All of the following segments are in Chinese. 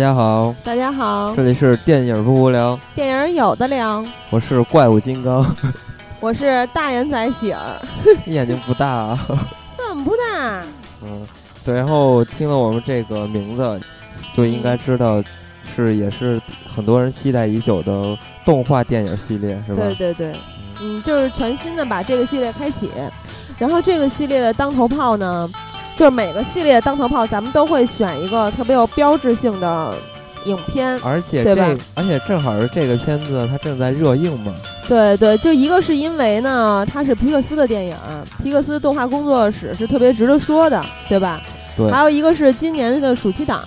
大家好，大家好，这里是电影不无聊，电影有的聊。我是怪物金刚，我是大眼仔喜儿，眼睛不大啊，怎么不大？嗯，对，然后听了我们这个名字，就应该知道是也是很多人期待已久的动画电影系列，是吧？对对对，嗯，就是全新的把这个系列开启，然后这个系列的当头炮呢。就是每个系列当头炮，咱们都会选一个特别有标志性的影片，而且这而且正好是这个片子它正在热映嘛。对对，就一个是因为呢，它是皮克斯的电影，皮克斯动画工作室是特别值得说的，对吧？对。还有一个是今年的暑期档，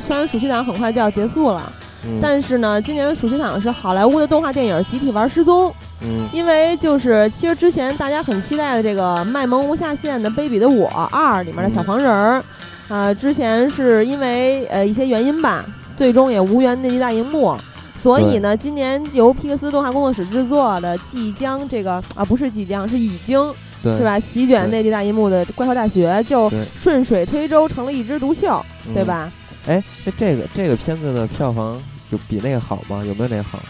虽然暑期档很快就要结束了。但是呢，今年的暑期档是好莱坞的动画电影集体玩失踪。嗯，因为就是其实之前大家很期待的这个卖萌无下限的《卑鄙的我二》里面的小黄人儿，啊，之前是因为呃一些原因吧，最终也无缘内地大荧幕。所以呢，今年由皮克斯动画工作室制作的，即将这个啊不是即将是已经是吧？席卷内地大银幕的《怪兽大学》就顺水推舟成了一枝独秀，对吧？哎，那这个这个片子的票房有比那个好吗？有没有那个好？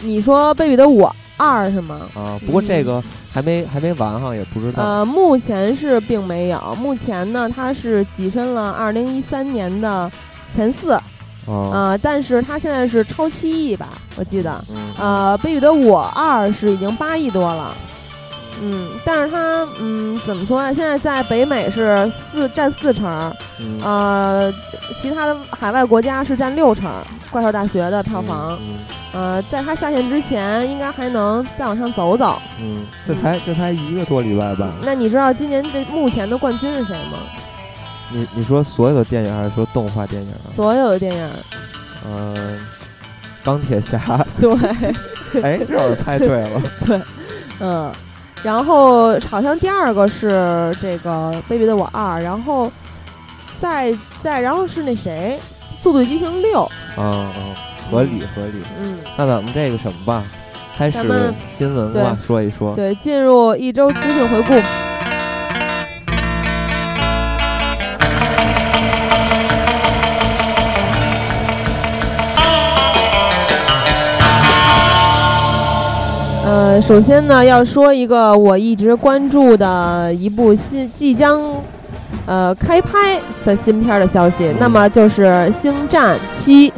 你说《卑鄙的我二》是吗？啊，不过这个还没还没完哈，也不知道。呃，目前是并没有，目前呢，它是跻身了二零一三年的前四，啊，但是它现在是超七亿吧？我记得，呃，《卑鄙的我二》是已经八亿多了。嗯，但是它，嗯，怎么说呀？现在在北美是四占四成，呃，其他的海外国家是占六成。怪兽大学的票房，呃，在它下线之前，应该还能再往上走走。嗯，这才这才一个多礼拜吧？那你知道今年这目前的冠军是谁吗？你你说所有的电影还是说动画电影？所有的电影。嗯，钢铁侠。对。哎，这我猜对了。对，嗯。然后好像第二个是这个《卑鄙的我二》，然后再再然后是那谁，《速度与激情六》。嗯嗯，合理合理。嗯，那咱们这个什么吧，开始新闻吧，说一说。对，进入一周资讯回顾。呃，首先呢，要说一个我一直关注的一部新即将呃开拍的新片的消息，那么就是《星战七》。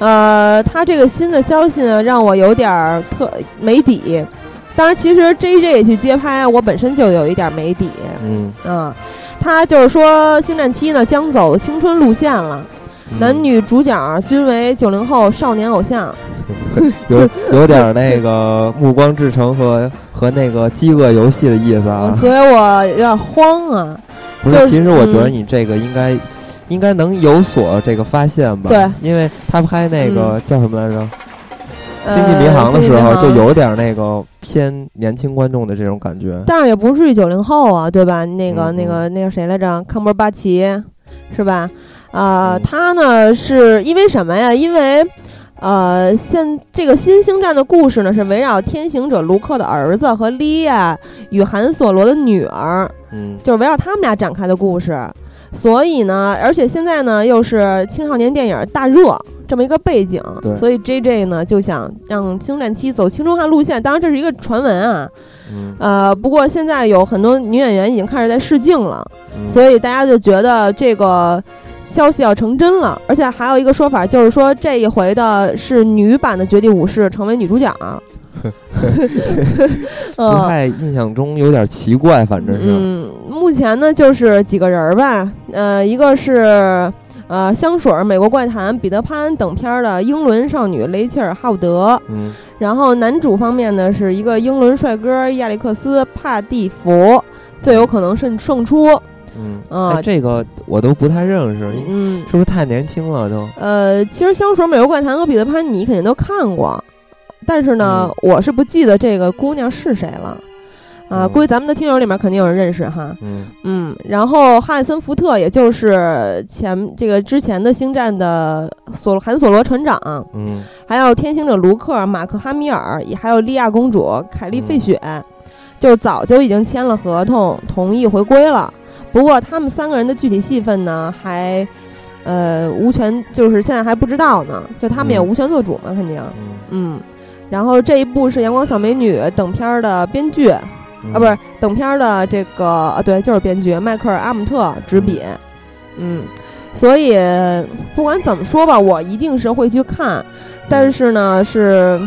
呃，它这个新的消息呢，让我有点儿特没底。当然，其实 J J 去接拍，我本身就有一点没底。嗯啊，他就是说，《星战七》呢将走青春路线了，男女主角均为九零后少年偶像。有有点那个《暮光之城》和和那个《饥饿游戏》的意思啊，所以我有点慌啊。不是，其实我觉得你这个应该应该能有所这个发现吧？对，因为他拍那个叫什么来着，《星际迷航》的时候就有点那个偏年轻观众的这种感觉。但是也不至于九零后啊，对吧？那个那个那个谁来着？康伯巴奇是吧？啊，他呢是因为什么呀？因为。呃，现这个新星战的故事呢，是围绕天行者卢克的儿子和莉亚与韩索罗的女儿，嗯，就是围绕他们俩展开的故事。所以呢，而且现在呢，又是青少年电影大热这么一个背景，所以 J J 呢就想让星战七走青春化路线。当然，这是一个传闻啊，呃，不过现在有很多女演员已经开始在试镜了，所以大家就觉得这个。消息要成真了，而且还有一个说法，就是说这一回的是女版的绝地武士成为女主角。不太印象中有点奇怪，反正是。嗯，目前呢就是几个人儿吧，呃，一个是呃香水、美国怪谈、彼得潘等片的英伦少女雷切尔·哈伍德。嗯。然后男主方面呢是一个英伦帅哥亚历克斯·帕蒂弗，最有可能胜胜出。嗯。啊，这个我都不太认识，嗯，是不是太年轻了都？呃，其实《香水美国怪谈》和《彼得潘》你肯定都看过，但是呢，我是不记得这个姑娘是谁了，啊，估计咱们的听友里面肯定有人认识哈，嗯。嗯，然后哈里森福特，也就是前这个之前的《星战》的索韩索罗船长，嗯，还有天行者卢克、马克哈米尔，也还有莉亚公主凯莉费雪，就早就已经签了合同，同意回归了。不过他们三个人的具体戏份呢，还呃，无权就是现在还不知道呢，就他们也无权做主嘛，肯定。嗯。然后这一部是《阳光小美女》等片儿的编剧，啊，不是等片儿的这个啊，对，就是编剧迈克尔·阿姆特执笔。嗯。所以不管怎么说吧，我一定是会去看，但是呢，是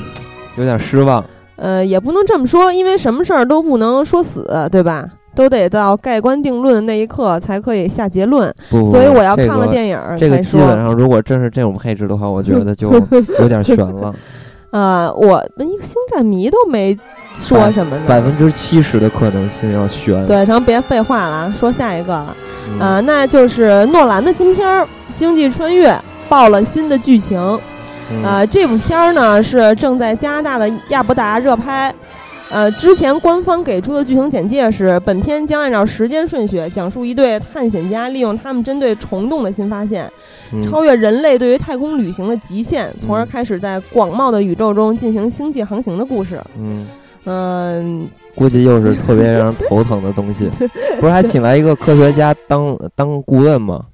有点失望。呃，也不能这么说，因为什么事儿都不能说死，对吧？都得到盖棺定论的那一刻才可以下结论。所以我要看了电影儿这个基本上，如果真是这种配置的话，我觉得就有点悬了。啊，我们一个星战迷都没说什么呢。百分之七十的可能性要悬。对，成别废话了，说下一个了。啊，那就是诺兰的新片儿《星际穿越》爆了新的剧情。呃，这部片儿呢是正在加拿大的亚伯达热拍。呃，之前官方给出的剧情简介是，本片将按照时间顺序讲述一对探险家利用他们针对虫洞的新发现，超越人类对于太空旅行的极限，从而开始在广袤的宇宙中进行星际航行的故事。嗯嗯，估计又是特别让人头疼的东西。不是还请来一个科学家当当顾问吗？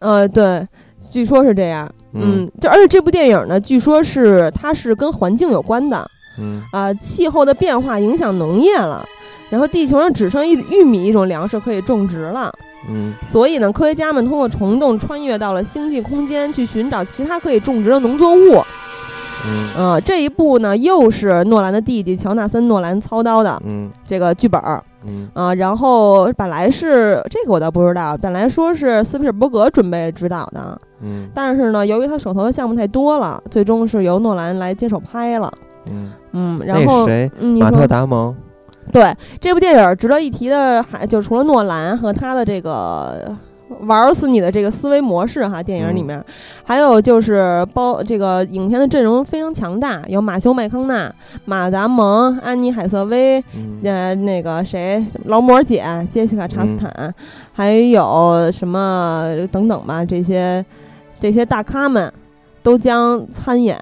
呃，对，据说是这样。嗯，就而且这部电影呢，据说是它是跟环境有关的。嗯啊，气候的变化影响农业了，然后地球上只剩一玉米一种粮食可以种植了。嗯，所以呢，科学家们通过虫洞穿越到了星际空间，去寻找其他可以种植的农作物。嗯，呃，这一部呢，又是诺兰的弟弟乔纳森·诺兰操刀的。嗯，这个剧本儿。嗯啊，然后本来是这个我倒不知道，本来说是斯皮尔伯格准备指导的。嗯，但是呢，由于他手头的项目太多了，最终是由诺兰来接手拍了。嗯嗯，然后谁？马特·达蒙。对这部电影值得一提的，还就除了诺兰和他的这个玩死你的这个思维模式哈，电影里面还有就是包这个影片的阵容非常强大，有马修·麦康纳、马达蒙、安妮·海瑟薇，呃，那个谁，劳模姐杰西卡·查斯坦，还有什么等等吧，这些这些大咖们都将参演，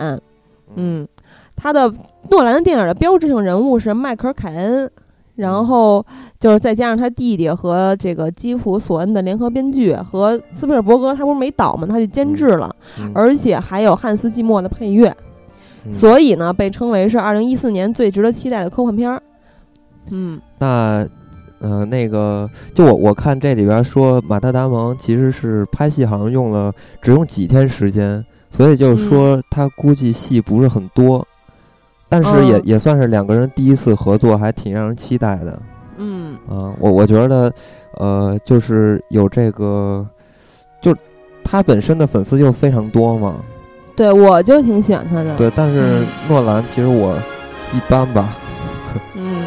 嗯。他的诺兰的电影的标志性人物是迈克尔·凯恩，然后就是再加上他弟弟和这个基普·索恩的联合编剧，和斯皮尔伯格他不是没导吗？他就监制了，而且还有汉斯·季默的配乐，所以呢，被称为是二零一四年最值得期待的科幻片儿。嗯，那呃，那个就我我看这里边说，马特·达蒙其实是拍戏好像用了只用几天时间，所以就是说他估计戏不是很多。但是也也算是两个人第一次合作，还挺让人期待的。嗯啊，我我觉得，呃，就是有这个，就他本身的粉丝就非常多嘛。对，我就挺喜欢他的。对，但是诺兰其实我一般吧。嗯，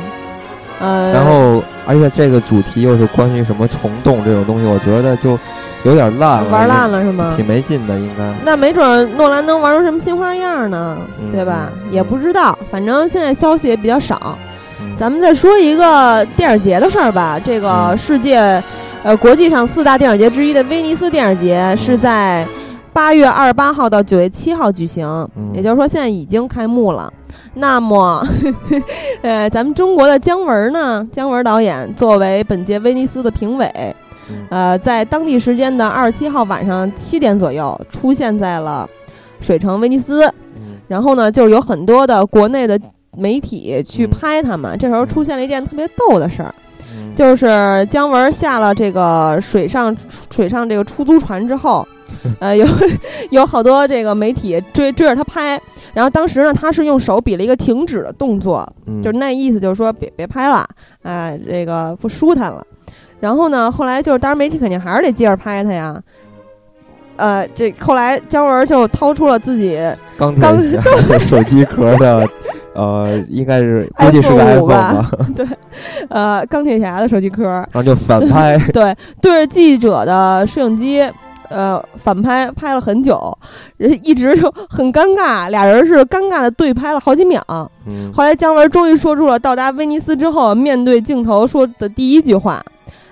呃，然后而且这个主题又是关于什么虫洞这种东西，我觉得就。有点烂了，玩烂了是吗？挺没劲的，应该。那没准诺兰能玩出什么新花样呢？对吧？也不知道，反正现在消息也比较少。咱们再说一个电影节的事儿吧。这个世界，呃，国际上四大电影节之一的威尼斯电影节是在八月二十八号到九月七号举行，也就是说现在已经开幕了。那么，呃，咱们中国的姜文呢？姜文导演作为本届威尼斯的评委。呃，在当地时间的二十七号晚上七点左右，出现在了水城威尼斯。然后呢，就是有很多的国内的媒体去拍他们。这时候出现了一件特别逗的事儿，就是姜文下了这个水上水上这个出租船之后，呃，有 有好多这个媒体追追着他拍。然后当时呢，他是用手比了一个停止的动作，就是那意思，就是说别别拍了，哎，这个不舒坦了。然后呢？后来就是，当然媒体肯定还是得接着拍他呀。呃，这后来姜文就掏出了自己钢铁侠手机壳的，呃，应该是 估计是个 iPhone 吧？对，呃，钢铁侠的手机壳，然后就反拍，对，对着记者的摄影机，呃，反拍拍了很久，人一直就很尴尬，俩人是尴尬的对拍了好几秒。后来姜文终于说出了到达威尼斯之后面对镜头说的第一句话。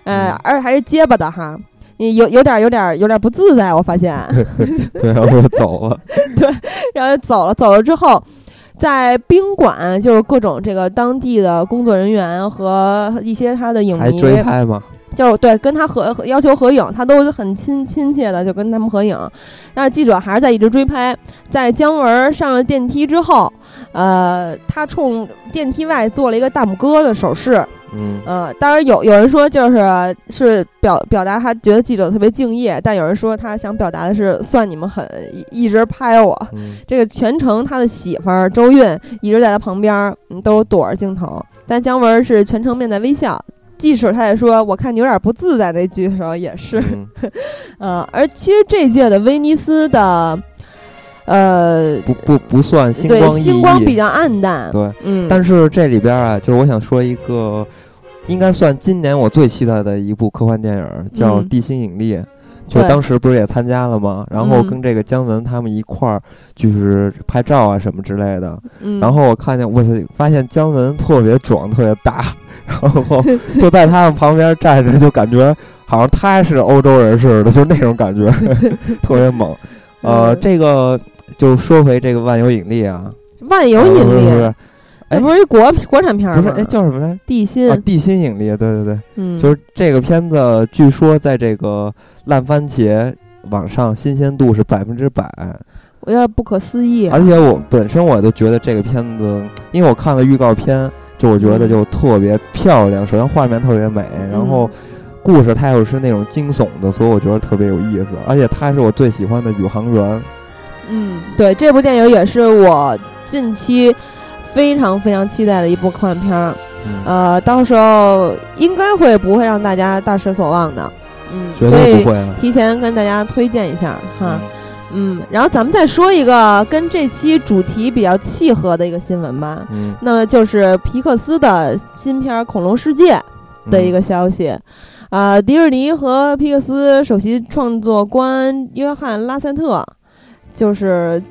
呃，而且还是结巴的哈，你有有点有点有点不自在，我发现。对，然后就走了。对，然后就走了。走了之后，在宾馆，就是各种这个当地的工作人员和一些他的影迷追拍吗？就是对跟他合要求合影，他都很亲亲切的就跟他们合影。但是记者还是在一直追拍，在姜文上了电梯之后，呃，他冲电梯外做了一个大拇哥的手势。嗯，呃，当然有有人说就是是表表达他觉得记者特别敬业，但有人说他想表达的是算你们狠，一直拍我。这个全程他的媳妇儿周韵一直在他旁边，都躲着镜头，但姜文是全程面带微笑。即使他也说我看你有点不自在那句的时候也是，呃，而其实这届的威尼斯的，呃，不不不算星光星光比较暗淡，对，嗯，但是这里边啊，就是我想说一个，应该算今年我最期待的一部科幻电影，叫《地心引力》。就当时不是也参加了吗？然后跟这个姜文他们一块儿就是拍照啊什么之类的。然后我看见，我发现姜文特别壮，特别大，然后 就在他们旁边站着，就感觉好像他是欧洲人似的，就那种感觉，特别猛。呃，这个就说回这个万有引力啊，万有引力。不是哎，不是国国产片吗？不是，哎，叫什么来？地心，地心引力，对对对，嗯，就是这个片子，据说在这个烂番茄网上新鲜度是百分之百，我有点不可思议。而且我本身我就觉得这个片子，因为我看了预告片，就我觉得就特别漂亮。首先画面特别美，然后故事它又是那种惊悚的，所以我觉得特别有意思。而且它是我最喜欢的宇航员。嗯，对，这部电影也是我近期。非常非常期待的一部科幻片儿，呃，到时候应该会不会让大家大失所望的，嗯，绝对不会。提前跟大家推荐一下哈，嗯，然后咱们再说一个跟这期主题比较契合的一个新闻吧，嗯，那就是皮克斯的新片《恐龙世界》的一个消息，啊，迪士尼和皮克斯首席创作官约翰拉塞特就是。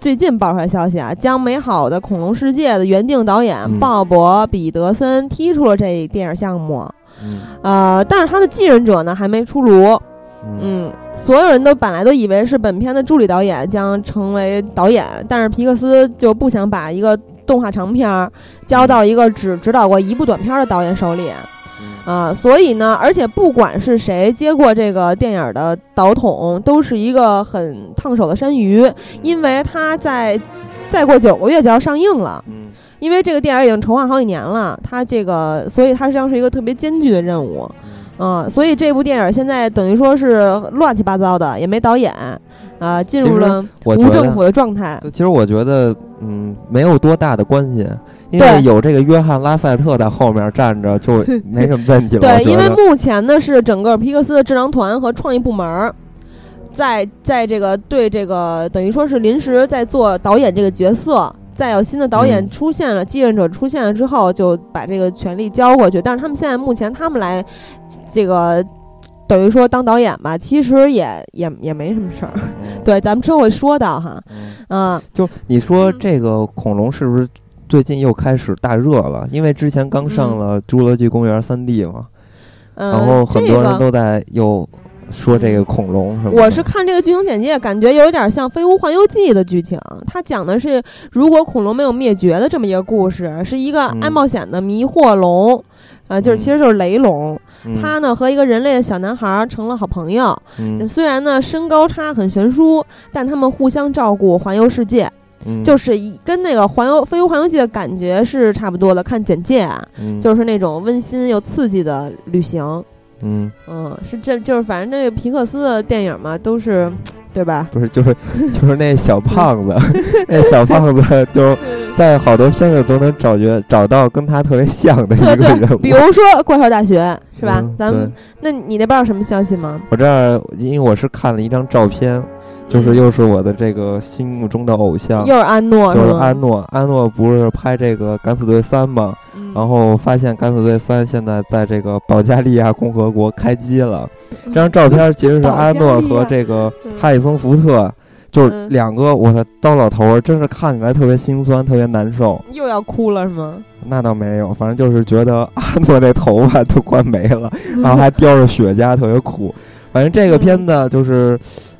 最近爆出来消息啊，将《美好的恐龙世界》的原定导演鲍勃·彼得森踢出了这电影项目。嗯，呃，但是他的继任者呢还没出炉。嗯，所有人都本来都以为是本片的助理导演将成为导演，但是皮克斯就不想把一个动画长片交到一个只指导过一部短片的导演手里。啊，所以呢，而且不管是谁接过这个电影的导筒，都是一个很烫手的山芋，因为它在再过九个月就要上映了。嗯，因为这个电影已经筹划好几年了，它这个，所以它实际上是一个特别艰巨的任务。嗯，所以这部电影现在等于说是乱七八糟的，也没导演，啊，进入了无政府的状态。其实我觉得，嗯，没有多大的关系。因为有这个约翰拉塞特在后面站着，就没什么问题了。对，因为目前呢是整个皮克斯的智囊团和创意部门，在在这个对这个等于说是临时在做导演这个角色，再有新的导演出现了，继任者出现了之后，就把这个权力交过去。但是他们现在目前他们来这个等于说当导演吧，其实也也也没什么事儿。对，咱们之后会说到哈。嗯，就你说这个恐龙是不是？最近又开始大热了，因为之前刚上了《侏罗纪公园》三 D 嘛，然后很多人都在又说这个恐龙什么。我是看这个剧情简介，感觉有点像《飞屋环游记》的剧情。它讲的是如果恐龙没有灭绝的这么一个故事，是一个爱冒险的迷惑龙，呃，就是其实就是雷龙。他呢和一个人类的小男孩成了好朋友。虽然呢身高差很悬殊，但他们互相照顾，环游世界。就是一跟那个环游飞屋环游记的感觉是差不多的。看简介啊，就是那种温馨又刺激的旅行。嗯嗯，是这就是反正这个皮克斯的电影嘛，都是对吧？不是，就是就是那小胖子，那小胖子就在好多片子都能找觉找到跟他特别像的一个人物。比如说《怪兽大学》，是吧？咱们那你那边有什么消息吗？我这儿因为我是看了一张照片。就是又是我的这个心目中的偶像，又是安诺，就是安诺。安诺不是拍这个《敢死队三》吗？然后发现《敢死队三》现在在这个保加利亚共和国开机了。这张照片其实是安诺和这个哈里森福特，就是两个我的糟老头儿，真是看起来特别心酸，特别难受。又要哭了是吗？那倒没有，反正就是觉得 阿诺那头发都快没了，然后还叼着雪茄，特别苦。反正这个片子就是。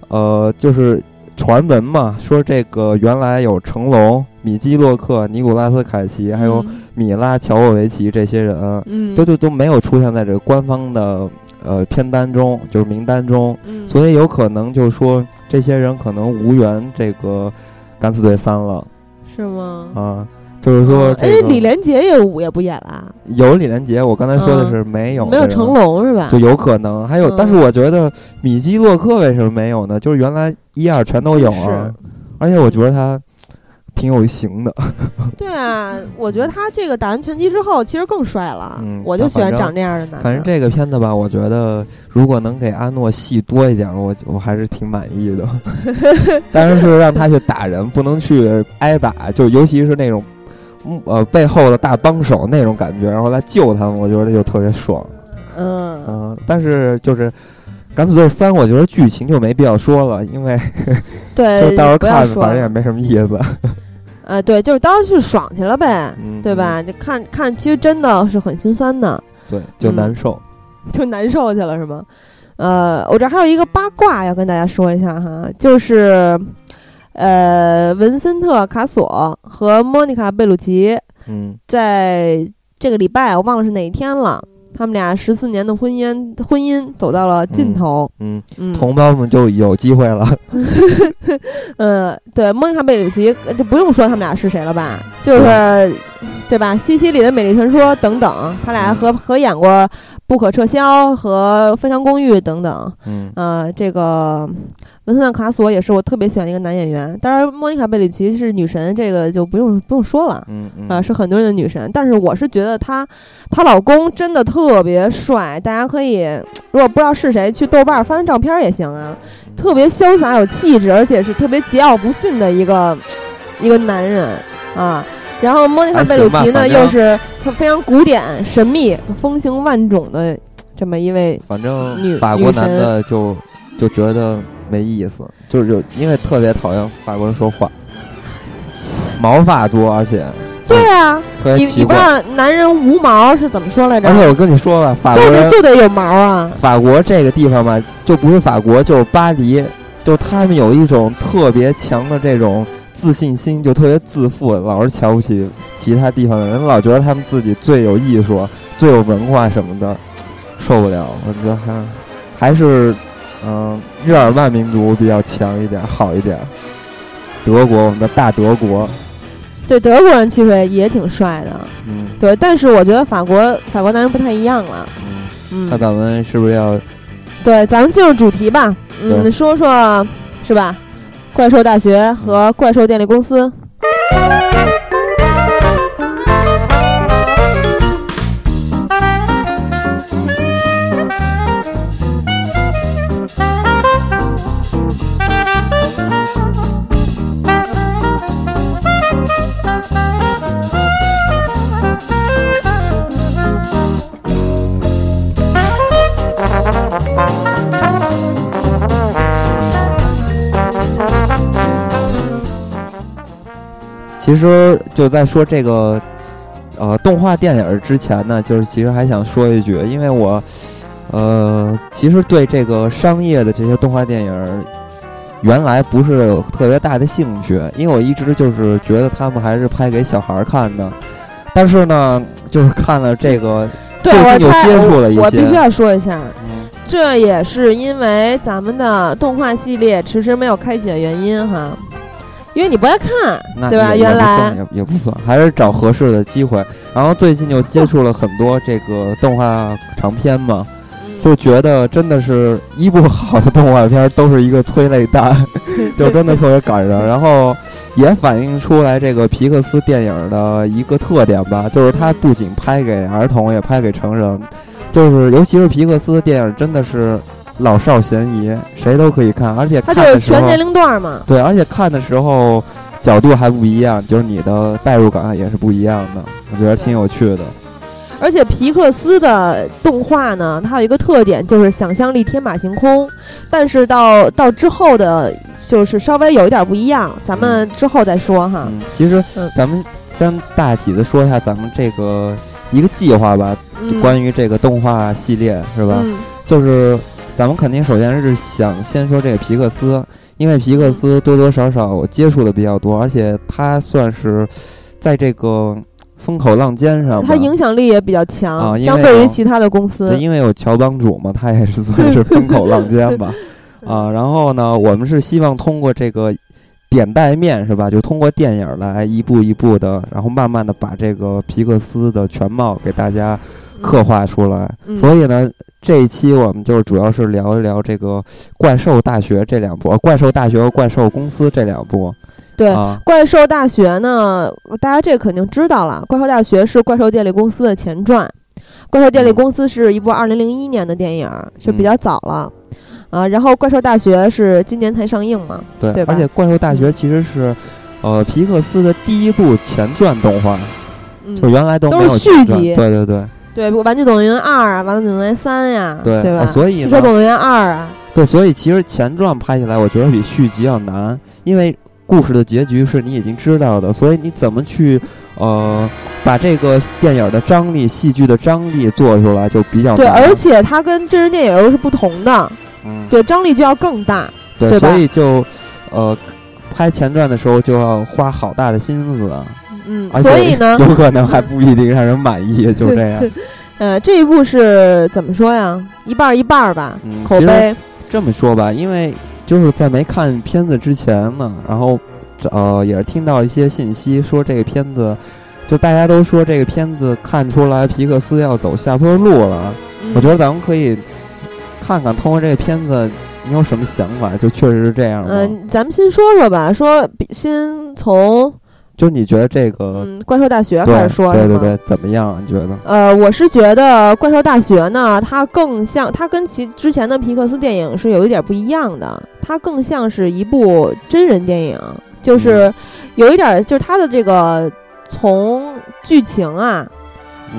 呃，就是传闻嘛，说这个原来有成龙米基洛克、尼古拉斯凯奇，还有米拉乔沃维奇这些人，嗯都都都没有出现在这个官方的呃片单中，就是名单中，所以有可能就是说这些人可能无缘这个敢死队三了，是吗？啊。就是说，哎，李连杰也也不演了。有李连杰，我刚才说的是没有，没有成龙是吧？就有可能还有，但是我觉得米基洛克为什么没有呢？就是原来一二全都有啊，而且我觉得他挺有型的。对啊，我觉得他这个打完拳击之后，其实更帅了。嗯，我就喜欢长这样的男。反正这个片子吧，我觉得如果能给阿诺戏多一点，我我还是挺满意的。但是是让他去打人，不能去挨打，就尤其是那种。嗯，呃，背后的大帮手那种感觉，然后来救他们，我觉得就特别爽。嗯嗯，但是就是《敢死队三》，我觉得剧情就没必要说了，因为对，就到时候看，反正也没什么意思。呃，对，就是当时候去爽去了呗，对吧？就看看，其实真的是很心酸的。对，就难受，就难受去了，是吗？呃，我这还有一个八卦要跟大家说一下哈，就是。呃，文森特·卡索和莫妮卡·贝鲁奇，嗯，在这个礼拜我忘了是哪一天了，他们俩十四年的婚姻婚姻走到了尽头，嗯嗯，同胞们就有机会了。嗯，对，莫妮卡·贝鲁奇就不用说他们俩是谁了吧，就是对吧？西西里的美丽传说等等，他俩合合演过《不可撤销》和《非常公寓》等等，嗯，呃，这个。文森特·卡索也是我特别喜欢的一个男演员，当然莫妮卡·贝里奇是女神，这个就不用不用说了，嗯啊，是很多人的女神。但是我是觉得她，她老公真的特别帅，大家可以如果不知道是谁，去豆瓣翻翻照片也行啊，特别潇洒有气质，而且是特别桀骜不驯的一个一个男人啊。然后莫妮卡·贝鲁奇呢，又是非常古典、神秘、风情万种的这么一位，反正法国男的就就觉得。没意思，就是因为特别讨厌法国人说话，毛发多，而且对啊，你你不知道。男人无毛是怎么说来着？而且我跟你说吧，法国人就得有毛啊。法国这个地方吧，就不是法国，就是巴黎，就他们有一种特别强的这种自信心，就特别自负，老是瞧不起其他地方的人，老觉得他们自己最有艺术、最有文化什么的，受不了。我觉得还还是。嗯，日耳曼民族比较强一点，好一点。德国，我们的大德国。对，德国人其实也挺帅的。嗯，对，但是我觉得法国法国男人不太一样了。嗯嗯，那咱们是不是要？对，咱们进入主题吧。嗯，说说，是吧？怪兽大学和怪兽电力公司。其实就在说这个，呃，动画电影之前呢，就是其实还想说一句，因为我，呃，其实对这个商业的这些动画电影，原来不是有特别大的兴趣，因为我一直就是觉得他们还是拍给小孩看的。但是呢，就是看了这个，对我接触了一些，我必须要说一下，这也是因为咱们的动画系列迟迟没有开启的原因哈。因为你不爱看，对吧？原来也也不算，还是找合适的机会。然后最近就接触了很多这个动画长片嘛，就觉得真的是一部好的动画片都是一个催泪弹，就真的特别感人。然后也反映出来这个皮克斯电影的一个特点吧，就是它不仅拍给儿童，也拍给成人，就是尤其是皮克斯电影真的是。老少咸宜，谁都可以看，而且它就是全年龄段嘛。对，而且看的时候角度还不一样，就是你的代入感也是不一样的，我觉得挺有趣的。而且皮克斯的动画呢，它有一个特点，就是想象力天马行空。但是到到之后的，就是稍微有一点不一样，咱们之后再说哈。其实，咱们先大体的说一下咱们这个一个计划吧，关于这个动画系列是吧？就是。咱们肯定首先是想先说这个皮克斯，因为皮克斯多多少少我接触的比较多，而且它算是在这个风口浪尖上，它影响力也比较强啊，相对于其他的公司，因为有乔帮主嘛，他也是算是风口浪尖吧。啊，然后呢，我们是希望通过这个点带面是吧？就通过电影来一步一步的，然后慢慢的把这个皮克斯的全貌给大家刻画出来。所以呢，这一期我们就主要是聊一聊这个《怪兽大学》这两部，《怪兽大学》和《怪兽公司》这两部。对，《怪兽大学》呢，大家这肯定知道了，《怪兽大学》是怪兽电力公司的前传，《怪兽电力公司》是一部二零零一年的电影，就比较早了。啊，然后《怪兽大学》是今年才上映嘛？对，而且《怪兽大学》其实是，呃，皮克斯的第一部前传动画，就原来都没有续集。对对对，对，《玩具总动员二》啊，《玩具总动员三》呀，对？所以《汽车总动员二》啊，对，所以其实前传拍起来，我觉得比续集要难，因为故事的结局是你已经知道的，所以你怎么去呃把这个电影的张力、戏剧的张力做出来就比较对，而且它跟真人电影又是不同的。嗯，对，张力就要更大，对所以就，呃，拍前传的时候就要花好大的心思，嗯，所以呢，有可能还不一定让人满意，就这样。呃，这一部是怎么说呀？一半一半吧，口碑。这么说吧，因为就是在没看片子之前呢，然后，呃，也是听到一些信息，说这个片子，就大家都说这个片子看出来皮克斯要走下坡路了。我觉得咱们可以。看看通过这个片子，你有什么想法？就确实是这样嗯，咱们先说说吧，说先从就你觉得这个怪兽大学开始说，对对对，怎么样？你觉得？呃，我是觉得怪兽大学呢，它更像，它跟其之前的皮克斯电影是有一点不一样的，它更像是一部真人电影，就是有一点，就是它的这个从剧情啊。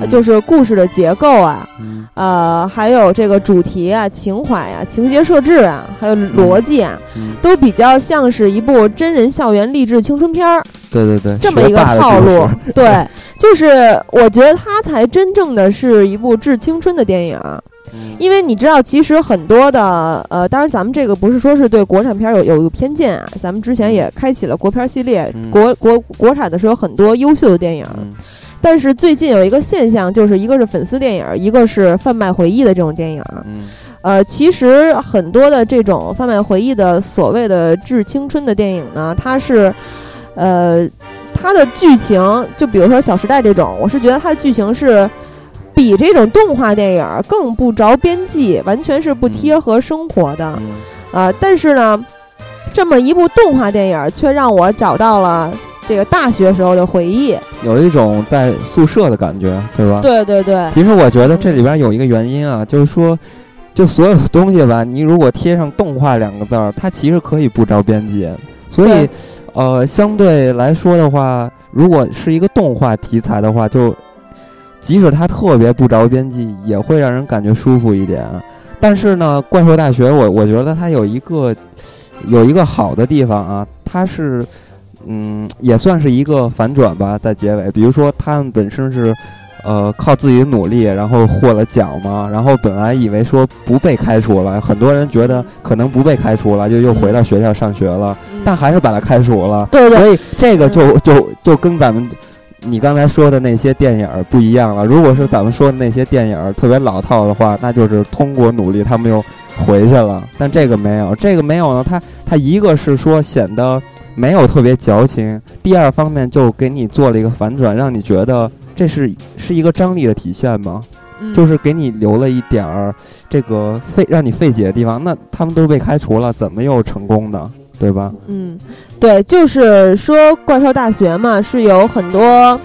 就是故事的结构啊，呃，还有这个主题啊、情怀啊、情节设置啊，还有逻辑啊，都比较像是一部真人校园励志青春片儿。对对对，这么一个套路。对，就是我觉得它才真正的是一部致青春的电影。因为你知道，其实很多的呃，当然咱们这个不是说是对国产片有有偏见啊，咱们之前也开启了国片系列，国国国产的是有很多优秀的电影。但是最近有一个现象，就是一个是粉丝电影，一个是贩卖回忆的这种电影。嗯，呃，其实很多的这种贩卖回忆的所谓的致青春的电影呢，它是，呃，它的剧情，就比如说《小时代》这种，我是觉得它的剧情是比这种动画电影更不着边际，完全是不贴合生活的。啊，但是呢，这么一部动画电影却让我找到了。这个大学时候的回忆，有一种在宿舍的感觉，对吧？对对对。其实我觉得这里边有一个原因啊，就是说，就所有的东西吧，你如果贴上“动画”两个字儿，它其实可以不着边际。所以，呃，相对来说的话，如果是一个动画题材的话，就即使它特别不着边际，也会让人感觉舒服一点。但是呢，《怪兽大学》，我我觉得它有一个有一个好的地方啊，它是。嗯，也算是一个反转吧，在结尾。比如说，他们本身是，呃，靠自己的努力，然后获了奖嘛。然后本来以为说不被开除了，很多人觉得可能不被开除了，就又回到学校上学了。但还是把他开除了。对对。所以这个就就就跟咱们你刚才说的那些电影不一样了。如果是咱们说的那些电影特别老套的话，那就是通过努力他们又回去了。但这个没有，这个没有呢。他他一个是说显得。没有特别矫情。第二方面就给你做了一个反转，让你觉得这是是一个张力的体现吗？就是给你留了一点儿这个费让你费解的地方。那他们都被开除了，怎么又成功的？对吧？嗯，对，就是说怪兽大学嘛，是有很多，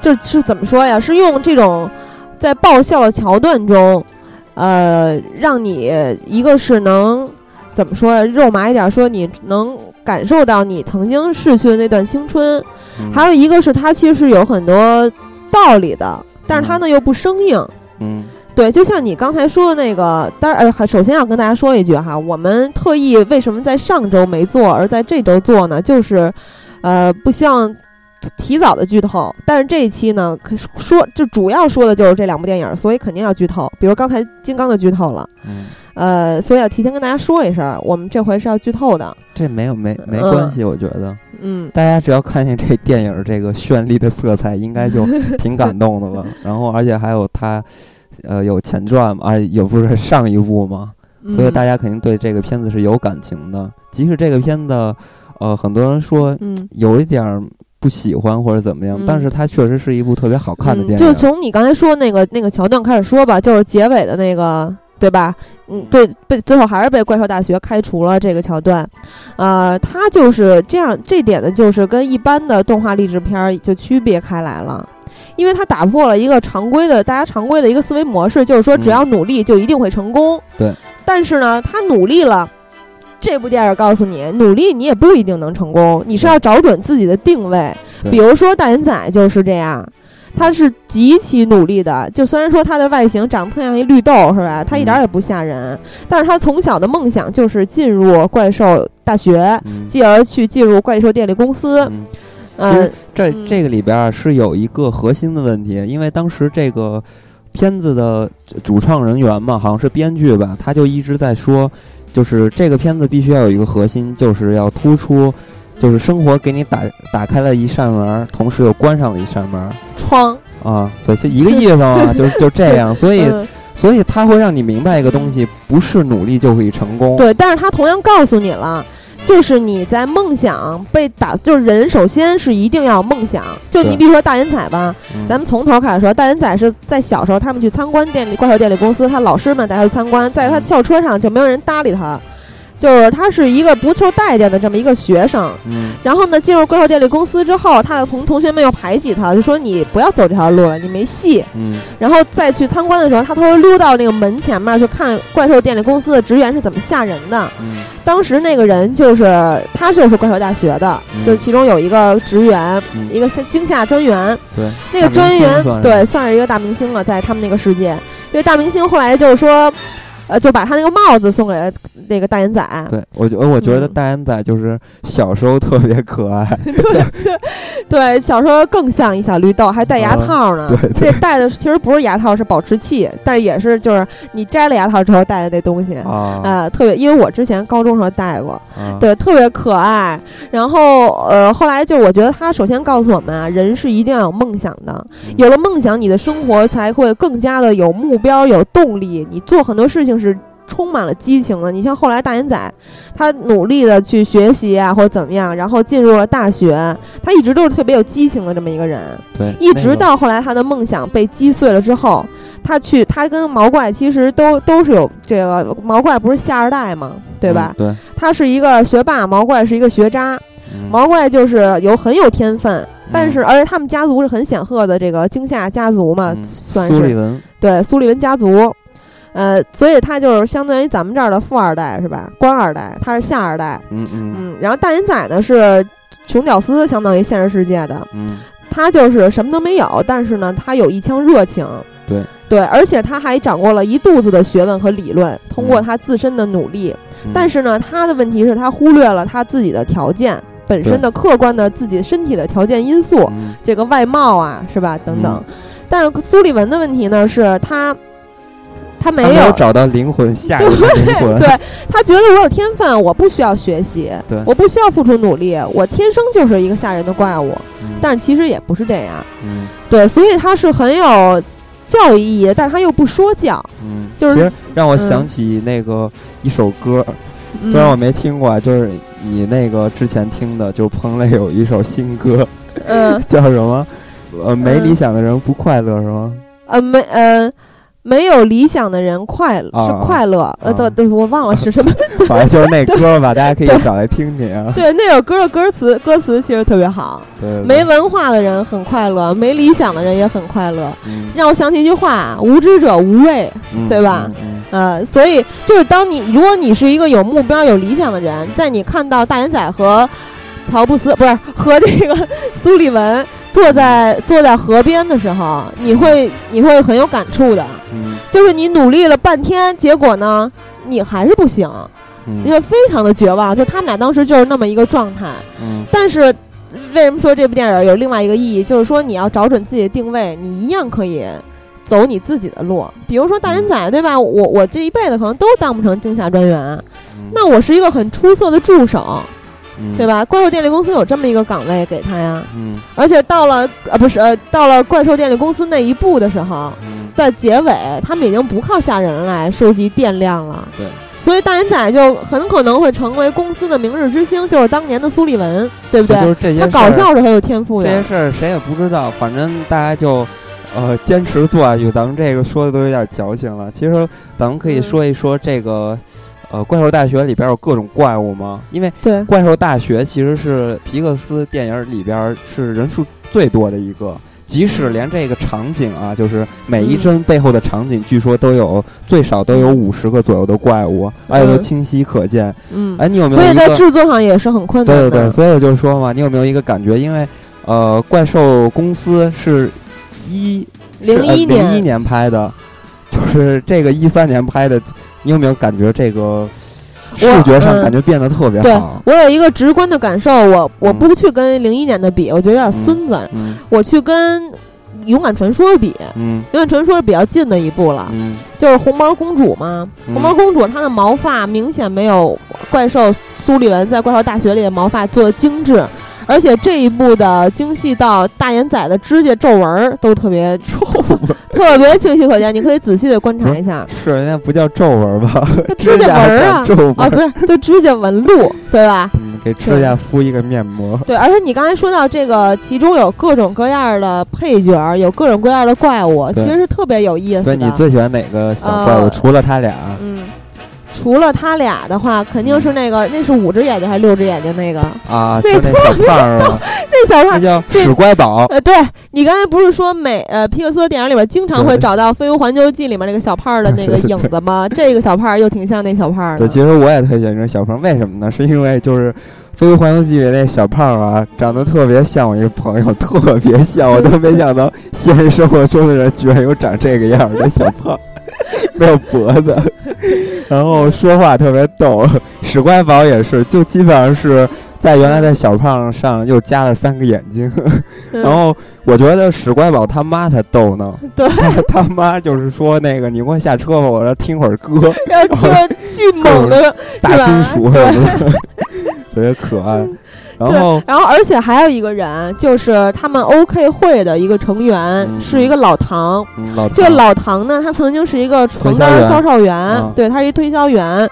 就是怎么说呀？是用这种在爆笑的桥段中，呃，让你一个是能怎么说呀？肉麻一点说，你能。感受到你曾经逝去的那段青春，还有一个是它其实是有很多道理的，但是它呢又不生硬。嗯，对，就像你刚才说的那个，当然呃，首先要跟大家说一句哈，我们特意为什么在上周没做，而在这周做呢？就是，呃，不希望提早的剧透，但是这一期呢，可说就主要说的就是这两部电影，所以肯定要剧透。比如刚才金刚的剧透了，嗯，呃，所以要提前跟大家说一声，我们这回是要剧透的。这没有没没关系，我觉得，嗯，大家只要看见这电影这个绚丽的色彩，应该就挺感动的了。然后，而且还有它，呃，有前传嘛，啊，也不是上一部嘛，所以大家肯定对这个片子是有感情的。即使这个片子，呃，很多人说有一点。不喜欢或者怎么样，但是它确实是一部特别好看的电影。就从你刚才说那个那个桥段开始说吧，就是结尾的那个，对吧？嗯，对，被最后还是被怪兽大学开除了这个桥段。呃，他就是这样，这点呢，就是跟一般的动画励志片就区别开来了，因为他打破了一个常规的大家常规的一个思维模式，就是说只要努力就一定会成功。对。但是呢，他努力了。这部电影告诉你，努力你也不一定能成功，你是要找准自己的定位。比如说大眼仔就是这样，他是极其努力的。就虽然说他的外形长得特像一绿豆，是吧？他一点也不吓人，但是他从小的梦想就是进入怪兽大学，继而去进入怪兽电力公司。其实这这个里边是有一个核心的问题，因为当时这个片子的主创人员嘛，好像是编剧吧，他就一直在说。就是这个片子必须要有一个核心，就是要突出，就是生活给你打打开了一扇门，同时又关上了一扇门窗啊，对，就一个意思嘛，就就这样，所以所以他会让你明白一个东西，不是努力就可以成功。对，但是他同样告诉你了。就是你在梦想被打，就是人首先是一定要梦想。就你比如说大眼仔吧，咱们从头开始说，大眼仔是在小时候他们去参观电力怪兽电力公司，他老师们带他去参观，在他校车上就没有人搭理他。就是他是一个不受待见的这么一个学生，嗯，然后呢，进入怪兽电力公司之后，他的同同学们又排挤他，就说你不要走这条路了，你没戏，嗯，然后再去参观的时候，他偷偷溜到那个门前面去看怪兽电力公司的职员是怎么吓人的，嗯，当时那个人就是他就是怪兽大学的，就其中有一个职员，一个惊吓专员，对，那个专员对算是一个大明星了，在他们那个世界，这个大明星后来就是说。呃，就把他那个帽子送给了那个大眼仔。对，我觉我觉得大眼仔就是小时候特别可爱。对小时候更像一小绿豆，还戴牙套呢。对，这戴的其实不是牙套，是保持器，但是也是就是你摘了牙套之后戴的那东西啊。呃，特别，因为我之前高中时候戴过，对，特别可爱。然后呃，后来就我觉得他首先告诉我们啊，人是一定要有梦想的，有了梦想，你的生活才会更加的有目标、有动力，你做很多事情。是充满了激情的。你像后来大眼仔，他努力的去学习啊，或者怎么样，然后进入了大学。他一直都是特别有激情的这么一个人。对，一直到后来他的梦想被击碎了之后，他去，他跟毛怪其实都都是有这个毛怪不是下二代嘛，对吧？对，他是一个学霸，毛怪是一个学渣。毛怪就是有很有天分，但是而且他们家族是很显赫的这个惊吓家族嘛，算是苏利文。对，苏利文家族。呃，所以他就是相当于咱们这儿的富二代是吧？官二代，他是下二代。嗯嗯嗯。然后大眼仔呢是穷屌丝，相当于现实世界的。嗯。他就是什么都没有，但是呢，他有一腔热情。对对，而且他还掌握了一肚子的学问和理论，通过他自身的努力。但是呢，他的问题是他忽略了他自己的条件本身的客观的自己身体的条件因素，这个外貌啊，是吧？等等。但是苏利文的问题呢，是他。他没有找到灵魂，下一个灵魂。对他觉得我有天分，我不需要学习，对，我不需要付出努力，我天生就是一个吓人的怪物。但是其实也不是这样，嗯，对，所以他是很有教育意义，但是他又不说教，嗯，就是其实让我想起那个一首歌，虽然我没听过，就是你那个之前听的，就彭磊有一首新歌，嗯，叫什么？呃，没理想的人不快乐是吗？呃，没，呃。没有理想的人快乐是快乐，呃，对对，我忘了是什么，反正就是那歌吧，大家可以找来听听啊。对，那首歌的歌词歌词其实特别好。对，没文化的人很快乐，没理想的人也很快乐。嗯，让我想起一句话：无知者无畏，对吧？呃，所以就是当你如果你是一个有目标、有理想的人，在你看到大眼仔和乔布斯不是和这个苏利文。坐在坐在河边的时候，你会你会很有感触的，嗯，就是你努力了半天，结果呢，你还是不行，因为非常的绝望。就他们俩当时就是那么一个状态，嗯，但是为什么说这部电影有另外一个意义？就是说你要找准自己的定位，你一样可以走你自己的路。比如说大眼仔，对吧？我我这一辈子可能都当不成惊吓专员，那我是一个很出色的助手，对吧？怪兽电力公司有这么一个岗位给他呀。嗯。而且到了呃不是呃到了怪兽电力公司那一步的时候，在结尾他们已经不靠吓人来收集电量了。对。所以大眼仔就很可能会成为公司的明日之星，就是当年的苏利文，对不对？就是这些他搞笑是很有天赋的。这些事儿谁也不知道，反正大家就，呃，坚持做下去。咱们这个说的都有点矫情了。其实咱们可以说一说这个，呃，怪兽大学里边有各种怪物吗？因为怪兽大学其实是皮克斯电影里边是人数最多的一个。即使连这个场景啊，就是每一帧背后的场景，据说都有最少都有五十个左右的怪物，而且都清晰可见。嗯，哎，你有没有？所以在制作上也是很困难。对对对，所以我就说嘛，你有没有一个感觉？因为呃，怪兽公司是一零一年零一年拍的，就是这个一三年拍的，你有没有感觉这个？视觉上感觉变得特别好。我有一个直观的感受，我我不去跟零一年的比，我觉得有点孙子。我去跟勇敢传说比，勇敢传说是比较近的一步了。就是红毛公主嘛，红毛公主她的毛发明显没有怪兽苏利文在怪兽大学里的毛发做的精致。而且这一部的精细到大眼仔的指甲皱纹儿都特别皱，特别清晰可见，你可以仔细的观察一下。是，人家不叫皱纹吧？指甲纹啊，啊，不是，就指甲纹路，对吧？嗯，给指甲敷一个面膜。对，而且你刚才说到这个，其中有各种各样的配角，有各种各样的怪物，其实是特别有意思的。你最喜欢哪个小怪物？除了他俩？嗯。除了他俩的话，肯定是那个，那是五只眼睛还是六只眼睛那个啊？那小胖儿那小胖叫史乖宝。呃，对你刚才不是说美呃皮克斯电影里边经常会找到《飞屋环球记》里面那个小胖儿的那个影子吗？这个小胖儿又挺像那小胖儿的。对，其实我也特喜欢这小胖儿，为什么呢？是因为就是《飞屋环游记》里那小胖儿啊，长得特别像我一个朋友，特别像，我都没想到现实生活中的人居然有长这个样的小胖。没有脖子，然后说话特别逗。史乖宝也是，就基本上是在原来的小胖上又加了三个眼睛。然后我觉得史乖宝他妈才逗呢。对，他妈就是说那个，你给我下车吧，我要听会儿歌。要听巨猛的大金属什么的，特别可爱。然后，然后，而且还有一个人，就是他们 OK 会的一个成员，是一个老唐。老这老唐呢，他曾经是一个床单销售员，对他是一推销员，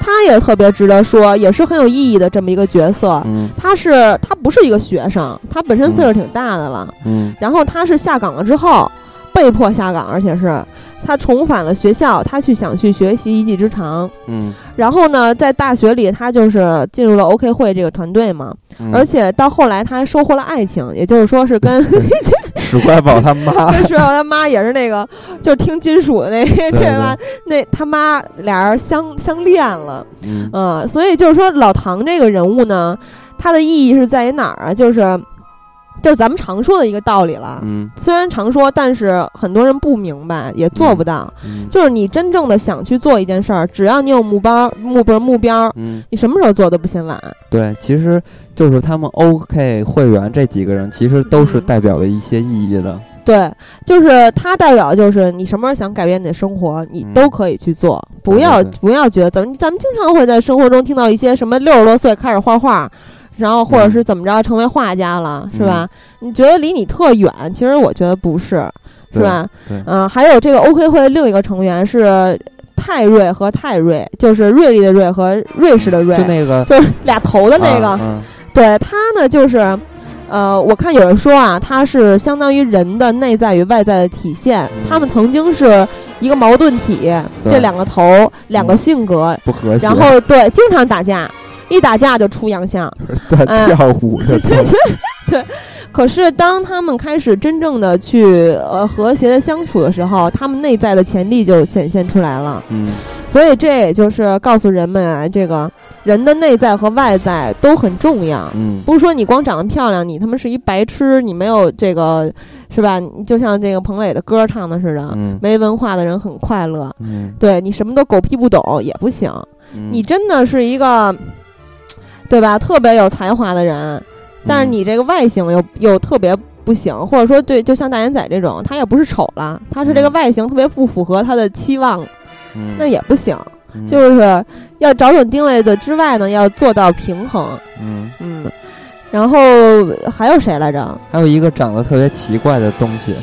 他也特别值得说，也是很有意义的这么一个角色。他是他不是一个学生，他本身岁数挺大的了。嗯，然后他是下岗了之后，被迫下岗，而且是。他重返了学校，他去想去学习一技之长。嗯，然后呢，在大学里，他就是进入了 OK 会这个团队嘛。而且到后来，他还收获了爱情，也就是说是跟 史怪宝他妈。跟史怪宝他妈也是那个，就是听金属的那对吧？那他妈俩人相相恋了。嗯，所以就是说，老唐这个人物呢，他的意义是在于哪儿啊？就是。就是咱们常说的一个道理了，嗯，虽然常说，但是很多人不明白，也做不到。就是你真正的想去做一件事儿，只要你有目标，目标目标，嗯，你什么时候做都不嫌晚。对，其实就是他们 OK 会员这几个人，其实都是代表了一些意义的。对，就是他代表，就是你什么时候想改变你的生活，你都可以去做，不要不要觉得咱们咱们经常会在生活中听到一些什么六十多岁开始画画。然后或者是怎么着成为画家了，是吧？你觉得离你特远，其实我觉得不是，是吧？嗯，还有这个 OK 会另一个成员是泰瑞和泰瑞，就是瑞丽的瑞和瑞士的瑞，就那个就是俩头的那个。对他呢，就是呃，我看有人说啊，他是相当于人的内在与外在的体现，他们曾经是一个矛盾体，这两个头，两个性格不和谐，然后对，经常打架。一打架就出洋相，跳舞的对 对。可是当他们开始真正的去呃和谐的相处的时候，他们内在的潜力就显现出来了。嗯，所以这也就是告诉人们啊，这个人的内在和外在都很重要。嗯，不是说你光长得漂亮，你他妈是一白痴，你没有这个是吧？就像这个彭磊的歌唱的似的，没文化的人很快乐。嗯，对你什么都狗屁不懂也不行。你真的是一个。对吧？特别有才华的人，但是你这个外形又又特别不行，或者说对，就像大眼仔这种，他也不是丑了，他是这个外形特别不符合他的期望，那也不行。就是要找准定位的之外呢，要做到平衡。嗯嗯，然后还有谁来着？还有一个长得特别奇怪的东西。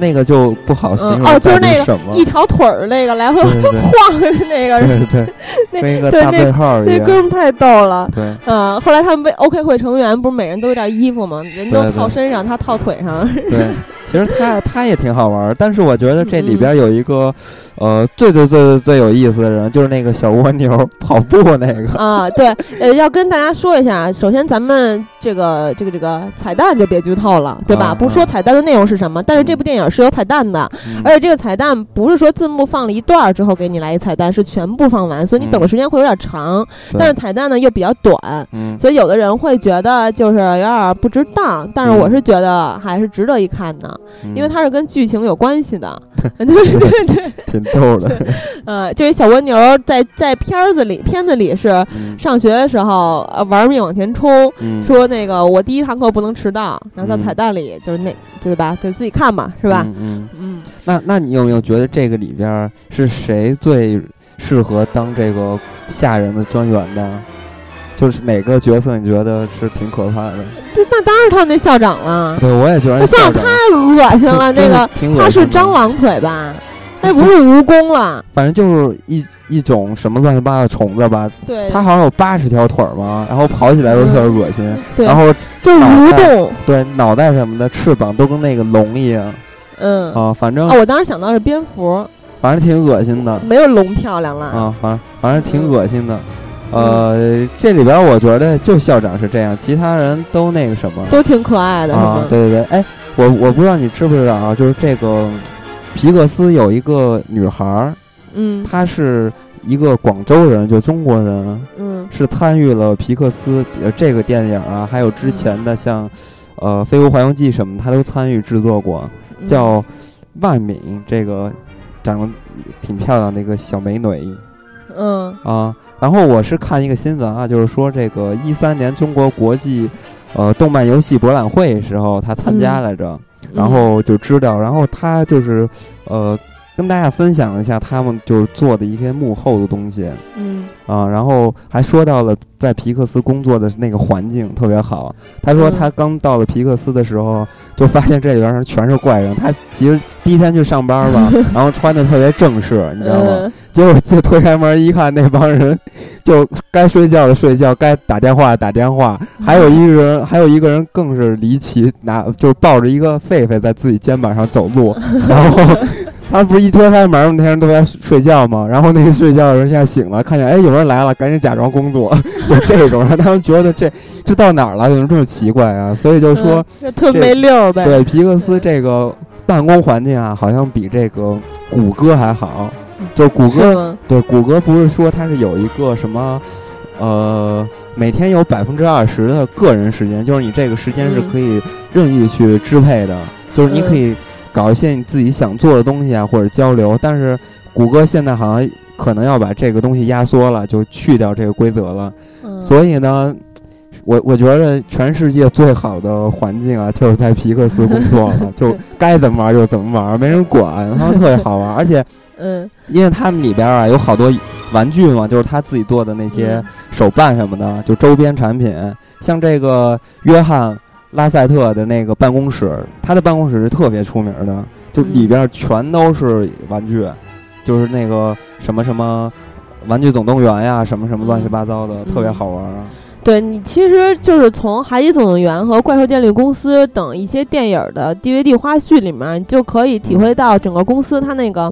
那个就不好形容哦，就是那个一条腿儿那个来回晃的那个，对对，那个大背号那哥们太逗了。对，嗯，后来他们被 OK 会成员不是每人都有点衣服吗？人都套身上，他套腿上。对，其实他他也挺好玩，但是我觉得这里边有一个呃最最最最最有意思的人，就是那个小蜗牛跑步那个 啊。对，呃，要跟大家说一下，首先咱们这个这个这个彩蛋就别剧透了，对吧？不说彩蛋的内容是什么，但是这部电影。是有彩蛋的，而且这个彩蛋不是说字幕放了一段之后给你来一彩蛋，是全部放完，所以你等的时间会有点长。但是彩蛋呢又比较短，所以有的人会觉得就是有点不值当。但是我是觉得还是值得一看的，因为它是跟剧情有关系的。对对对，挺逗的。呃，就是小蜗牛在在片子里片子里是上学的时候玩命往前冲，说那个我第一堂课不能迟到，然后在彩蛋里就是那对吧？就是自己看嘛，是吧？嗯嗯，那那你有没有觉得这个里边是谁最适合当这个吓人的专员的？就是哪个角色你觉得是挺可怕的？这那当然他那校长了。对，我也觉得校长太恶心了。那个他是蟑螂腿吧？那不是蜈蚣了。反正就是一一种什么乱七八糟的虫子吧。对，他好像有八十条腿嘛，然后跑起来都特别恶心。对然后就蠕动。对，脑袋什么的，翅膀都跟那个龙一样。嗯啊，反正啊，我当时想到是蝙蝠，反正挺恶心的，没有龙漂亮了啊，反正反正挺恶心的，呃，这里边我觉得就校长是这样，其他人都那个什么，都挺可爱的啊，对对对，哎，我我不知道你知不知道啊，就是这个皮克斯有一个女孩儿，嗯，她是一个广州人，就中国人，嗯，是参与了皮克斯这个电影啊，还有之前的像呃《飞屋环游记》什么，她都参与制作过。叫万敏，这个长得挺漂亮的一个小美女。嗯啊，然后我是看一个新闻啊，就是说这个一三年中国国际呃动漫游戏博览会时候，他参加来着，然后就知道，然后他就是呃。跟大家分享了一下他们就是做的一些幕后的东西，嗯啊，然后还说到了在皮克斯工作的那个环境特别好。他说他刚到了皮克斯的时候，就发现这里边全是怪人。他其实第一天去上班吧，然后穿的特别正式，你知道吗？结果就推开门一看，那帮人就该睡觉的睡觉，该打电话打电话。还有一个人，还有一个人更是离奇，拿就抱着一个狒狒在自己肩膀上走路，然后。他不是一推开门，那些人都在睡觉吗？然后那个睡觉的人现在醒了，看见哎有人来了，赶紧假装工作，就这种让他们觉得这这到哪儿了？怎么这么奇怪啊？所以就说特没溜呗。对皮克斯这个办公环境啊，好像比这个谷歌还好。就谷歌对谷歌不是说它是有一个什么呃每天有百分之二十的个人时间，就是你这个时间是可以任意去支配的，就是你可以。搞一些你自己想做的东西啊，或者交流，但是谷歌现在好像可能要把这个东西压缩了，就去掉这个规则了。所以呢，我我觉得全世界最好的环境啊，就是在皮克斯工作了，就该怎么玩就怎么玩，没人管，然后特别好玩。而且，嗯，因为他们里边啊有好多玩具嘛，就是他自己做的那些手办什么的，就周边产品，像这个约翰。拉塞特的那个办公室，他的办公室是特别出名的，就里边全都是玩具，就是那个什么什么玩具总动员呀，什么什么乱七八糟的，特别好玩。对你，其实就是从《海底总动员》和《怪兽电力公司》等一些电影的 DVD 花絮里面，你就可以体会到整个公司它那个。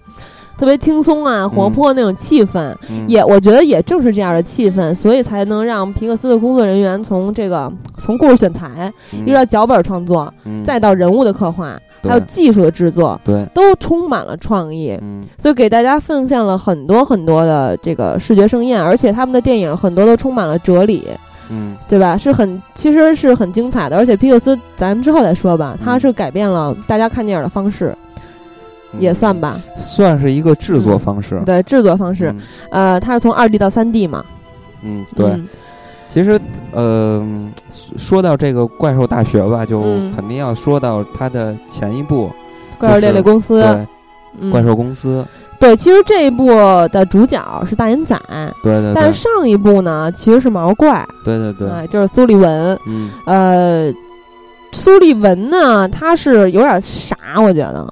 特别轻松啊，活泼那种气氛，也我觉得也正是这样的气氛，所以才能让皮克斯的工作人员从这个从故事选材，一直到脚本创作，再到人物的刻画，还有技术的制作，对，都充满了创意，所以给大家奉献了很多很多的这个视觉盛宴，而且他们的电影很多都充满了哲理，嗯，对吧？是很其实是很精彩的，而且皮克斯咱们之后再说吧，它是改变了大家看电影的方式。也算吧，算是一个制作方式。对，制作方式，呃，它是从二 D 到三 D 嘛。嗯，对。其实，呃，说到这个怪兽大学吧，就肯定要说到它的前一部《怪兽猎猎公司》。对，怪兽公司。对，其实这一部的主角是大眼仔。对对。但是上一部呢，其实是毛怪。对对对。就是苏利文。嗯。呃，苏利文呢，他是有点傻，我觉得。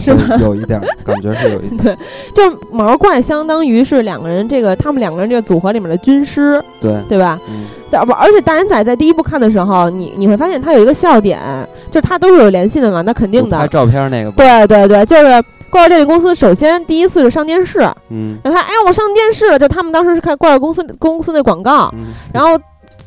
是有一点感觉是有一点，对，就毛怪相当于是两个人，这个他们两个人这个组合里面的军师，对对吧？嗯，不，而且大眼仔在第一部看的时候，你你会发现他有一个笑点，就他都是有联系的嘛，那肯定的。拍照片那个。对对对，就是怪兽电力公司，首先第一次是上电视，嗯，让他哎我上电视了，就他们当时是看怪兽公司公司那广告，然后。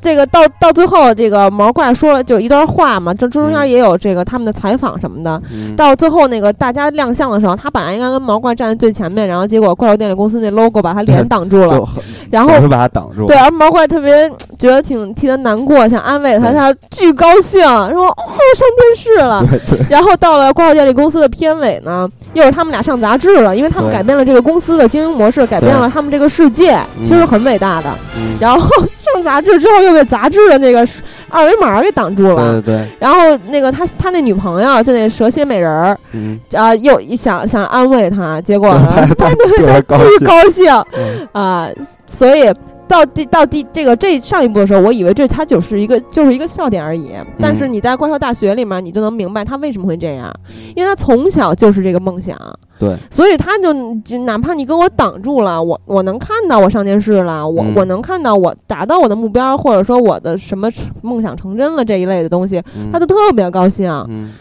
这个到到最后，这个毛怪说了就一段话嘛，这中间也有这个他们的采访什么的。到最后那个大家亮相的时候，他本来应该跟毛怪站在最前面，然后结果怪兽电力公司那 logo 把他脸挡住了，然后把他挡住。对，而毛怪特别觉得挺替他难过，想安慰他，他巨高兴，说哦上电视了。然后到了怪兽电力公司的片尾呢，又是他们俩上杂志了，因为他们改变了这个公司的经营模式，改变了他们这个世界，其实很伟大的。然后上杂志之后。又被杂志的那个二维码给挡住了，对对。然后那个他他那女朋友就那蛇蝎美人儿，啊，又想想安慰他，结果他特别高兴啊，所以。到第到第这个这上一部的时候，我以为这他就是一个就是一个笑点而已。但是你在怪兽大学里面，你就能明白他为什么会这样，因为他从小就是这个梦想。对，所以他就就哪怕你给我挡住了，我我能看到我上电视了，我我能看到我达到我的目标，或者说我的什么梦想成真了这一类的东西，他就特别高兴。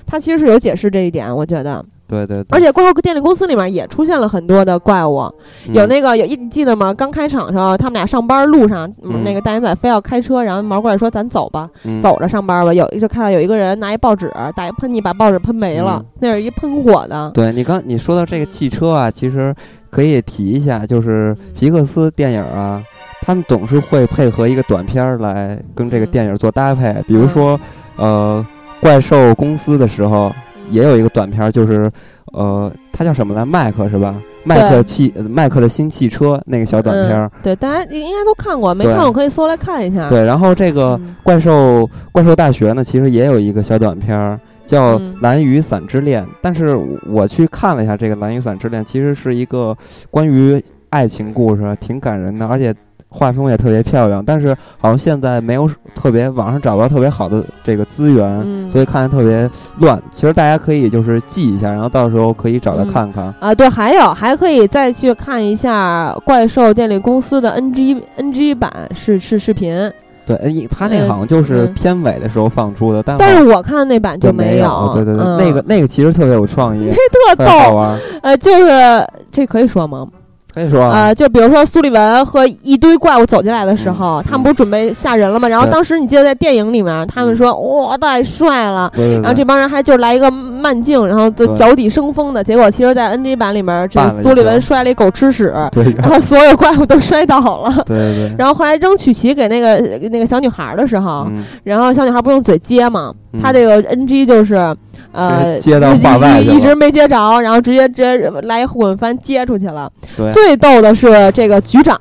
他其实是有解释这一点，我觉得。对对，而且怪兽电力公司里面也出现了很多的怪物，有那个有一记得吗？刚开场的时候，他们俩上班路上，那个大眼仔非要开车，然后毛怪说：“咱走吧，走着上班吧。”有就看到有一个人拿一报纸打一喷嚏，把报纸喷没了，那是一喷火的。对你刚你说到这个汽车啊，其实可以提一下，就是皮克斯电影啊，他们总是会配合一个短片来跟这个电影做搭配，比如说呃，怪兽公司的时候。也有一个短片，就是，呃，它叫什么来？麦克是吧？麦克汽，麦克的新汽车那个小短片。对，大家应该都看过，没看过可以搜来看一下。对，然后这个怪兽怪兽大学呢，其实也有一个小短片，叫《蓝雨伞之恋》。但是我去看了一下，这个《蓝雨伞之恋》其实是一个关于爱情故事，挺感人的，而且。画风也特别漂亮，但是好像现在没有特别网上找不到特别好的这个资源，所以看的特别乱。其实大家可以就是记一下，然后到时候可以找来看看。啊，对，还有还可以再去看一下怪兽电力公司的 NG NG 版是是视频。对，他那好像就是片尾的时候放出的，但但是我看那版就没有。对对对，那个那个其实特别有创意，那特好玩。呃，就是这可以说吗？可以说啊，就比如说苏利文和一堆怪物走进来的时候，他们不是准备吓人了吗？然后当时你记得在电影里面，他们说哇太帅了，然后这帮人还就来一个慢镜，然后就脚底生风的结果，其实，在 NG 版里面，这苏利文摔了一狗吃屎，然后所有怪物都摔倒了，对对。然后后来扔曲奇给那个那个小女孩的时候，然后小女孩不用嘴接嘛，他这个 NG 就是。呃，接到话外一直没接着，然后直接直接来一滚翻接出去了。对，最逗的是这个局长，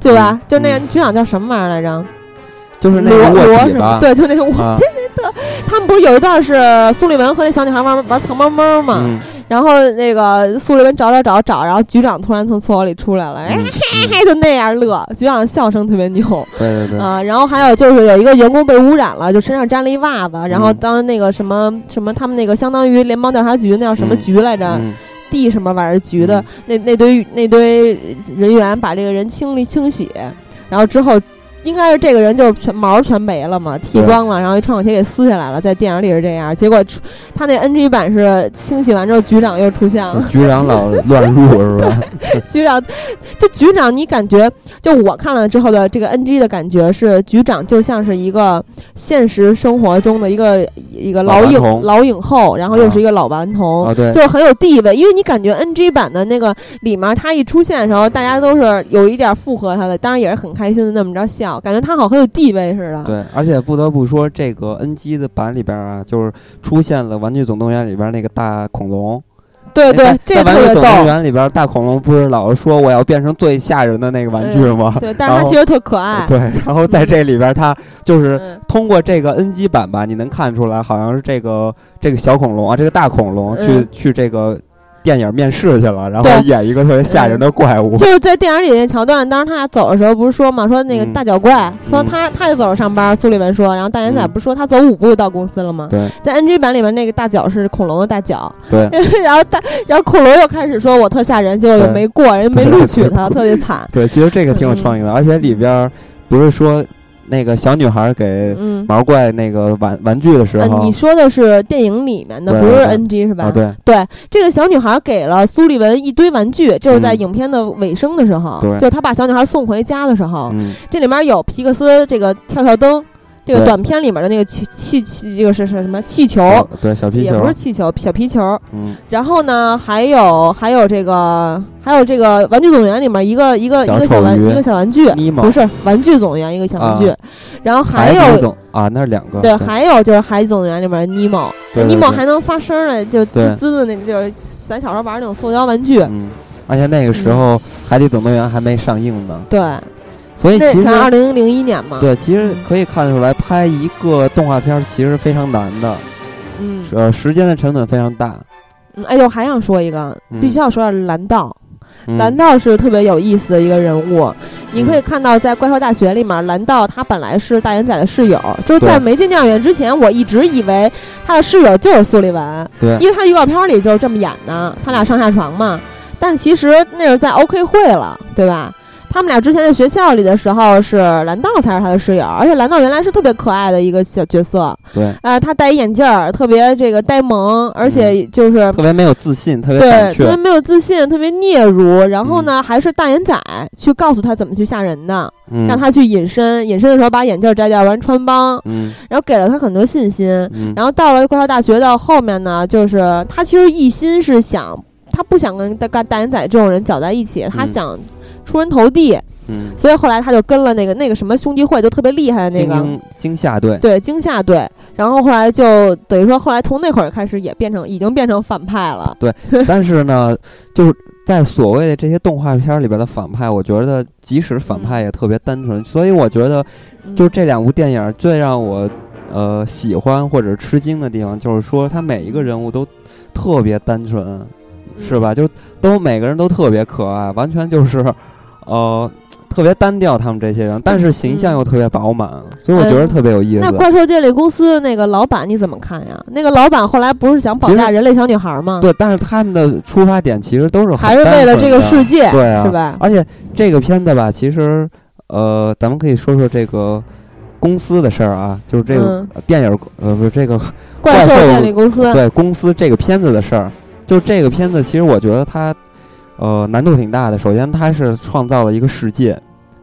对吧？就那个局长叫什么玩意儿来着？就是那个卧底吧？对，就那个卧底。特，他们不是有一段是苏立文和那小女孩玩玩藏猫猫吗？然后那个苏利文找找找找，然后局长突然从厕所里出来了，哎嘿嘿，就那样乐。局长笑声特别牛。对对对。啊，然后还有就是有一个员工被污染了，就身上沾了一袜子，然后当那个什么什么，他们那个相当于联邦调查局那叫什么局来着地什么玩意儿局的那那堆那堆人员把这个人清理清洗，然后之后。应该是这个人就全毛全没了嘛，剃光了，然后一创可贴给撕下来了，在电影里是这样。结果他那 NG 版是清洗完之后，局长又出现了。局长老乱入 是吧？局长，就局长，你感觉就我看了之后的这个 NG 的感觉是，局长就像是一个现实生活中的一个一个老影老影后，然后又是一个老顽童，就很有地位。因为你感觉 NG 版的那个里面他一出现的时候，大家都是有一点附和他的，当然也是很开心的那么着笑。感觉他好很有地位似的。对，而且不得不说，这个 NG 的版里边啊，就是出现了《玩具总动员》里边那个大恐龙。对对，这玩具总动员里边，大恐龙不是老是说我要变成最吓人的那个玩具吗？对，但是它其实特可爱。对，然后在这里边，它就是通过这个 NG 版吧，你能看出来，好像是这个这个小恐龙啊，这个大恐龙去去这个。电影面试去了，然后演一个特别吓人的怪物。就是在电影里那桥段，当时他俩走的时候，不是说嘛，说那个大脚怪，说他他也走着上班。苏利文说，然后大眼仔不是说他走五步就到公司了吗？对，在 NG 版里面那个大脚是恐龙的大脚。对，然后大然后恐龙又开始说我特吓人，结果又没过，人家没录取他，特别惨。对，其实这个挺有创意的，而且里边不是说。那个小女孩给毛怪那个玩玩具的时候，你说的是电影里面的，不是 NG 是吧？对。对，这个小女孩给了苏利文一堆玩具，就是在影片的尾声的时候，就他把小女孩送回家的时候，这里面有皮克斯这个跳跳灯。这个短片里面的那个气气气，这个是是什么气球？对，小皮球也不是气球，小皮球。嗯。然后呢，还有还有这个还有这个《玩具总动员》里面一个一个一个小玩一个小玩具，不是《玩具总动员》一个小玩具。然后还有啊，那是两个。对，还有就是《海底总动员》里面的尼莫，尼莫还能发声呢，就滋滋的那，就是咱小时候玩那种塑胶玩具。嗯。而且那个时候《海底总动员》还没上映呢。对。所以其实二零零一年嘛，对，其实可以看得出来，拍一个动画片其实非常难的，嗯，呃，时间的成本非常大。嗯，哎呦，还想说一个，必须要说蓝道，蓝道是特别有意思的一个人物。你可以看到，在《怪兽大学》里面，蓝道他本来是大眼仔的室友，就是在没进电影院之前，我一直以为他的室友就是苏利文，对，因为他预告片里就是这么演的，他俩上下床嘛。但其实那是在 OK 会了，对吧？他们俩之前在学校里的时候是蓝道才是他的室友，而且蓝道原来是特别可爱的一个小角色。对，呃，他戴眼镜儿，特别这个呆萌，而且就是特别没有自信，特别对，特别没有自信，特别嗫嚅。然后呢，还是大眼仔去告诉他怎么去吓人的，让他去隐身，隐身的时候把眼镜摘掉，完穿帮。嗯，然后给了他很多信心。嗯，然后到了怪兽大学到后面呢，就是他其实一心是想，他不想跟大大眼仔这种人搅在一起，他想。出人头地，嗯，所以后来他就跟了那个那个什么兄弟会，就特别厉害的那个惊吓队，对惊吓队。然后后来就等于说，后来从那会儿开始也变成已经变成反派了。对，但是呢，就是在所谓的这些动画片里边的反派，我觉得即使反派也特别单纯。所以我觉得，就这两部电影最让我呃喜欢或者吃惊的地方，就是说他每一个人物都特别单纯，是吧？就都每个人都特别可爱，完全就是。呃，特别单调，他们这些人，但是形象又特别饱满，所以我觉得特别有意思。那怪兽电力公司的那个老板你怎么看呀？那个老板后来不是想绑架人类小女孩吗？对，但是他们的出发点其实都是还是为了这个世界，对啊，是吧？而且这个片子吧，其实呃，咱们可以说说这个公司的事儿啊，就是这个电影呃，不是这个怪兽电力公司对公司这个片子的事儿，就这个片子，其实我觉得它。呃，难度挺大的。首先，它是创造了一个世界，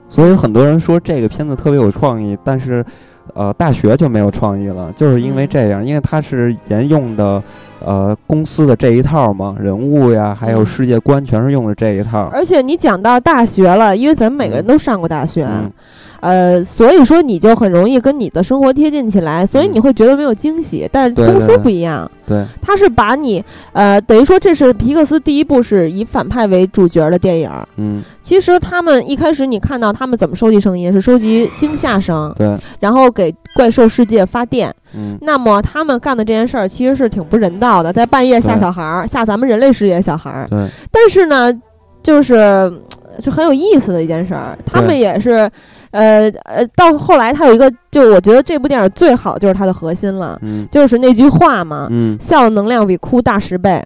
所以很多人说这个片子特别有创意。但是，呃，大学就没有创意了，就是因为这样，因为它是沿用的呃公司的这一套嘛，人物呀，还有世界观，全是用的这一套。而且你讲到大学了，因为咱们每个人都上过大学。呃，所以说你就很容易跟你的生活贴近起来，所以你会觉得没有惊喜。但是公司不一样，对，他是把你呃，等于说这是皮克斯第一部是以反派为主角的电影。嗯，其实他们一开始你看到他们怎么收集声音，是收集惊吓声，对，然后给怪兽世界发电。嗯，那么他们干的这件事儿其实是挺不人道的，在半夜吓小孩儿，吓咱们人类世界小孩儿。对，但是呢，就是是很有意思的一件事儿，他们也是。呃呃，到后来他有一个，就我觉得这部电影最好就是它的核心了，嗯，就是那句话嘛，嗯，笑的能量比哭大十倍，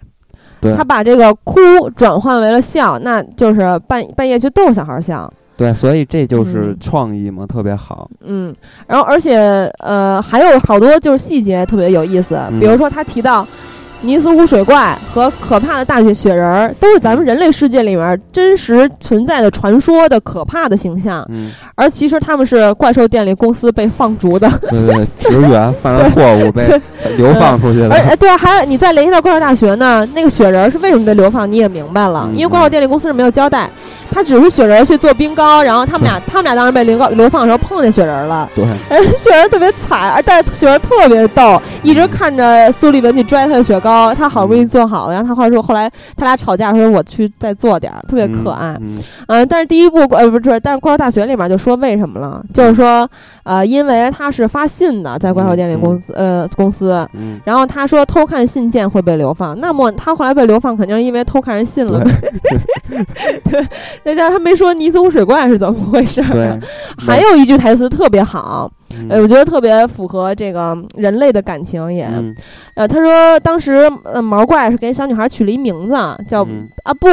对，他把这个哭转换为了笑，那就是半半夜去逗小孩笑，对，所以这就是创意嘛，特别好，嗯，然后而且呃还有好多就是细节特别有意思，比如说他提到。尼斯湖水怪和可怕的大雪雪人儿都是咱们人类世界里面真实存在的传说的可怕的形象，嗯，而其实他们是怪兽电力公司被放逐的，对对，职员犯了错误被流放出去了。而对，还有你再联系到怪兽大学呢，那个雪人是为什么被流放，你也明白了，因为怪兽电力公司是没有交代。他只是雪人去做冰糕，然后他们俩他们俩当时被流流放的时候碰见雪人了。对，雪人特别惨，而但是雪人特别逗，一直看着苏利文去拽他的雪糕，糕，他好不容易做好了，然后他话说后来他俩吵架说我去再做点儿，特别可爱。嗯，但是第一部呃不是，但是怪兽大学里面就说为什么了，就是说呃因为他是发信的，在怪兽电力公司呃公司，然后他说偷看信件会被流放，那么他后来被流放肯定是因为偷看人信了。对，人家 他没说泥松水怪是怎么回事。对，还有一句台词特别好。呃，我觉得特别符合这个人类的感情也，呃，他说当时呃毛怪是给小女孩取了一名字叫啊不，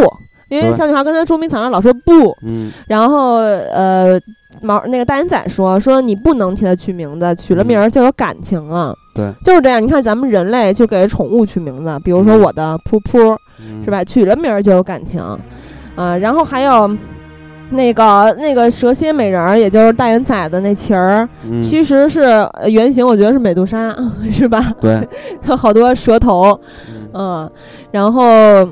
因为小女孩跟他捉迷藏上老说不，然后呃毛那个大眼仔说说你不能替他取名字，取了名儿就有感情了，对，就是这样。你看咱们人类就给宠物取名字，比如说我的噗噗，是吧？取了名儿就有感情，啊，然后还有。那个那个蛇蝎美人儿，也就是大眼仔的那旗儿，其实是原型，我觉得是美杜莎，是吧？对，好多蛇头，嗯，然后，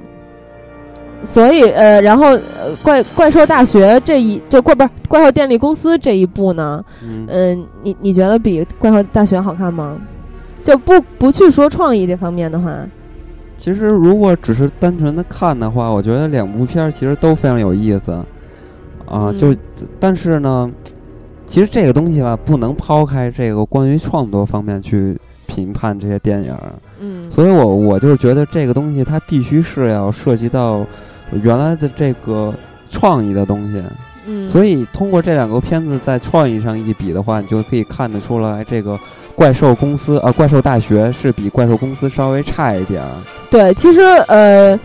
所以呃，然后怪怪兽大学这一就怪不是怪兽电力公司这一部呢，嗯，你你觉得比怪兽大学好看吗？就不不去说创意这方面的话，其实如果只是单纯的看的话，我觉得两部片儿其实都非常有意思。啊，就，但是呢，其实这个东西吧，不能抛开这个关于创作方面去评判这些电影。嗯，所以我我就是觉得这个东西它必须是要涉及到原来的这个创意的东西。嗯，所以通过这两个片子在创意上一比的话，你就可以看得出来，这个怪兽公司啊，怪兽大学是比怪兽公司稍微差一点。对，其实呃，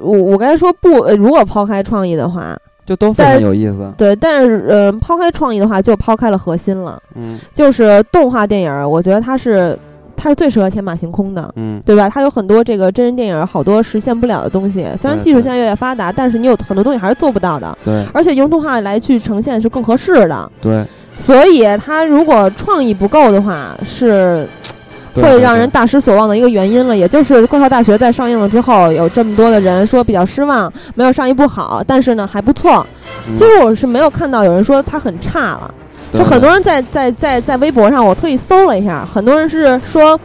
我我刚才说不，如果抛开创意的话。就都非常有意思，对，但是呃，抛开创意的话，就抛开了核心了，嗯，就是动画电影，我觉得它是它是最适合天马行空的，嗯，对吧？它有很多这个真人电影，好多实现不了的东西。虽然技术现在越来越发达，但是你有很多东西还是做不到的，对。而且用动画来去呈现是更合适的，对。所以它如果创意不够的话，是。会让人大失所望的一个原因了，也就是《怪兽大学》在上映了之后，有这么多的人说比较失望，没有上一部好，但是呢还不错。其实我是没有看到有人说它很差了，就很多人在在在在微博上，我特意搜了一下，很多人是说，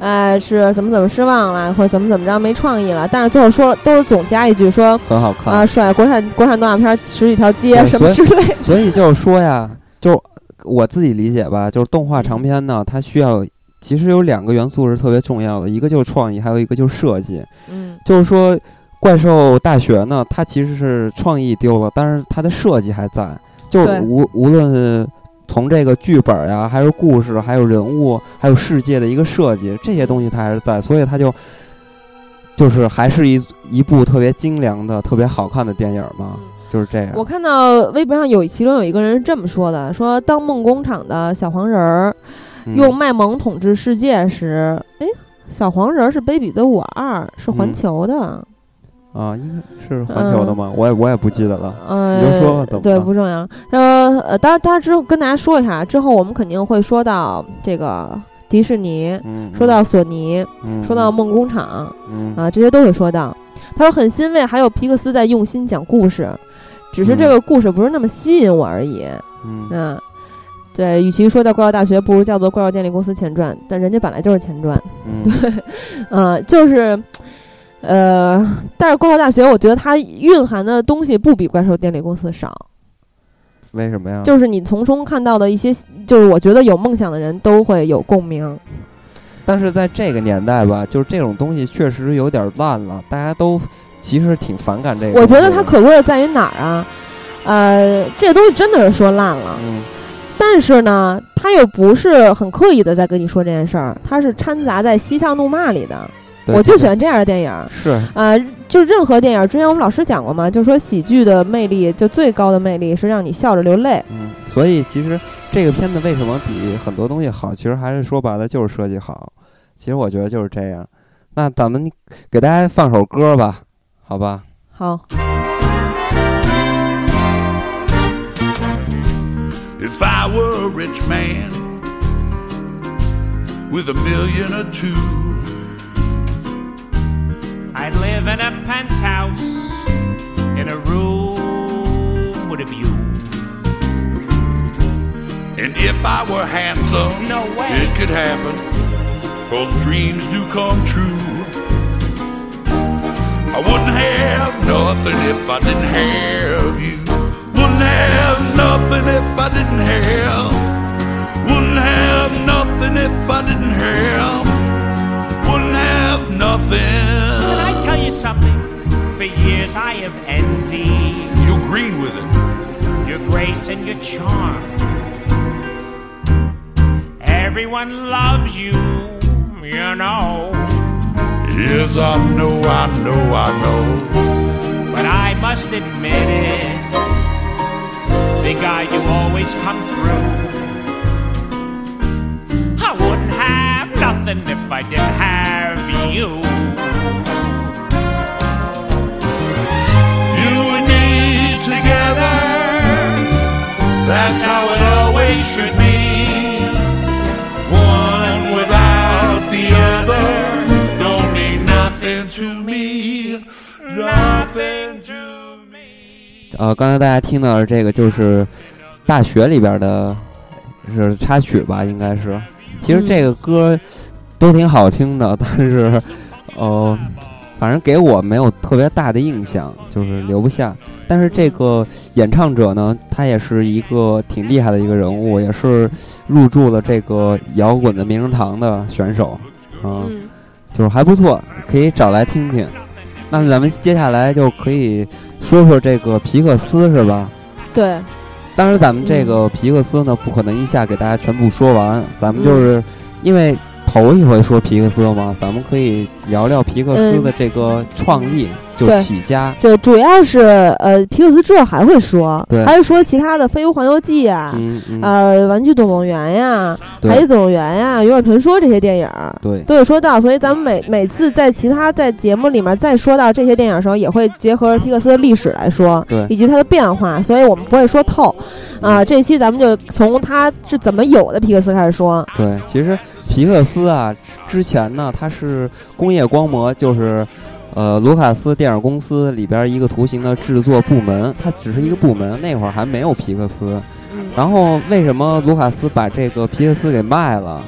呃，是怎么怎么失望了，或者怎么怎么着没创意了，但是最后说都是总加一句说很好看啊，甩国产国产动画片十几条街什么之类的。所以就是说呀，就我自己理解吧，就是动画长片呢，它需要。其实有两个元素是特别重要的，一个就是创意，还有一个就是设计。嗯，就是说，怪兽大学呢，它其实是创意丢了，但是它的设计还在。就是无无论从这个剧本呀，还是故事，还有人物，还有世界的一个设计，这些东西它还是在，所以它就就是还是一一部特别精良的、特别好看的电影嘛，就是这样。我看到微博上有其中有一个人是这么说的：说当梦工厂的小黄人儿。用卖萌统治世界时，哎，小黄人是《卑鄙的我二》，是环球的啊，应该是环球的吗？我也我也不记得了。嗯，你就说吧，对，不重要了。呃呃，当然，当然之后跟大家说一下，之后我们肯定会说到这个迪士尼，说到索尼，说到梦工厂，啊，这些都会说到。他说很欣慰，还有皮克斯在用心讲故事，只是这个故事不是那么吸引我而已。嗯。对，与其说叫怪兽大学，不如叫做怪兽电力公司前传。但人家本来就是前传，对，嗯，就是，呃，但是怪兽大学，我觉得它蕴含的东西不比怪兽电力公司少。为什么呀？就是你从中看到的一些，就是我觉得有梦想的人都会有共鸣。但是在这个年代吧，就是这种东西确实有点烂了，大家都其实挺反感这个。我觉得它可贵的在于哪儿啊？呃，这个东西真的是说烂了。嗯。但是呢，他又不是很刻意的在跟你说这件事儿，他是掺杂在嬉笑怒骂里的。我就喜欢这样的电影。是啊，就任何电影，之前我们老师讲过嘛，就说喜剧的魅力，就最高的魅力是让你笑着流泪。嗯，所以其实这个片子为什么比很多东西好，其实还是说白了就是设计好。其实我觉得就是这样。那咱们给大家放首歌吧，好吧？好。If I were a rich man with a million or two, I'd live in a penthouse in a room with a view. And if I were handsome, no way it could happen, cause dreams do come true. I wouldn't have nothing if I didn't have you. Wouldn't have nothing if I didn't have. Wouldn't have nothing if I didn't have. Wouldn't have nothing. Can I tell you something? For years I have envied You agreed with it. your grace and your charm. Everyone loves you, you know. Yes, I know, I know, I know. But I must admit it, big guy, you always come through. I wouldn't have nothing if I didn't have you. You and me together. That's how it always should be. One without the other don't mean nothing to me. Nothing to. 呃，刚才大家听到的这个就是大学里边的，是插曲吧，应该是。其实这个歌都挺好听的，但是呃，反正给我没有特别大的印象，就是留不下。但是这个演唱者呢，他也是一个挺厉害的一个人物，也是入驻了这个摇滚的名人堂的选手，啊、嗯就是还不错，可以找来听听。那咱们接下来就可以说说这个皮克斯，是吧？对，当然，咱们这个皮克斯呢，不可能一下给大家全部说完，咱们就是因为头一回说皮克斯嘛，咱们可以聊聊皮克斯的这个创立，就对起家。就主要是呃，皮克斯之后还会说，对还会说其他的《飞屋环游记》啊，嗯嗯，呃，《玩具总动员》呀，《对海底总动员》呀，《勇者传说》这些电影对都有说到，所以咱们每每次在其他在节目里面再说到这些电影的时候，也会结合皮克斯的历史来说，对以及它的变化，所以我们不会说透。啊、这期咱们就从它是怎么有的皮克斯开始说。对，其实皮克斯啊，之前呢，它是工业光魔，就是呃卢卡斯电影公司里边一个图形的制作部门，它只是一个部门，那会儿还没有皮克斯。然后为什么卢卡斯把这个皮克斯给卖了？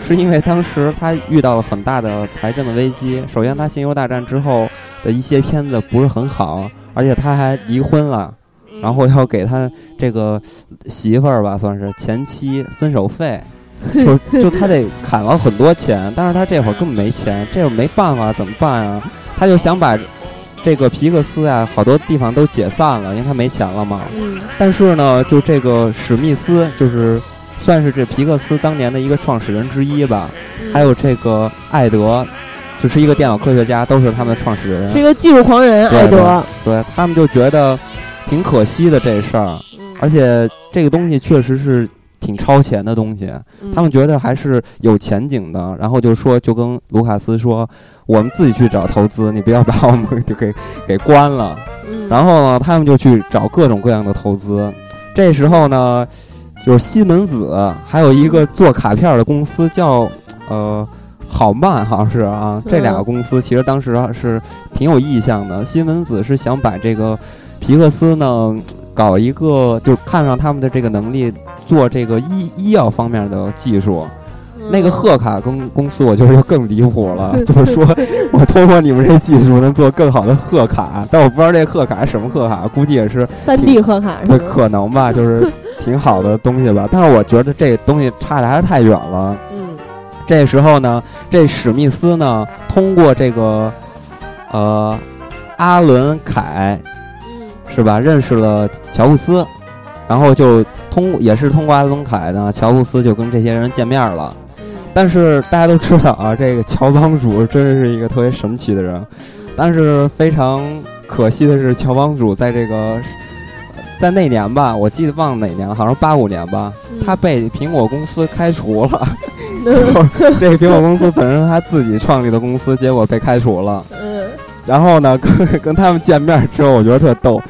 是因为当时他遇到了很大的财政的危机。首先，他《星球大战》之后的一些片子不是很好，而且他还离婚了，然后要给他这个媳妇儿吧，算是前妻分手费，就就他得砍了很多钱，但是他这会儿根本没钱，这会儿没办法，怎么办啊？他就想把这个皮克斯啊，好多地方都解散了，因为他没钱了嘛。嗯但是呢，就这个史密斯，就是算是这皮克斯当年的一个创始人之一吧，还有这个艾德，就是一个电脑科学家，都是他们的创始人。是一个技术狂人，艾德。对他们就觉得挺可惜的这事儿，而且这个东西确实是挺超前的东西，嗯他们觉得还是有前景的，然后就说就跟卢卡斯说，我们自己去找投资，你不要把我们就给给关了。嗯然后呢，他们就去找各种各样的投资。这时候呢，就是西门子，还有一个做卡片的公司叫呃好曼，好像是啊。这两个公司其实当时啊是挺有意向的。西门子是想把这个皮克斯呢搞一个，就看上他们的这个能力，做这个医医药方面的技术。那个贺卡公公司，我觉得就更离谱了，就是说我通过你们这技术能做更好的贺卡，但我不知道这贺卡是什么贺卡，估计也是三 D 贺卡是对，可能吧，就是挺好的东西吧。但是我觉得这东西差的还是太远了。嗯这时候呢，这史密斯呢，通过这个呃阿伦凯嗯是吧，认识了乔布斯，然后就通也是通过阿伦凯呢，乔布斯就跟这些人见面了。嗯但是大家都知道啊，这个乔帮主真是一个特别神奇的人。但是非常可惜的是，乔帮主在这个在那年吧，我记得忘了哪年了，好像八五年吧，嗯他被苹果公司开除了。就是这个苹果公司本身他自己创立的公司，结果被开除了。嗯然后呢，跟跟他们见面之后，我觉得特逗。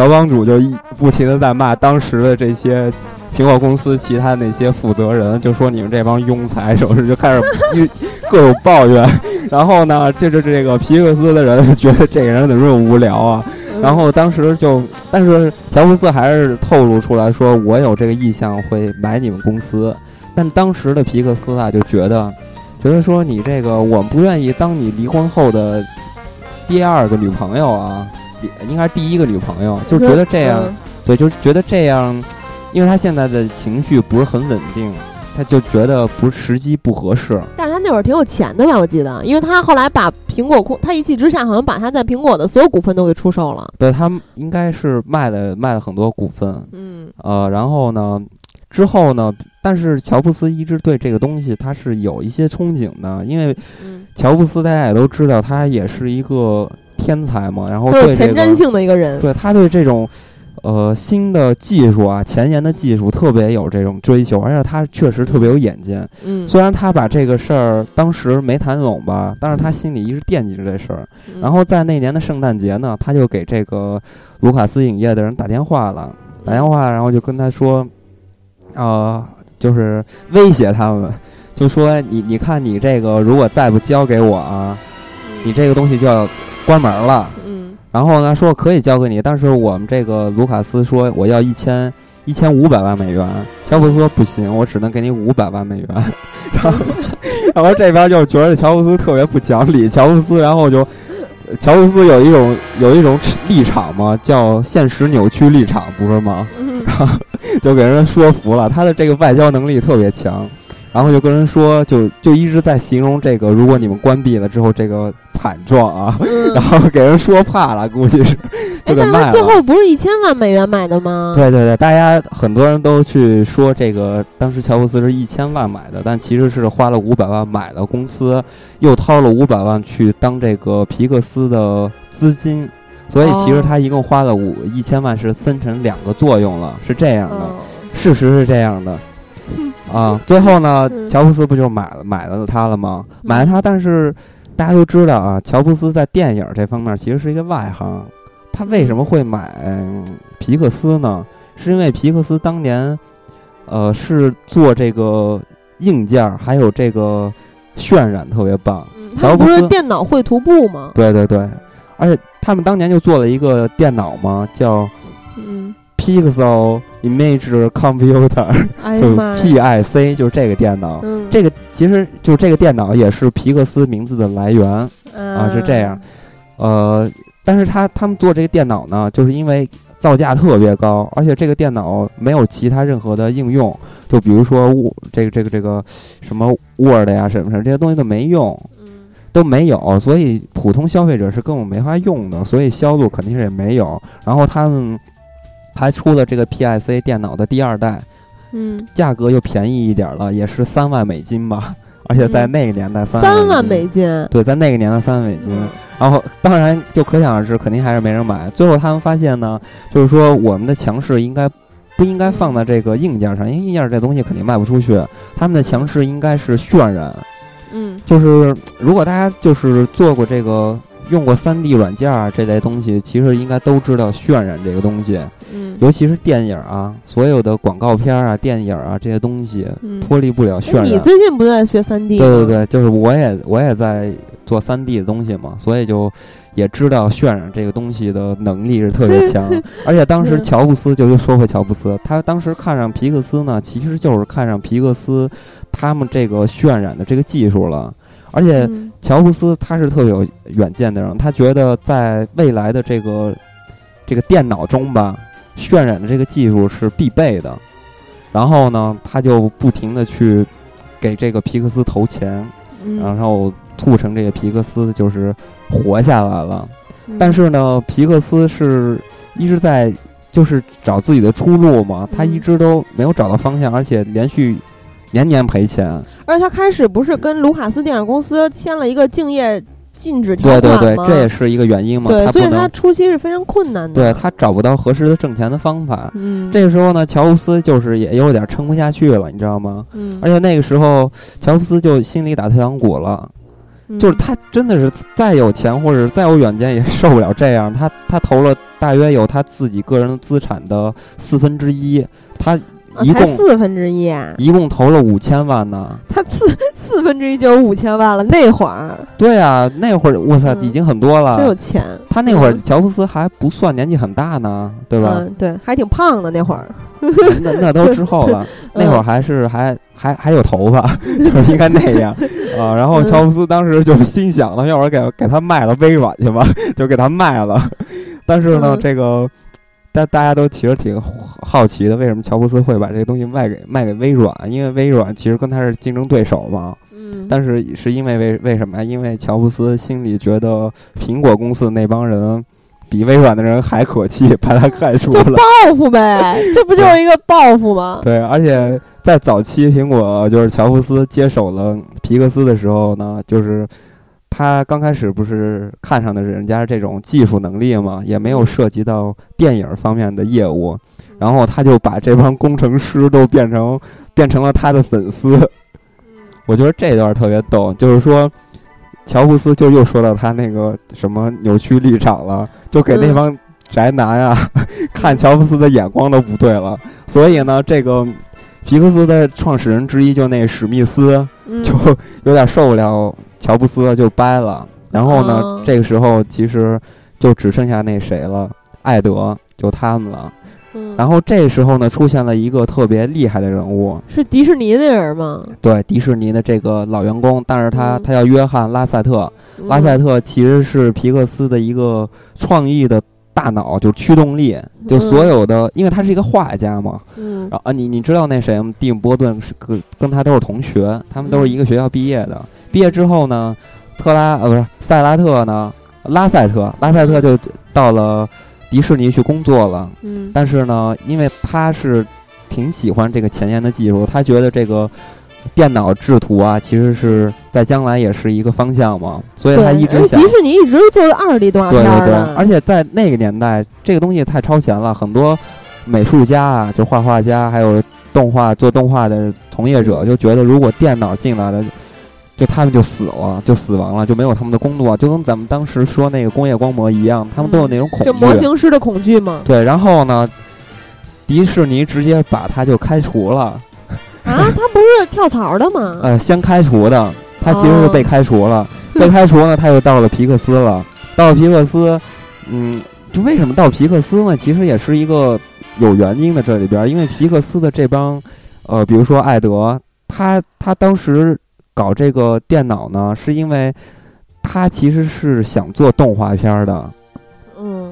乔帮主就一不停的在骂当时的这些苹果公司其他那些负责人，就说你们这帮庸才，是不是就开始一各种抱怨。然后呢，这是这个皮克斯的人觉得这个人怎么这么无聊啊？嗯然后当时就，但是乔布斯还是透露出来说，我有这个意向会买你们公司。但当时的皮克斯啊，就觉得，觉得说你这个我们不愿意当你离婚后的第二个女朋友啊，应该是第一个女朋友，就觉得这样，对，就是觉得这样，因为他现在的情绪不是很稳定。他就觉得不时机不合适，但是他那会儿挺有钱的吧？我记得，因为他后来把苹果控，他一气之下好像把他在苹果的所有股份都给出售了。对他应该是卖了卖了很多股份，嗯，呃，然后呢，之后呢，但是乔布斯一直对这个东西他是有一些憧憬的，因为乔布斯大家也都知道，他也是一个天才嘛，然后有前瞻性的一个人，对他对这种。呃，新的技术啊，前沿的技术特别有这种追求，而且他确实特别有眼见。嗯，虽然他把这个事儿当时没谈拢吧，但是他心里一直惦记着这事儿。然后在那年的圣诞节呢，他就给这个卢卡斯影业的人打电话了，打电话，然后就跟他说，呃，就是威胁他们，就说你你看你这个如果再不交给我啊，你这个东西就要关门了。然后呢，说可以交给你，但是我们这个卢卡斯说我要一千一千五百万美元。乔布斯说不行，我只能给你五百万美元。然后，然后这边就觉得乔布斯特别不讲理。乔布斯，然后就乔布斯有一种有一种立场嘛，叫现实扭曲立场，不是吗？然后就给人说服了，他的这个外交能力特别强。然后就跟人说，就就一直在形容这个，如果你们关闭了之后，这个惨状啊，然后给人说怕了，估计是就给卖了。最后不是一千万美元买的吗？对对对，大家很多人都去说这个，当时乔布斯是一千万买的，但其实是花了五百万买了公司，又掏了五百万去当这个皮克斯的资金，所以其实他一共花了五一千万，是分成两个作用了，是这样的，事实是这样的。啊，最后呢，乔布斯不就买了买了他了吗？买了他，但是大家都知道啊，乔布斯在电影这方面其实是一个外行。他为什么会买皮克斯呢？是因为皮克斯当年，呃，是做这个硬件还有这个渲染特别棒。乔布斯电脑绘图部吗？对对对，而且他们当年就做了一个电脑嘛，叫嗯。Pixel Image Computer，就 PIC，就是这个电脑。这个其实就这个电脑也是皮克斯名字的来源啊，是这样。呃，但是他他们做这个电脑呢，就是因为造价特别高，而且这个电脑没有其他任何的应用，就比如说这个这个这个什么 Word 呀，什么什么这些东西都没用，都没有，所以普通消费者是根本没法用的，所以销路肯定是也没有。然后他们。还出了这个 PIC 电脑的第二代，嗯，价格又便宜一点了，也是三万美金吧。而且在那个年代，三万美金，对，在那个年代三万美金。然后当然就可想而知，肯定还是没人买。最后他们发现呢，就是说我们的强势应该不应该放在这个硬件上，因为硬件这东西肯定卖不出去。他们的强势应该是渲染，嗯，就是如果大家就是做过这个。用过三 D 软件儿这类东西，其实应该都知道渲染这个东西。嗯，尤其是电影啊，所有的广告片啊、电影啊这些东西，脱离不了渲染。你最近不在学三 D？对对对，就是我也我也在做三 D 的东西嘛，所以就也知道渲染这个东西的能力是特别强。而且当时乔布斯就又说回乔布斯，他当时看上皮克斯呢，其实就是看上皮克斯他们这个渲染的这个技术了。而且乔布斯他是特别有远见的人，他觉得在未来的这个这个电脑中吧，渲染的这个技术是必备的。然后呢，他就不停的去给这个皮克斯投钱，然后促成这个皮克斯就是活下来了。但是呢，皮克斯是一直在就是找自己的出路嘛，他一直都没有找到方向，而且连续。年年赔钱，而且他开始不是跟卢卡斯电影公司签了一个竞业禁止条款对对对，这也是一个原因嘛。对，所以他初期是非常困难的。对他找不到合适的挣钱的方法。嗯，这个时候呢，乔布斯就是也有点撑不下去了，你知道吗？嗯。而且那个时候，乔布斯就心里打退堂鼓了，就是他真的是再有钱或者再有远见也受不了这样。他他投了大约有他自己个人资产的四分之一，他。一共四分之一，一共投了五千万呢。他四 四分之一就有五千万了，那会儿。对啊，那会儿哇塞，已经很多了。真有钱。他那会儿乔布斯还不算年纪很大呢，对吧？嗯，对，还挺胖的那会儿。那那都之后了，那会儿还是还还还有头发，就是应该那样。啊，然后乔布斯当时就心想了，要不然给给他卖了微软去吧，就给他卖了。但是呢，这个大大家都其实挺好奇的，为什么乔布斯会把这个东西卖给卖给微软？因为微软其实跟他是竞争对手嘛。嗯。但是是因为为为什么呀？因为乔布斯心里觉得苹果公司那帮人比微软的人还可气，把他开除了。报 复呗，这不就是一个报复吗？对，而且。在早期，苹果就是乔布斯接手了皮克斯的时候呢，就是他刚开始不是看上的人家这种技术能力嘛，也没有涉及到电影方面的业务，然后他就把这帮工程师都变成变成了他的粉丝。我觉得这段特别逗，就是说乔布斯就又说到他那个什么扭曲立场了，就给那帮宅男啊 看乔布斯的眼光都不对了，所以呢，这个。皮克斯的创始人之一就那史密斯，就有点受不了乔布斯，就掰了。然后呢，这个时候其实就只剩下那谁了，艾德，就他们了。然后这时候呢，出现了一个特别厉害的人物，是迪士尼的人吗？对，迪士尼的这个老员工，但是他他叫约翰·拉塞特。拉塞特其实是皮克斯的一个创意的。大脑就驱动力，就所有的，因为他是一个画家嘛。嗯。然后啊，你你知道那谁吗？蒂姆·波顿是跟跟他都是同学，他们都是一个学校毕业的。毕业之后呢，特拉呃不是塞拉特呢，拉塞特拉塞特就到了迪士尼去工作了。嗯。但是呢，因为他是挺喜欢这个前沿的技术，他觉得这个。电脑制图啊，其实是在将来也是一个方向嘛，所以他一直想。迪士尼一直做的二 D 动画片对对对，而且在那个年代，这个东西太超前了，很多美术家啊，就画画家，还有动画做动画的从业者，就觉得如果电脑进来了，就他们就死了，就死亡了，就没有他们的工作，就跟咱们当时说那个工业光魔一样，他们都有那种恐惧，就模型师的恐惧嘛。对，然后呢，迪士尼直接把他就开除了。啊，他不是跳槽的吗？呃，先开除的，他其实是被开除了。被开除呢，他又到了皮克斯了。到了皮克斯，嗯，就为什么到皮克斯呢？其实也是一个有原因的。这里边，因为皮克斯的这帮，呃，比如说艾德，他他当时搞这个电脑呢，是因为他其实是想做动画片的。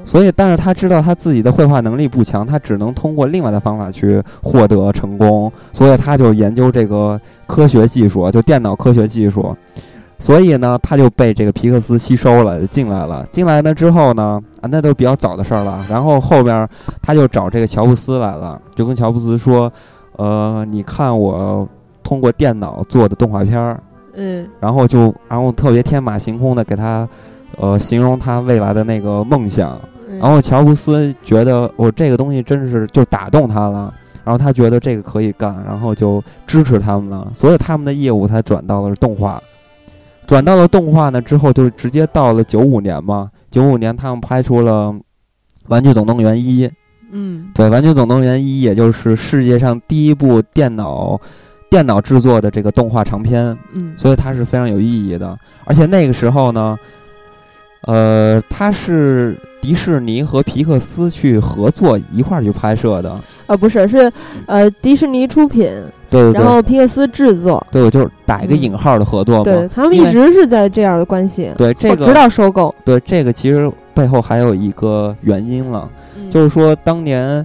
嗯，所以，但是他知道他自己的绘画能力不强，他只能通过另外的方法去获得成功，所以他就研究这个科学技术，就电脑科学技术。所以呢，他就被这个皮克斯吸收了，进来了。进来了之后呢，啊，那都比较早的事儿了。然后后边他就找这个乔布斯来了，就跟乔布斯说：“呃，你看我通过电脑做的动画片儿，嗯，然后就然后特别天马行空的给他。”呃，形容他未来的那个梦想，然后乔布斯觉得我这个东西真是就打动他了，然后他觉得这个可以干，然后就支持他们了，所以他们的业务才转到了动画，转到了动画呢之后就直接到了九五年嘛，九五年他们拍出了《玩具总动员一》，嗯，对，《玩具总动员一》也就是世界上第一部电脑电脑制作的这个动画长片，嗯，所以它是非常有意义的，而且那个时候呢。呃，它是迪士尼和皮克斯去合作一块儿去拍摄的。呃，不是，是呃迪士尼出品，对，然后皮克斯制作。对，我就是打一个引号的合作嘛。对他们一直是在这样的关系。对，这个直到收购。对，这个其实背后还有一个原因了，就是说当年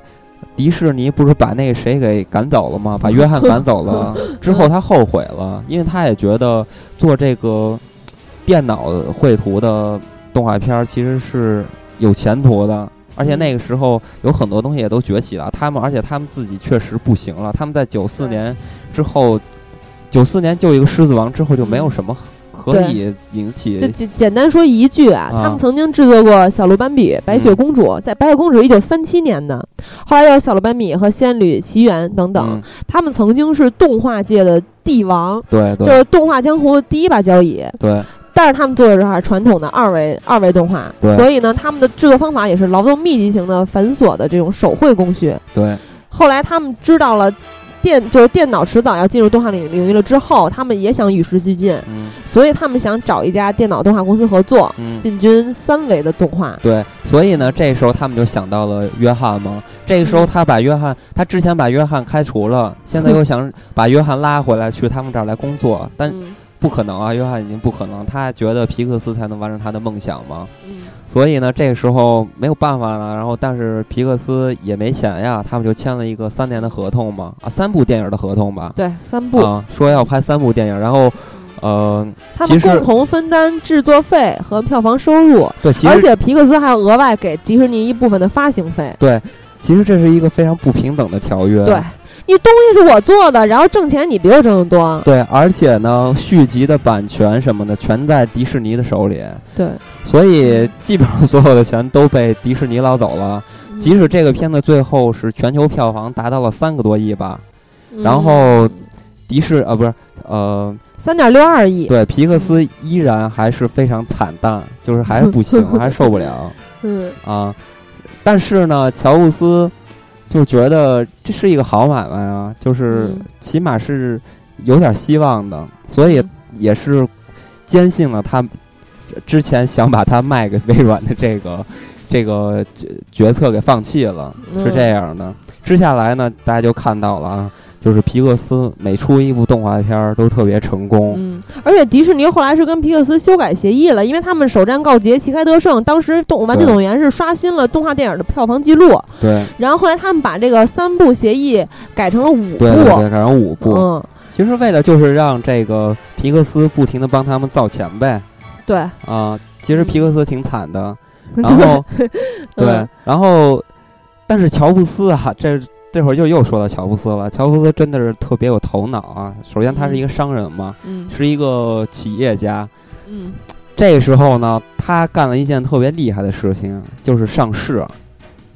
迪士尼不是把那个谁给赶走了吗？把约翰赶走了 之后，他后悔了，因为他也觉得做这个电脑绘图的。动画片其实是有前途的，而且那个时候有很多东西也都崛起了。他们，而且他们自己确实不行了。他们在九四年之后，九四年就一个狮子王之后就没有什么可以引起。就简简单说一句啊，他们曾经制作过小鹿斑比、白雪公主，在白雪公主一九三七年的，后来有小鹿斑比和仙女奇缘等等，他们曾经是动画界的帝王，对，就是动画江湖的第一把交椅，对。但是他们做的是还是传统的二维二维动画，所以呢，他们的制作方法也是劳动密集型的繁琐的这种手绘工序。对。后来他们知道了电就是电脑迟早要进入动画领领域了之后，他们也想与时俱进，所以他们想找一家电脑动画公司合作，进军三维的动画。对，所以呢，这时候他们就想到了约翰嘛。这个时候他把约翰，他之前把约翰开除了，现在又想把约翰拉回来去他们这儿来工作，但。不可能啊，约翰已经不可能，他觉得皮克斯才能完成他的梦想嘛。嗯。所以呢，这个时候没有办法了。然后，但是皮克斯也没钱呀，他们就签了一个三年的合同嘛，啊，三部电影的合同吧。对，三部啊，说要拍三部电影，然后，呃，他们共同分担制作费和票房收入。对，而且皮克斯还要额外给迪士尼一部分的发行费。对，其实这是一个非常不平等的条约。对。你东西是我做的，然后挣钱你比我挣得多。对，而且呢，续集的版权什么的全在迪士尼的手里。对，所以基本上所有的钱都被迪士尼捞走了。即使这个片子最后是全球票房达到了三个多亿吧，然后迪士啊不是呃三点六二亿。对，皮克斯依然还是非常惨淡，就是还是不行，还是受不了。嗯啊，但是呢，乔布斯。就觉得这是一个好买卖啊，就是起码是有点希望的，所以也是坚信了他之前想把它卖给微软的这个 这个决策给放弃了，是这样的。接下来呢，大家就看到了啊。就是皮克斯每出一部动画片儿都特别成功，嗯，而且迪士尼后来是跟皮克斯修改协议了，因为他们首战告捷，旗开得胜，当时《动玩具总动员》是刷新了动画电影的票房记录，对。然后后来他们把这个三部协议改成了五部，对对对，改成五部。嗯，其实为的就是让这个皮克斯不停的帮他们造钱呗。对。啊，其实皮克斯挺惨的，然后，对，然后，但是乔布斯啊，这。这会儿就又说到乔布斯了。乔布斯真的是特别有头脑啊！首先，他是一个商人嘛，是一个企业家。嗯，这时候呢，他干了一件特别厉害的事情，就是上市。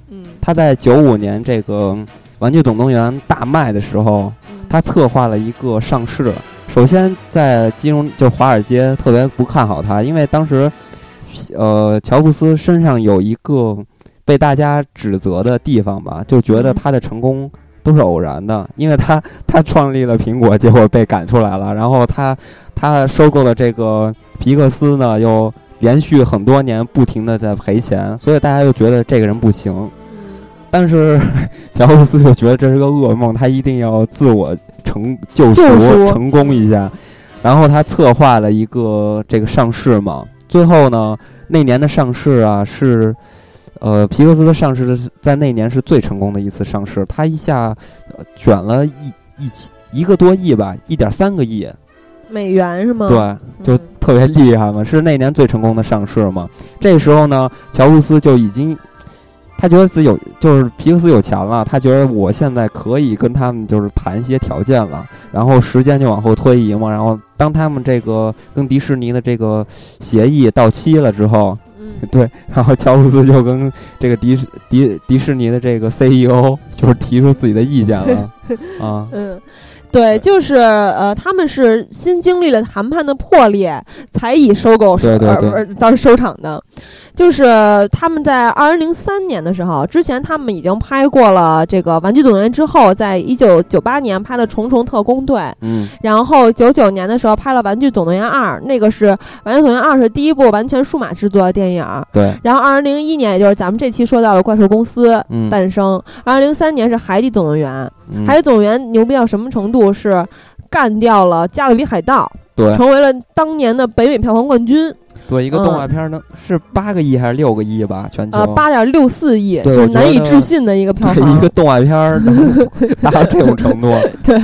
嗯，他在九五年这个《玩具总动员》大卖的时候，他策划了一个上市。首先，在金融就是华尔街特别不看好他，因为当时，呃，乔布斯身上有一个。被大家指责的地方吧，就觉得他的成功都是偶然的，因为他 他创立了苹果，结果被赶出来了，然后他他收购了这个皮克斯呢，又连续很多年不停的在赔钱，所以大家就觉得这个人不行。但是 乔布斯就觉得这是个噩梦，他一定要自我成救赎成功一下，然后他策划了一个这个上市嘛，最后呢那年的上市啊是。呃，皮克斯的上市在那年是最成功的一次上市，他一下卷了一一一个多亿吧，一点三个亿美元是吗？对，就特别厉害嘛，是那年最成功的上市嘛。这时候呢，乔布斯就已经他觉得自己有，就是皮克斯有钱了，他觉得我现在可以跟他们就是谈一些条件了，然后时间就往后推移嘛，然后当他们这个跟迪士尼的这个协议到期了之后。对，然后乔布斯就跟这个迪士迪迪士尼的这个 CEO 就是提出自己的意见了 啊。嗯，对，就是呃，他们是新经历了谈判的破裂，才以收购对对对。当收场的。就是他们在二零零三年的时候，之前他们已经拍过了这个《玩具总动员》之后，在一九九八年拍了《虫虫特工队》，嗯，然后九九年的时候拍了《玩具总动员二》，那个是《玩具总动员二》是第一部完全数码制作的电影，对。然后二零零一年，也就是咱们这期说到的怪兽公司诞生，二零零三年是《海底总动员》，《海底总动员》牛逼到什么程度？是干掉了《加勒比海盗》，对，成为了当年的北美票房冠军。对一个动画片呢，是八个亿还是六个亿吧？全球呃八点六四亿，就是难以置信的一个票房。一个动画片能达到这种程度。对，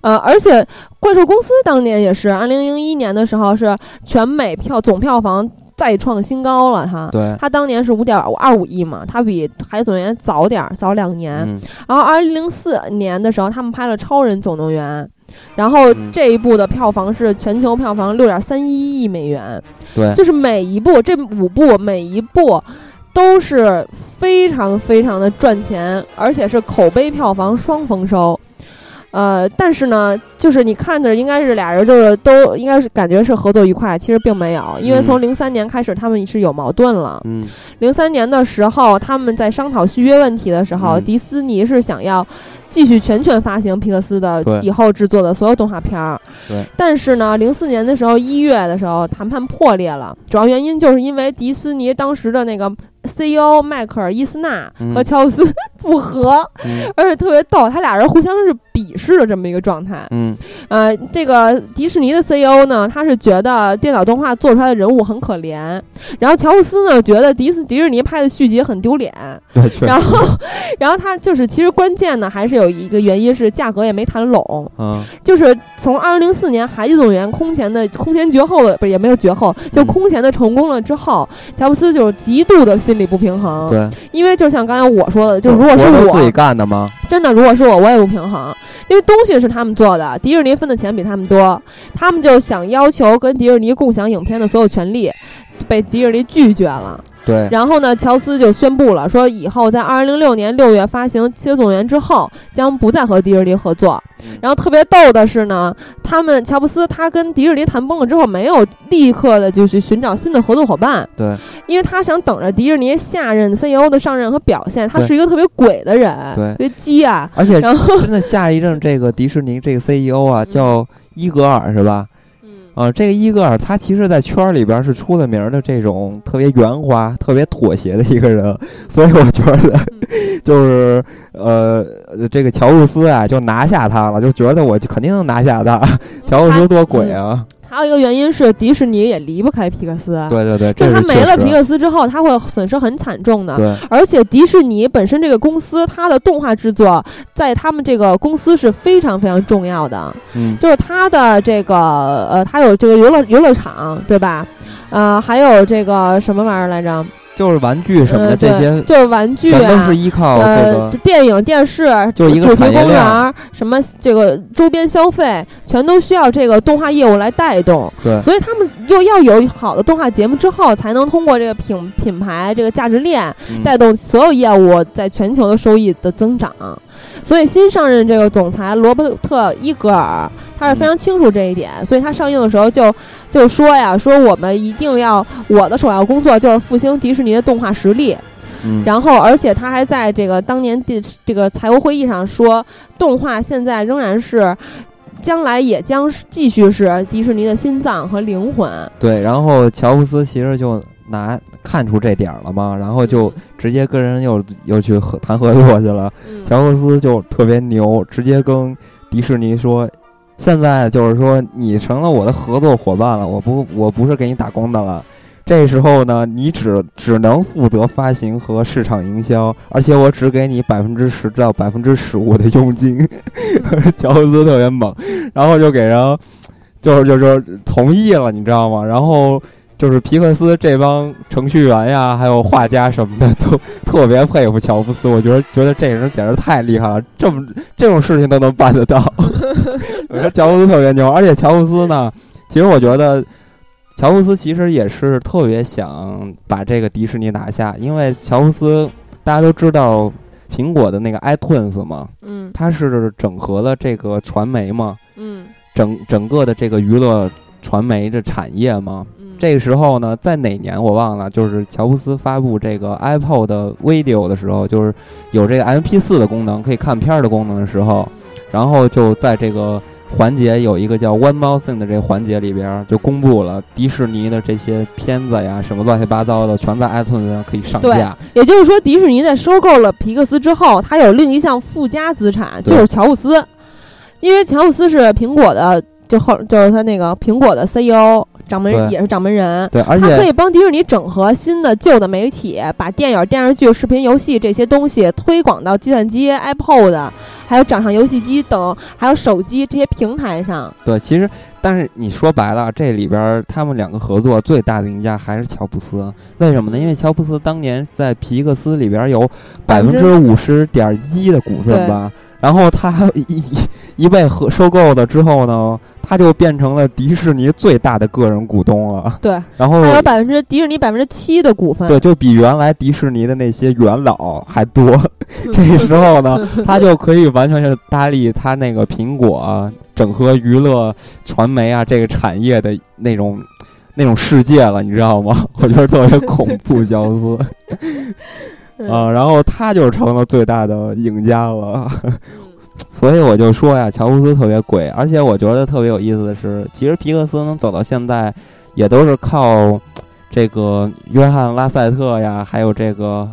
呃，而且怪兽公司当年也是二零零一年的时候是全美票总票房再创新高了，哈。对，它当年是五点二五亿嘛，它比海底总动员早点早两年。然后二零零四年的时候，他们拍了超人总动员。然后这一部的票房是全球票房六点三一亿美元，对，就是每一部这五部每一部都是非常非常的赚钱，而且是口碑票房双丰收。呃，但是呢，就是你看着应该是俩人就是都应该是感觉是合作愉快，其实并没有，因为从零三年开始他们是有矛盾了。嗯，零三年的时候他们在商讨续约问题的时候，迪斯尼是想要。继续全权发行皮克斯的以后制作的所有动画片儿，对。但是呢，零四年的时候一月的时候谈判破裂了，主要原因就是因为迪士尼当时的那个 CEO 迈克尔伊斯纳和乔布斯 不和，而且特别逗，他俩人互相是鄙视的这么一个状态。嗯，呃，这个迪士尼的 CEO 呢，他是觉得电脑动画做出来的人物很可怜，然后乔布斯呢觉得迪斯迪士尼拍的续集很丢脸。对，然后，然后他就是其实关键呢，还是有一个原因是价格也没谈拢。嗯，就是从二零零四年《海底总动员》空前的空前绝后的，不是也没有绝后，就空前的成功了之后，乔布斯就是极度的心理不平衡。对，因为就像刚才我说的，就如果是我自己干的吗？真的，如果是我，我也不平衡，因为东西是他们做的，迪士尼分的钱比他们多，他们就想要求跟迪士尼共享影片的所有权利，被迪士尼拒绝了。对，然后呢，乔斯就宣布了，说以后在二零零六年六月发行《七总动员》之后，将不再和迪士尼合作。然后特别逗的是呢，他们乔布斯他跟迪士尼谈崩了之后，没有立刻的就去寻找新的合作伙伴。对，因为他想等着迪士尼下任 CEO 的上任和表现。他是一个特别鬼的人，对，特别鸡啊。而且，然后真的下一任这个迪士尼这个 CEO 啊，叫伊格尔是吧？啊，这个伊戈尔他其实，在圈儿里边是出了名的这种特别圆滑、特别妥协的一个人，所以我觉得，就是呃，这个乔布斯啊，就拿下他了，就觉得我就肯定能拿下他。乔布斯多鬼啊！还有一个原因是迪士尼也离不开皮克斯，对对对，就是他没了皮克斯之后，他会损失很惨重的。对，而且迪士尼本身这个公司，它的动画制作在他们这个公司是非常非常重要的。嗯，就是它的这个呃，它有这个游乐游乐场，对吧？呃，还有这个什么玩意儿来着？就是玩具什么的这些，就是玩具啊，都是依靠这个电影、电视，就一个主题公园，什么这个周边消费，全都需要这个动画业务来带动。对，所以他们又要有好的动画节目之后，才能通过这个品品牌这个价值链，带动所有业务在全球的收益的增长。所以新上任这个总裁罗伯特伊格尔，他是非常清楚这一点，所以他上映的时候就就说呀，说我们一定要我的首要工作就是复兴迪士尼的动画实力。嗯，然后而且他还在这个当年第这个财务会议上说，动画现在仍然是，将来也将继续是迪士尼的心脏和灵魂。对，然后乔布斯其实就拿。看出这点儿了吗？然后就直接跟人又又去合谈合作去了。乔布斯就特别牛，直接跟迪士尼说：“现在就是说你成了我的合作伙伴了，我不我不是给你打工的了。这时候呢，你只只能负责发行和市场营销，而且我只给你百分之十到百分之十五的佣金。”乔布斯特别猛，然后就给人就是就是同意了，你知道吗？然后。就是皮克斯这帮程序员呀，还有画家什么的，都 特别佩服乔布斯。我觉得，觉得这人简直太厉害了，这么这种事情都能办得到。我觉得乔布斯特别牛，而且乔布斯呢，其实我觉得乔布斯其实也是特别想把这个迪士尼拿下，因为乔布斯大家都知道苹果的那个 iTunes 嘛，嗯，它是整合了这个传媒嘛，嗯，整整个的这个娱乐传媒的产业嘛。这个时候呢，在哪年我忘了，就是乔布斯发布这个 iPod 的 Video 的时候，就是有这个 MP4 的功能，可以看片儿的功能的时候，然后就在这个环节有一个叫 One More Thing 的这个环节里边，就公布了迪士尼的这些片子呀，什么乱七八糟的，全在 iTunes 上可以上架。也就是说，迪士尼在收购了皮克斯之后，它有另一项附加资产，就是乔布斯，因为乔布斯是苹果的，就后就是他那个苹果的 CEO。掌门人也是掌门人，对，而且他可以帮迪士尼整合新的、旧的媒体，把电影、电视剧、视频、游戏这些东西推广到计算机、iPod，还有掌上游戏机等，还有手机这些平台上。对，其实，但是你说白了，这里边他们两个合作最大的赢家还是乔布斯。为什么呢？因为乔布斯当年在皮克斯里边有百分之五十点一的股份吧。然后他一一被合收购了之后呢，他就变成了迪士尼最大的个人股东了。对，然后还有百分之迪士尼百分之七的股份。对，就比原来迪士尼的那些元老还多。这时候呢，他就可以完全是搭理他那个苹果整合娱乐传媒啊这个产业的那种那种世界了，你知道吗？我觉得特别恐怖，乔布斯。啊，然后他就成了最大的赢家了，所以我就说呀，乔布斯特别鬼，而且我觉得特别有意思的是，其实皮克斯能走到现在，也都是靠这个约翰拉塞特呀，还有这个，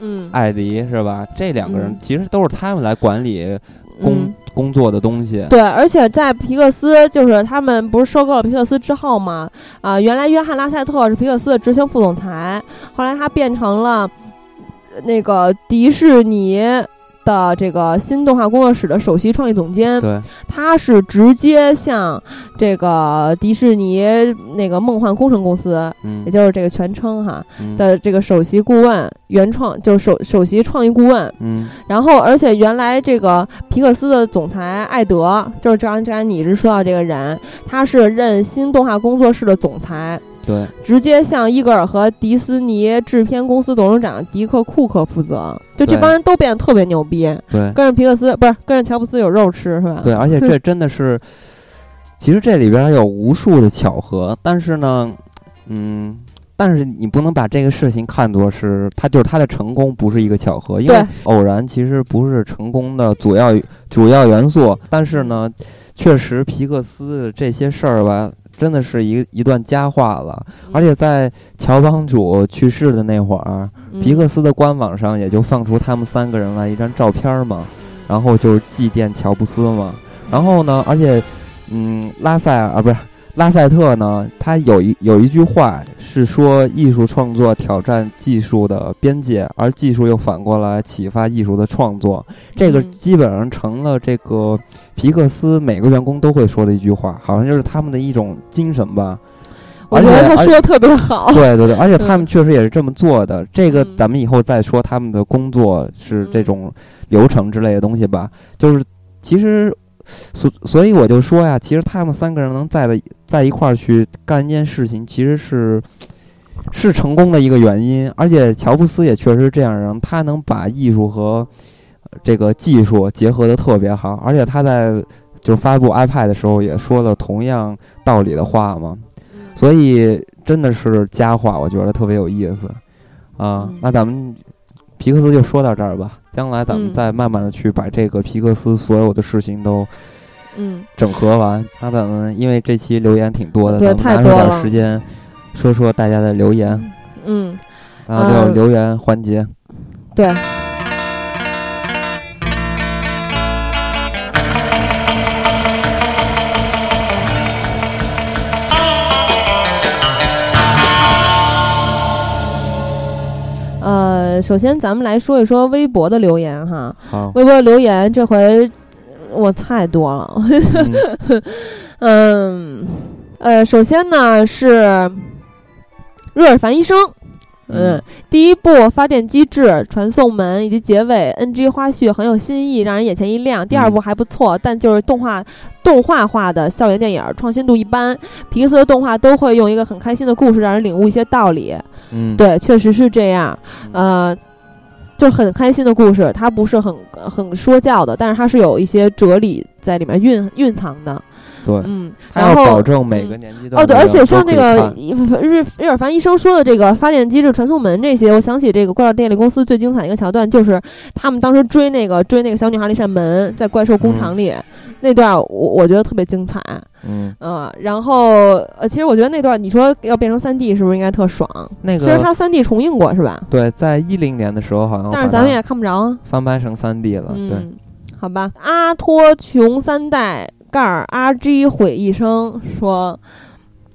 嗯，艾迪是吧？这两个人其实都是他们来管理工工作的东西。对，而且在皮克斯，就是他们不是收购了皮克斯之后嘛？啊，原来约翰拉塞特是皮克斯的执行副总裁，后来他变成了那个迪士尼。的这个新动画工作室的首席创意总监，对，他是直接向这个迪士尼那个梦幻工程公司，嗯，也就是这个全称哈的这个首席顾问，原创就是首首席创意顾问，嗯，然后而且原来这个皮克斯的总裁艾德，就是刚刚你一直说到这个人，他是任新动画工作室的总裁。对，直接向伊格尔和迪斯尼制片公司董事长迪克库克负责，就这帮人都变得特别牛逼。对，跟着皮克斯不是跟着乔布斯有肉吃是吧？对，而且 这真的是，其实这里边有无数的巧合，但是呢，嗯，但是你不能把这个事情看作是他就是他的成功不是一个巧合，因为偶然其实不是成功的主要主要元素。但是呢，确实皮克斯这些事儿吧。真的是一一段佳话了，而且在乔帮主去世的那会儿，皮克斯的官网上也就放出他们三个人来一张照片嘛，然后就是祭奠乔布斯嘛。然后呢，而且，嗯，拉塞尔啊，不是拉塞特呢，他有一有一句话是说，艺术创作挑战技术的边界，而技术又反过来启发艺术的创作，这个基本上成了这个。皮克斯每个员工都会说的一句话，好像就是他们的一种精神吧。我觉得他说的特别好。对对对，而且他们 确实也是这么做的。这个咱们以后再说他们的工作是这种流程之类的东西吧。就是其实，所所以我就说呀，其实他们三个人能在的在一块儿去干一件事情，其实是是成功的一个原因。而且乔布斯也确实这样人，他能把艺术和。这个技术结合的特别好，而且他在就发布 iPad 的时候也说了同样道理的话嘛，所以真的是佳话，我觉得特别有意思啊。那咱们皮克斯就说到这儿吧，将来咱们再慢慢的去把这个皮克斯所有的事情都嗯整合完。那咱们因为这期留言挺多的，咱们拿出点时间说说大家的留言。嗯，那就留言环节。对。呃，首先咱们来说一说微博的留言哈。好，微博留言这回我太多了。嗯，呃，首先呢是瑞尔凡医生。嗯，第一部发电机制、传送门以及结尾 NG 花絮很有新意，让人眼前一亮。第二部还不错，但就是动画动画化的校园电影，创新度一般。皮克斯的动画都会用一个很开心的故事，让人领悟一些道理。嗯，对，确实是这样。呃，就很开心的故事，它不是很很说教的，但是它是有一些哲理在里面蕴蕴藏的。对，嗯，然后保证每个年纪哦，对，而且像这个日日尔凡医生说的这个发电机这、传送门这些，我想起这个怪兽电力公司最精彩一个桥段，就是他们当时追那个追那个小女孩那扇门，在怪兽工厂里那段，我我觉得特别精彩。嗯然后呃，其实我觉得那段你说要变成三 D，是不是应该特爽？那个其实它三 D 重映过是吧？对，在一零年的时候好像，但是咱们也看不着，翻拍成三 D 了。对，好吧，阿托琼三代。盖尔 RG 毁一生说，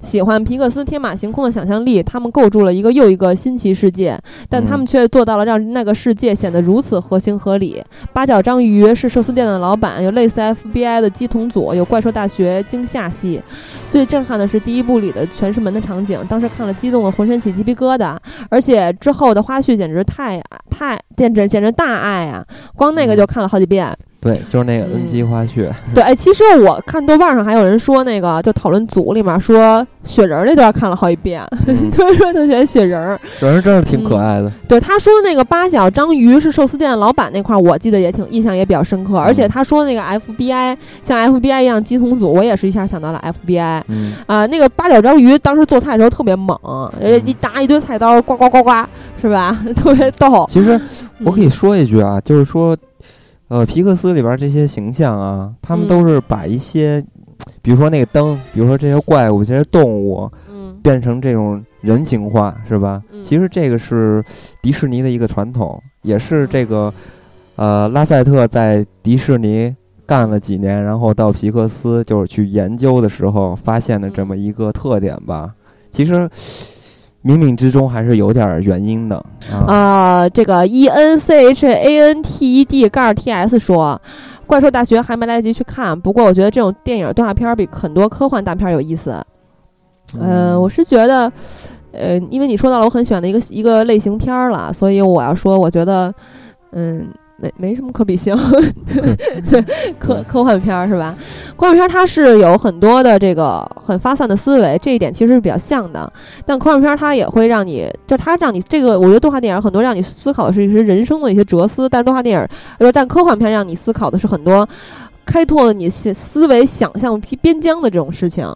喜欢皮克斯天马行空的想象力，他们构筑了一个又一个新奇世界，但他们却做到了让那个世界显得如此合情合理。八角章鱼是寿司店的老板，有类似 FBI 的机同组，有怪兽大学惊吓系。最震撼的是第一部里的全是门的场景，当时看了激动的浑身起鸡皮疙瘩，而且之后的花絮简直太太简直简直大爱啊！光那个就看了好几遍。对，就是那个 NG 花絮。对，哎，其实我看豆瓣上还有人说，那个就讨论组里面说雪人那段看了好几遍，他说特别雪人。雪人真是挺可爱的。对，他说那个八角章鱼是寿司店的老板那块，我记得也挺印象也比较深刻。而且他说那个 FBI 像 FBI 一样鸡同组，我也是一下想到了 FBI。嗯啊，那个八角章鱼当时做菜的时候特别猛，一拿一堆菜刀，呱呱呱呱，是吧？特别逗。其实我可以说一句啊，就是说。呃，皮克斯里边这些形象啊，他们都是把一些，比如说那个灯，比如说这些怪物、这些动物，嗯，变成这种人形化，是吧？其实这个是迪士尼的一个传统，也是这个，呃，拉塞特在迪士尼干了几年，然后到皮克斯就是去研究的时候发现的这么一个特点吧。其实冥冥之中还是有点原因的啊。这个 E N C H A N T E D 杠 T S 说，怪兽大学还没来得及去看，不过我觉得这种电影动画片比很多科幻大片有意思。嗯，我是觉得。呃，因为你说到了我很喜欢的一个一个类型片儿了，所以我要说，我觉得，嗯，没没什么可比性，科科幻片儿是吧？科幻片儿它是有很多的这个很发散的思维，这一点其实是比较像的。但科幻片儿它也会让你，就它让你这个，我觉得动画电影很多让你思考的是一些人生的一些哲思，但动画电影呃，但科幻片让你思考的是很多开拓了你思思维想象边疆的这种事情。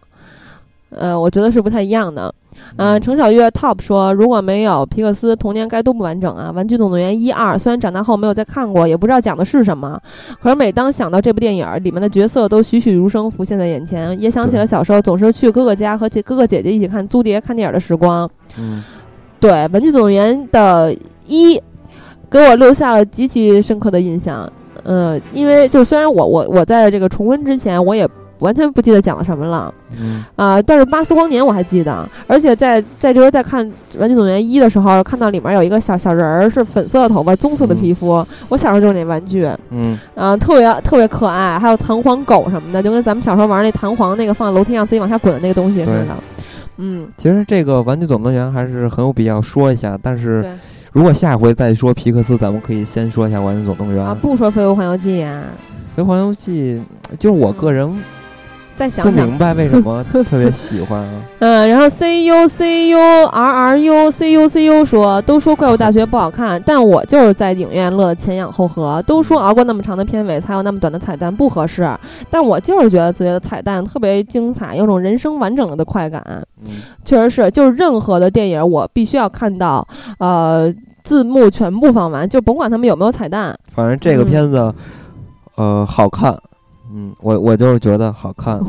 呃，我觉得是不太一样的。嗯，程小月 top 说，如果没有皮克斯，童年该多不完整啊！玩具总动员一二，虽然长大后没有再看过，也不知道讲的是什么，可是每当想到这部电影里面的角色，都栩栩如生浮现在眼前，也想起了小时候总是去哥哥家和姐哥哥姐姐一起看租碟看电影的时光。嗯，对，玩具总动员的一，给我留下了极其深刻的印象。嗯，因为就虽然我我我在这个重温之前，我也。完全不记得讲了什么了，嗯。啊，但是巴斯光年我还记得，而且在在这边在看《玩具总动员一》的时候，看到里面有一个小小人儿，是粉色的头发，棕色的皮肤。我小时候就是那玩具，嗯。啊，特别特别可爱，还有弹簧狗什么的，就跟咱们小时候玩那弹簧那个放在楼梯上自己往下滚的那个东西似的。嗯，其实这个《玩具总动员》还是很有必要说一下，但是如果下回再说皮克斯，咱们可以先说一下《玩具总动员》啊，不说《飞屋环游记》啊，《飞屋环游记》就是我个人。再想想，不明白为什么 特别喜欢啊？嗯，然后 C U C U R R U C U C U 说，都说怪物大学不好看，但我就是在影院乐得前仰后合。都说熬过那么长的片尾才有那么短的彩蛋不合适，但我就是觉得自己的彩蛋特别精彩，有种人生完整了的快感。嗯，确实是，就是任何的电影我必须要看到，呃，字幕全部放完，就甭管他们有没有彩蛋。反正这个片子，呃，好看。嗯，我我就是觉得好看。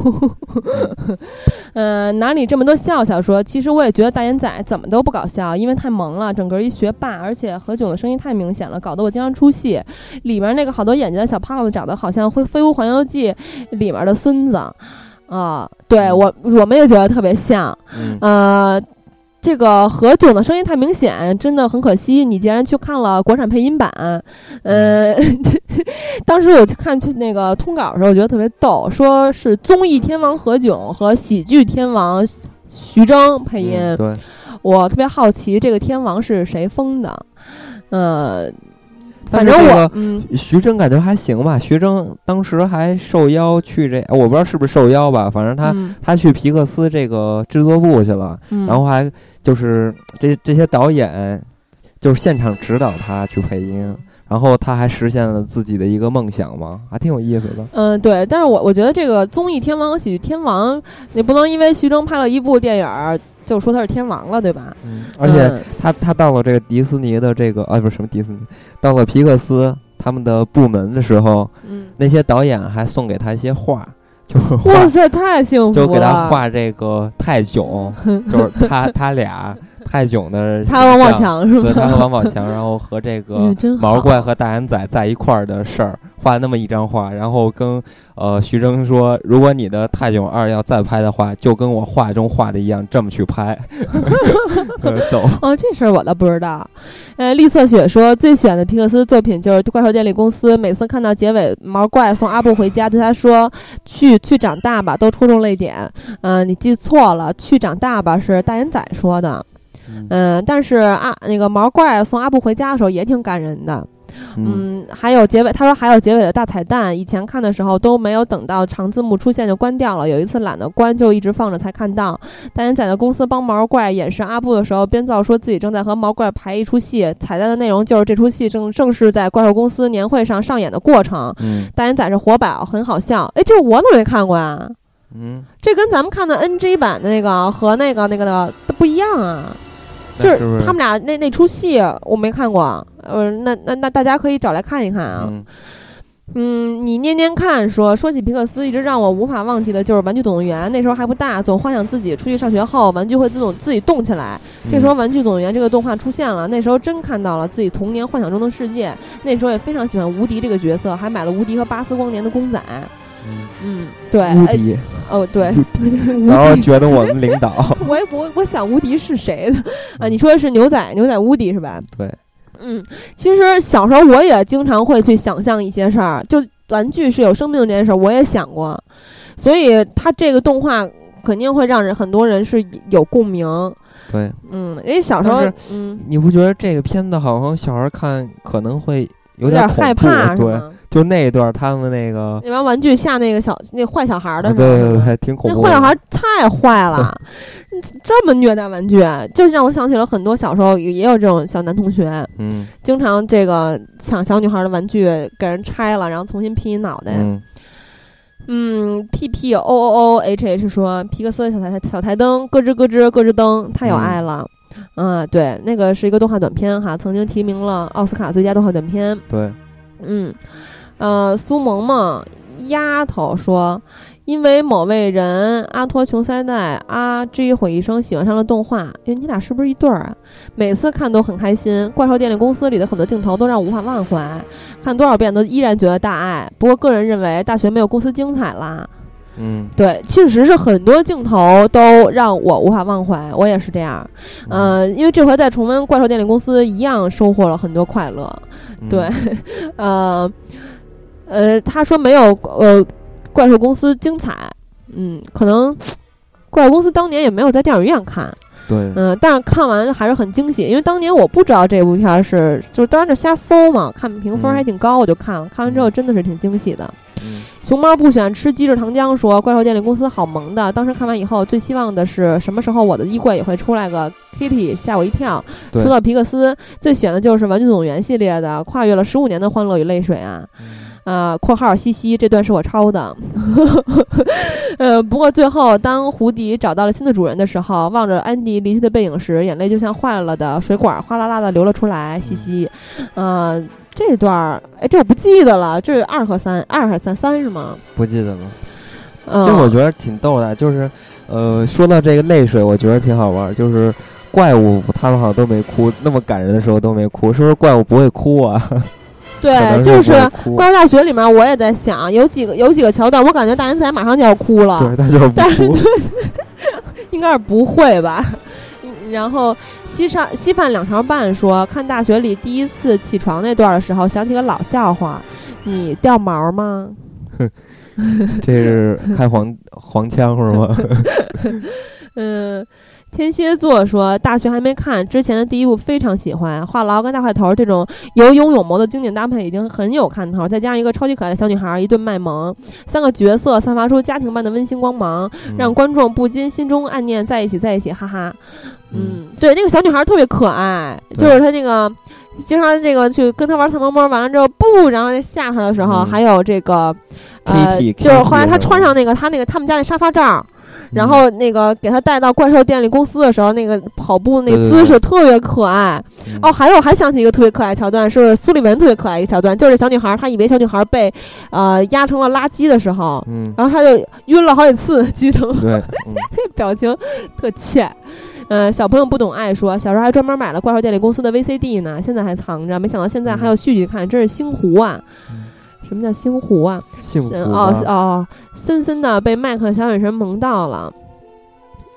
嗯，哪里这么多笑笑？说其实我也觉得大眼仔怎么都不搞笑，因为太萌了，整个一学霸，而且何炅的声音太明显了，搞得我经常出戏。里面那个好多眼睛的小胖子长得好像《会飞屋环游记》里面的孙子啊，对我我们也觉得特别像。呃。这个何炅的声音太明显，真的很可惜。你竟然去看了国产配音版，嗯，当时我去看去那个通稿的时候，我觉得特别逗，说是综艺天王何炅和喜剧天王徐峥配音。对，我特别好奇这个天王是谁封的，呃。反正我，嗯，徐峥感觉还行吧。徐峥当时还受邀去这，我不知道是不是受邀吧。反正他他去皮克斯这个制作部去了，然后还就是这这些导演就是现场指导他去配音，然后他还实现了自己的一个梦想嘛，还挺有意思的。嗯，对。但是我我觉得这个综艺天王和喜剧天王，你不能因为徐峥拍了一部电影。就说他是天王了，对吧？嗯，而且他他到了这个迪士尼的这个啊，不是什么迪士尼，到了皮克斯他们的部门的时候，嗯，那些导演还送给他一些画，就是哇塞，太幸福了，就给他画这个泰囧，就是他他俩。泰囧的他王宝强是吧？对，他和王宝强，然后和这个 毛怪和大眼仔在一块儿的事儿，画那么一张画，然后跟呃徐峥说，如果你的泰囧二要再拍的话，就跟我画中画的一样，这么去拍。懂哦，这事儿我倒不知道。呃，丽色雪说最喜欢的皮克斯作品就是《怪兽电力公司》，每次看到结尾毛怪送阿布回家，对他说：“去去长大吧”，都戳中泪点。嗯，你记错了，“去长大吧”是大眼仔说的。嗯，但是阿那个毛怪送阿布回家的时候也挺感人的。嗯，还有结尾，他说还有结尾的大彩蛋。以前看的时候都没有等到长字幕出现就关掉了，有一次懒得关就一直放着才看到。大眼仔的公司帮毛怪演示阿布的时候，编造说自己正在和毛怪排一出戏。彩蛋的内容就是这出戏正正是在怪兽公司年会上上演的过程。嗯，大眼仔是活宝，很好笑。哎，这我怎么没看过呀？嗯，这跟咱们看的 NG 版的那个和那个那个的都不一样啊。就是他们俩那那出戏我没看过，呃，那那那大家可以找来看一看啊。嗯，你念念看，说说起皮克斯，一直让我无法忘记的就是《玩具总动员》。那时候还不大，总幻想自己出去上学后，玩具会自动自己动起来。这时候，《玩具总动员》这个动画出现了，那时候真看到了自己童年幻想中的世界。那时候也非常喜欢无敌这个角色，还买了无敌和巴斯光年的公仔。嗯，对，无敌。哦，对，然后觉得我们领导，我也不我想无敌是谁的啊？你说的是牛仔牛仔无敌是吧？对，嗯，其实小时候我也经常会去想象一些事儿，就玩具是有生命这件事儿，我也想过，所以他这个动画肯定会让人很多人是有共鸣。对，嗯，因为小时候，嗯，你不觉得这个片子好像小孩看可能会有点害怕，对？就那一段，他们那个那玩玩具吓那个小那坏小孩的，对对对，还挺恐怖。那坏小孩太坏了，这么虐待玩具，就是让我想起了很多小时候也有这种小男同学，嗯，经常这个抢小女孩的玩具给人拆了，然后重新拼一脑袋。嗯，P P O O O H H 说皮克斯的小台小台灯咯吱咯吱咯吱灯太有爱了，嗯，对，那个是一个动画短片哈，曾经提名了奥斯卡最佳动画短片。对，嗯。呃，苏萌萌丫头说，因为某位人阿托琼塞代阿 G 毁一生喜欢上了动画，因为你俩是不是一对儿啊？每次看都很开心。怪兽电力公司里的很多镜头都让我无法忘怀，看多少遍都依然觉得大爱。不过个人认为大学没有公司精彩啦。嗯，对，确实是很多镜头都让我无法忘怀，我也是这样。嗯，因为这回在重温怪兽电力公司一样收获了很多快乐。对，呃。呃，他说没有呃，怪兽公司精彩，嗯，可能怪兽公司当年也没有在电影院看，对，嗯，但是看完还是很惊喜，因为当年我不知道这部片是，就是当时瞎搜嘛，看评分还挺高，我就看了，看完之后真的是挺惊喜的。熊猫不喜欢吃鸡翅糖浆，说怪兽电力公司好萌的，当时看完以后最希望的是什么时候我的衣柜也会出来个 Kitty，吓我一跳。说到皮克斯，最喜欢的就是玩具总动员系列的，跨越了十五年的欢乐与泪水啊。啊，括号嘻嘻这段是我抄的，呃，不过最后当胡迪找到了新的主人的时候，望着安迪离去的背影时，眼泪就像坏了的水管哗啦啦的流了出来。西西，呃，这段儿，哎，这我不记得了，这是二和三，二和三三是吗？不记得了。其实我觉得挺逗的，就是，呃，说到这个泪水，我觉得挺好玩，就是怪物他们好像都没哭，那么感人的时候都没哭，是不是怪物不会哭啊？对，就是《怪兽大学》里面，我也在想，有几个有几个桥段，我感觉大人仔马上就要哭了。对，他就是但是 应该是不会吧？然后稀饭稀饭两勺半说，看大学里第一次起床那段的时候，想起个老笑话：你掉毛吗？这是开黄黄腔是吗？嗯。天蝎座说：“大学还没看之前的第一部，非常喜欢话痨跟大块头这种有勇有谋的经典搭配，已经很有看头。再加上一个超级可爱的小女孩，一顿卖萌，三个角色散发出家庭般的温馨光芒，让观众不禁心中暗念在一起，在一起，哈哈。嗯，对，那个小女孩特别可爱，就是她那个经常这个去跟她玩藏猫猫，完了之后不，然后吓她的时候，还有这个呃，就是后来她穿上那个她那个他们家那沙发罩。”然后那个给他带到怪兽电力公司的时候，那个跑步那姿势特别可爱。哦，还有还想起一个特别可爱桥段，是苏利文特别可爱一个桥段，就是小女孩她以为小女孩被呃压成了垃圾的时候，然后她就晕了好几次，记得吗？对，表情特欠。嗯，小朋友不懂爱说，小时候还专门买了怪兽电力公司的 VCD 呢，现在还藏着，没想到现在还有续集看，真是星湖啊！什么叫星湖啊？哦哦，森森的被麦克小眼神萌到了。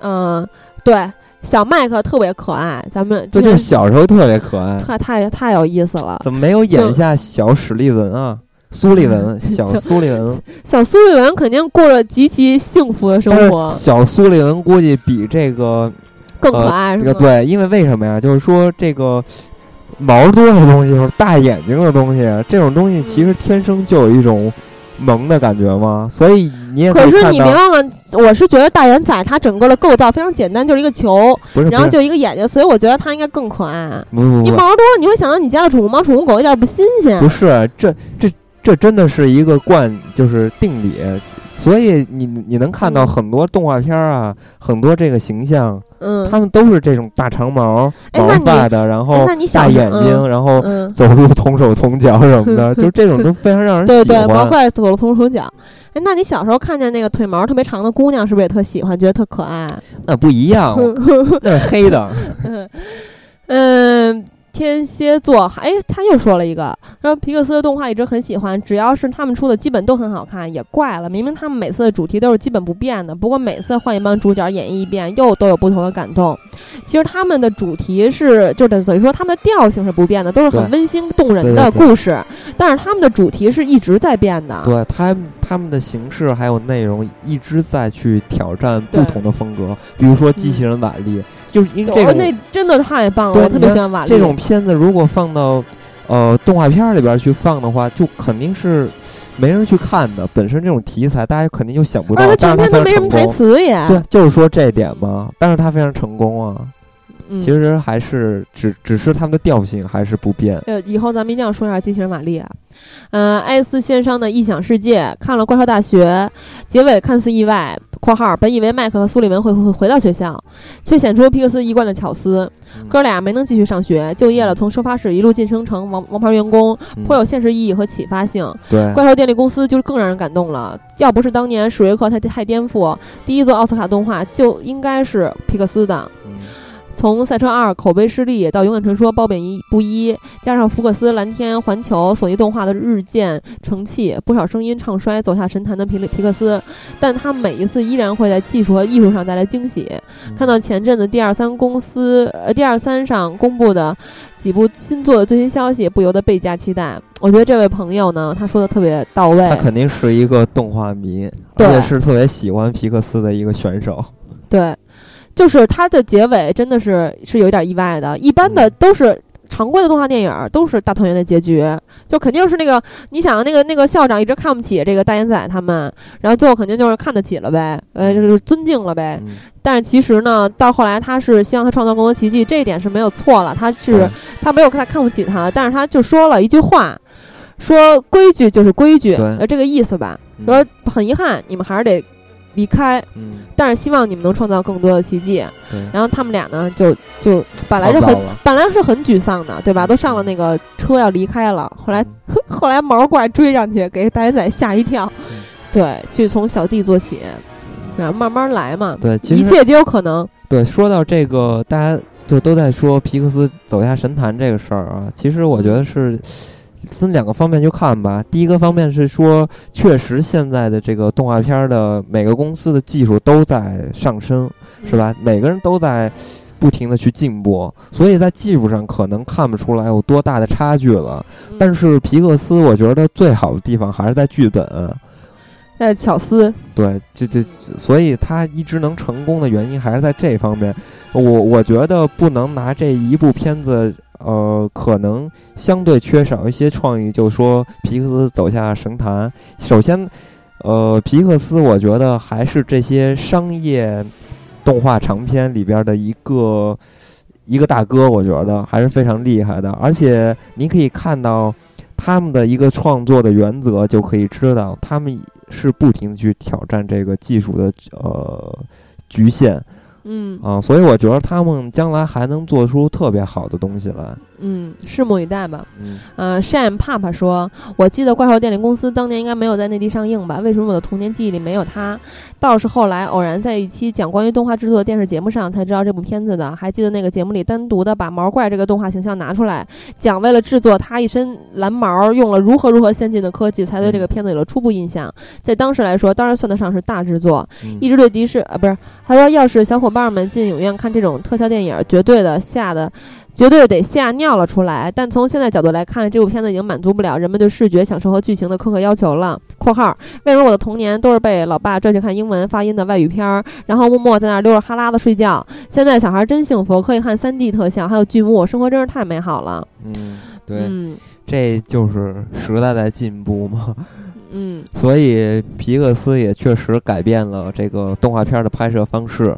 嗯，对，小麦克特别可爱，咱们对，就是小时候特别可爱，太太太有意思了。怎么没有演一下小史蒂文啊？苏利文，小苏利文，小苏利文肯定过着极其幸福的生活。小苏利文估计比这个更可爱，是吧？对，因为为什么呀？就是说这个。毛多的东西，或者大眼睛的东西，这种东西其实天生就有一种萌的感觉吗？所以你也可是你别忘了，我是觉得大眼仔它整个的构造非常简单，就是一个球，然后就一个眼睛，所以我觉得它应该更可爱。你毛多了，你会想到你家的宠物猫、宠物狗，一点不新鲜。不是，这这这真的是一个惯，就是定理。所以你你能看到很多动画片啊，很多这个形象，嗯，他们都是这种大长毛、毛发的，然后大眼睛，然后走路同手同脚什么的，就这种都非常让人喜欢。对对，毛怪走路同手同脚。哎，那你小时候看见那个腿毛特别长的姑娘，是不是也特喜欢，觉得特可爱？那不一样，那是黑的。嗯。天蝎座，哎，他又说了一个，说皮克斯的动画一直很喜欢，只要是他们出的，基本都很好看。也怪了，明明他们每次的主题都是基本不变的，不过每次换一帮主角演绎一遍，又都有不同的感动。其实他们的主题是，就等于说他们的调性是不变的，都是很温馨动人的故事。但是他们的主题是一直在变的。对，他他们的形式还有内容一直在去挑战不同的风格，比如说机器人瓦力。就是因为这个，那真的太棒了，我特别喜欢瓦力。这种片子如果放到呃动画片里边去放的话，就肯定是没人去看的。本身这种题材，大家肯定就想不到。但是它都没什么台词也。对，就是说这点嘛。但是它非常成功啊。其实还是只只是他们的调性还是不变。呃，以后咱们一定要说一下机器人玛丽啊。嗯，艾斯线上的异想世界看了《怪兽大学》，结尾看似意外。括号本以为麦克和苏利文会会回到学校，却显出皮克斯一贯的巧思。哥俩没能继续上学，就业了，从收发室一路晋升成王王牌员工，颇有现实意义和启发性。对，怪兽电力公司就更让人感动了。要不是当年史瑞克太太颠覆，第一座奥斯卡动画就应该是皮克斯的。从赛车二口碑失利到勇敢传说褒贬一不一，加上福克斯、蓝天、环球、索尼动画的日渐成器，不少声音唱衰走下神坛的皮皮克斯，但他每一次依然会在技术和艺术上带来惊喜。看到前阵子第二三公司呃第二三上公布的几部新作的最新消息，不由得倍加期待。我觉得这位朋友呢，他说的特别到位。他肯定是一个动画迷，而且是特别喜欢皮克斯的一个选手。对。就是它的结尾真的是是有点意外的，一般的都是常规的动画电影都是大团圆的结局，就肯定是那个你想那个那个校长一直看不起这个大眼仔他们，然后最后肯定就是看得起了呗，呃，就是尊敬了呗。但是其实呢，到后来他是希望他创造更多奇迹，这一点是没有错了。他是他没有看看不起他，但是他就说了一句话，说规矩就是规矩，呃，这个意思吧。说很遗憾，你们还是得。离开，嗯，但是希望你们能创造更多的奇迹。然后他们俩呢，就就本来是很本来是很沮丧的，对吧？都上了那个车要离开了，后来 后来毛怪追上去，给大眼仔吓一跳。对，去从小弟做起，然后慢慢来嘛。对，一切皆有可能。对，说到这个，大家就都在说皮克斯走下神坛这个事儿啊。其实我觉得是。分两个方面去看吧。第一个方面是说，确实现在的这个动画片的每个公司的技术都在上升，是吧？每个人都在不停的去进步，所以在技术上可能看不出来有多大的差距了。但是皮克斯，我觉得最好的地方还是在剧本，在巧思。对，就就所以他一直能成功的原因还是在这方面。我我觉得不能拿这一部片子。呃，可能相对缺少一些创意，就说皮克斯走下神坛。首先，呃，皮克斯我觉得还是这些商业动画长片里边的一个一个大哥，我觉得还是非常厉害的。而且你可以看到他们的一个创作的原则，就可以知道他们是不停的去挑战这个技术的呃局限。嗯啊，所以我觉得他们将来还能做出特别好的东西来。嗯，拭目以待吧。嗯，呃，Sham 帕帕说：“我记得怪兽电力公司当年应该没有在内地上映吧？为什么我的童年记忆里没有它？倒是后来偶然在一期讲关于动画制作的电视节目上才知道这部片子的。还记得那个节目里单独的把毛怪这个动画形象拿出来讲，为了制作他一身蓝毛，用了如何如何先进的科技，才对这个片子有了初步印象。在当时来说，当然算得上是大制作。一直对迪士呃，不是他说，要是小伙伴们进影院看这种特效电影，绝对的吓得。”绝对得吓尿了出来，但从现在角度来看，这部片子已经满足不了人们对视觉享受和剧情的苛刻要求了。（括号为什么我的童年都是被老爸拽去看英文发音的外语片儿，然后默默在那儿溜着哈喇子睡觉？现在小孩真幸福，可以看 3D 特效，还有剧目，生活真是太美好了。）嗯，对，这就是时代在进步嘛。嗯，所以皮克斯也确实改变了这个动画片的拍摄方式。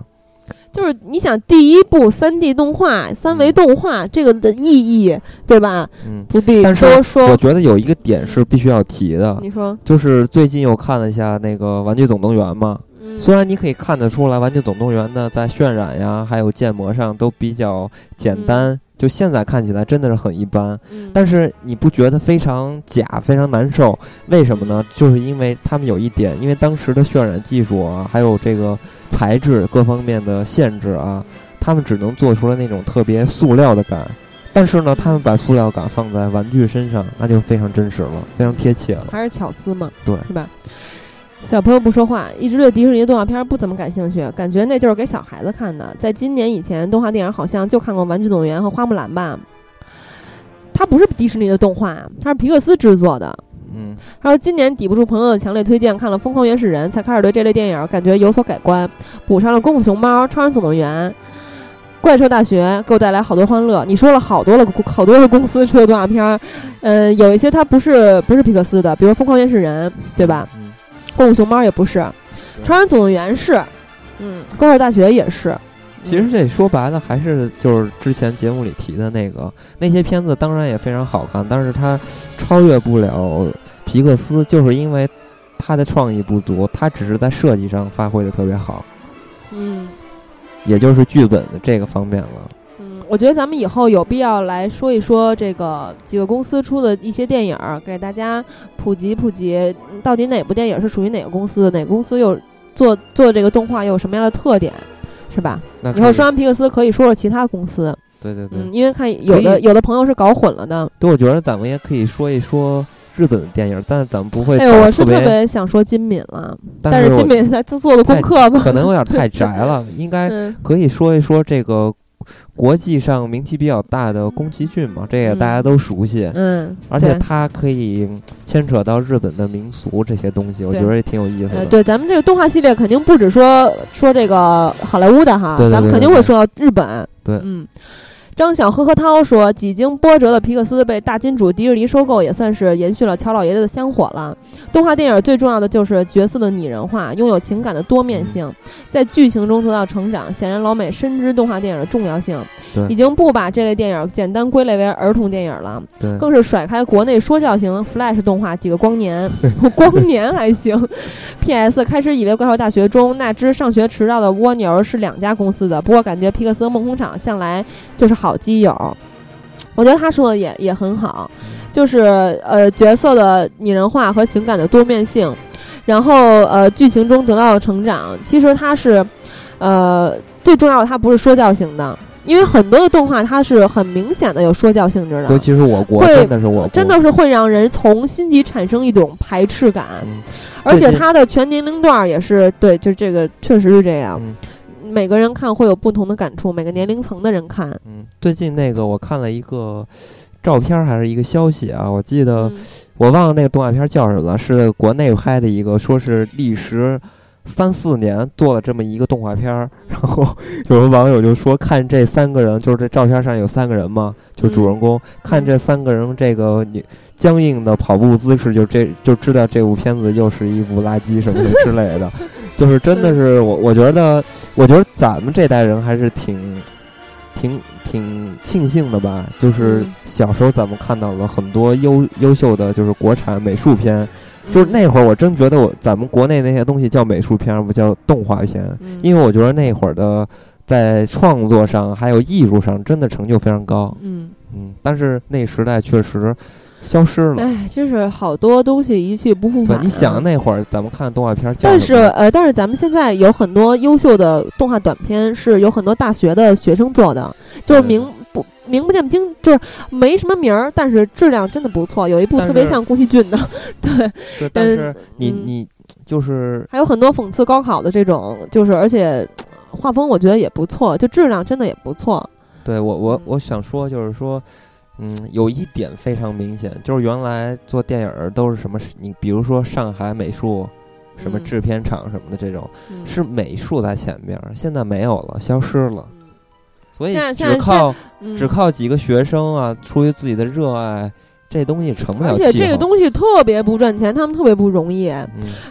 就是你想第一部三 D 动画、三维动画这个的意义，对吧？嗯，不必但是多说。我觉得有一个点是必须要提的，你说，就是最近又看了一下那个《玩具总动员》嘛。嗯虽然你可以看得出来，《玩具总动员》呢在渲染呀，还有建模上都比较简单，就现在看起来真的是很一般。嗯但是你不觉得非常假、非常难受？为什么呢？就是因为他们有一点，因为当时的渲染技术啊，还有这个材质各方面的限制啊，他们只能做出了那种特别塑料的感。但是呢，他们把塑料感放在玩具身上，那就非常真实了，非常贴切了。还是巧思嘛，对，是吧？小朋友不说话，一直对迪士尼的动画片不怎么感兴趣，感觉那就是给小孩子看的。在今年以前，动画电影好像就看过《玩具总动员》和《花木兰》吧。它不是迪士尼的动画，它是皮克斯制作的。嗯，他说今年抵不住朋友的强烈推荐，看了《疯狂原始人》，才开始对这类电影感觉有所改观，补上了《功夫熊猫》《超人总动员》。怪兽大学给我带来好多欢乐。你说了好多了，好多个公司出的动画片儿，呃，有一些它不是不是皮克斯的，比如《疯狂原始人》，对吧？嗯，功夫熊猫也不是，超人总动员是，嗯，怪兽大学也是。其实这说白了还是就是之前节目里提的那个那些片子，当然也非常好看，但是它超越不了皮克斯，就是因为它的创意不足，它只是在设计上发挥的特别好，嗯。也就是剧本的这个方面了。嗯，我觉得咱们以后有必要来说一说这个几个公司出的一些电影儿，给大家普及普及，嗯到底哪部电影是属于哪个公司的，哪个公司又做做这个动画又有什么样的特点，是吧？以后说完皮克斯，可以说说其他公司，对对对，嗯，因为看有的有的朋友是搞混了的。对，我觉得咱们也可以说一说日本的电影，但是咱们不会哎呦，我是特别，想说金敏了，但是金敏在做的功课吧，可能有点太宅了，应该嗯。可以说一说这个国际上名气比较大的宫崎骏嘛，这个大家都熟悉。嗯，而且对它可以牵扯到日本的民俗这些东西，我觉得也挺有意思呃，的。对，咱们这个动画系列肯定不止说说这个好莱坞的哈，对对咱们肯定会说到日本。对嗯。张小呵呵涛说：“几经波折的皮克斯被大金主迪士尼收购，也算是延续了乔老爷子的香火了。动画电影最重要的就是角色的拟人化，拥有情感的多面性，在剧情中得到成长。显然，老美深知动画电影的重要性，已经不把这类电影简单归类为儿童电影了。对，更是甩开国内说教型 Flash 动画几个光年，光年还行。P.S. 开始以为怪兽大学中那只上学迟到的蜗牛是两家公司的，不过感觉皮克斯和梦工厂向来就是好基友。我觉得他说的也也很好，就是呃角色的拟人化和情感的多面性，然后呃剧情中得到的成长，其实它是呃最重要的，它不是说教型的。因为很多的动画它是很明显的有说教性质的，尤其是我国，真的是我国，真的是会让人从心底产生一种排斥感，嗯而且它的全年龄段也是对，就这个确实是这样。嗯每个人看会有不同的感触，每个年龄层的人看，嗯，最近那个我看了一个照片儿还是一个消息啊，我记得嗯。我忘了那个动画片叫什么了，是国内拍的一个，说是历时三四年做了这么一个动画片儿，然后有个网友就说看这三个人，就是这照片上有三个人嘛，就主人公，看这三个人这个你僵硬的跑步姿势，就这就知道这部片子又是一部垃圾什么的之类的，就是真的是我我觉得，我觉得咱们这代人还是挺挺挺庆幸的吧，就是嗯。小时候咱们看到了很多优优秀的就是国产美术片，就是那会儿我真觉得我咱们国内那些东西叫美术片，不叫动画片，嗯，因为我觉得那会儿的在创作上还有艺术上真的成就非常高，嗯，嗯，但是那时代确实消失了。哎，真是好多东西一去不复对返。，你想那会儿咱们看动画片叫但是呃，但是咱们现在有很多优秀的动画短片，是有很多大学的学生做的，就是对名不名不见经，就是没什么名儿，但是质量真的不错。有一部特别像宫崎骏的，对，但嗯是你嗯你就是还有很多讽刺高考的这种，就是而且画风我觉得也不错，就质量真的也不错。对我我嗯我想说就是说，嗯，有一点非常明显，就是原来做电影儿都是什么，你比如说上海美术。什么嗯制片厂什么的这种，嗯是美术在前边儿，现在没有了，消失了。所以只靠嗯只靠几个学生啊，出于自己的热爱，这东西成不了。而且这个东西特别不赚钱，他们特别不容易。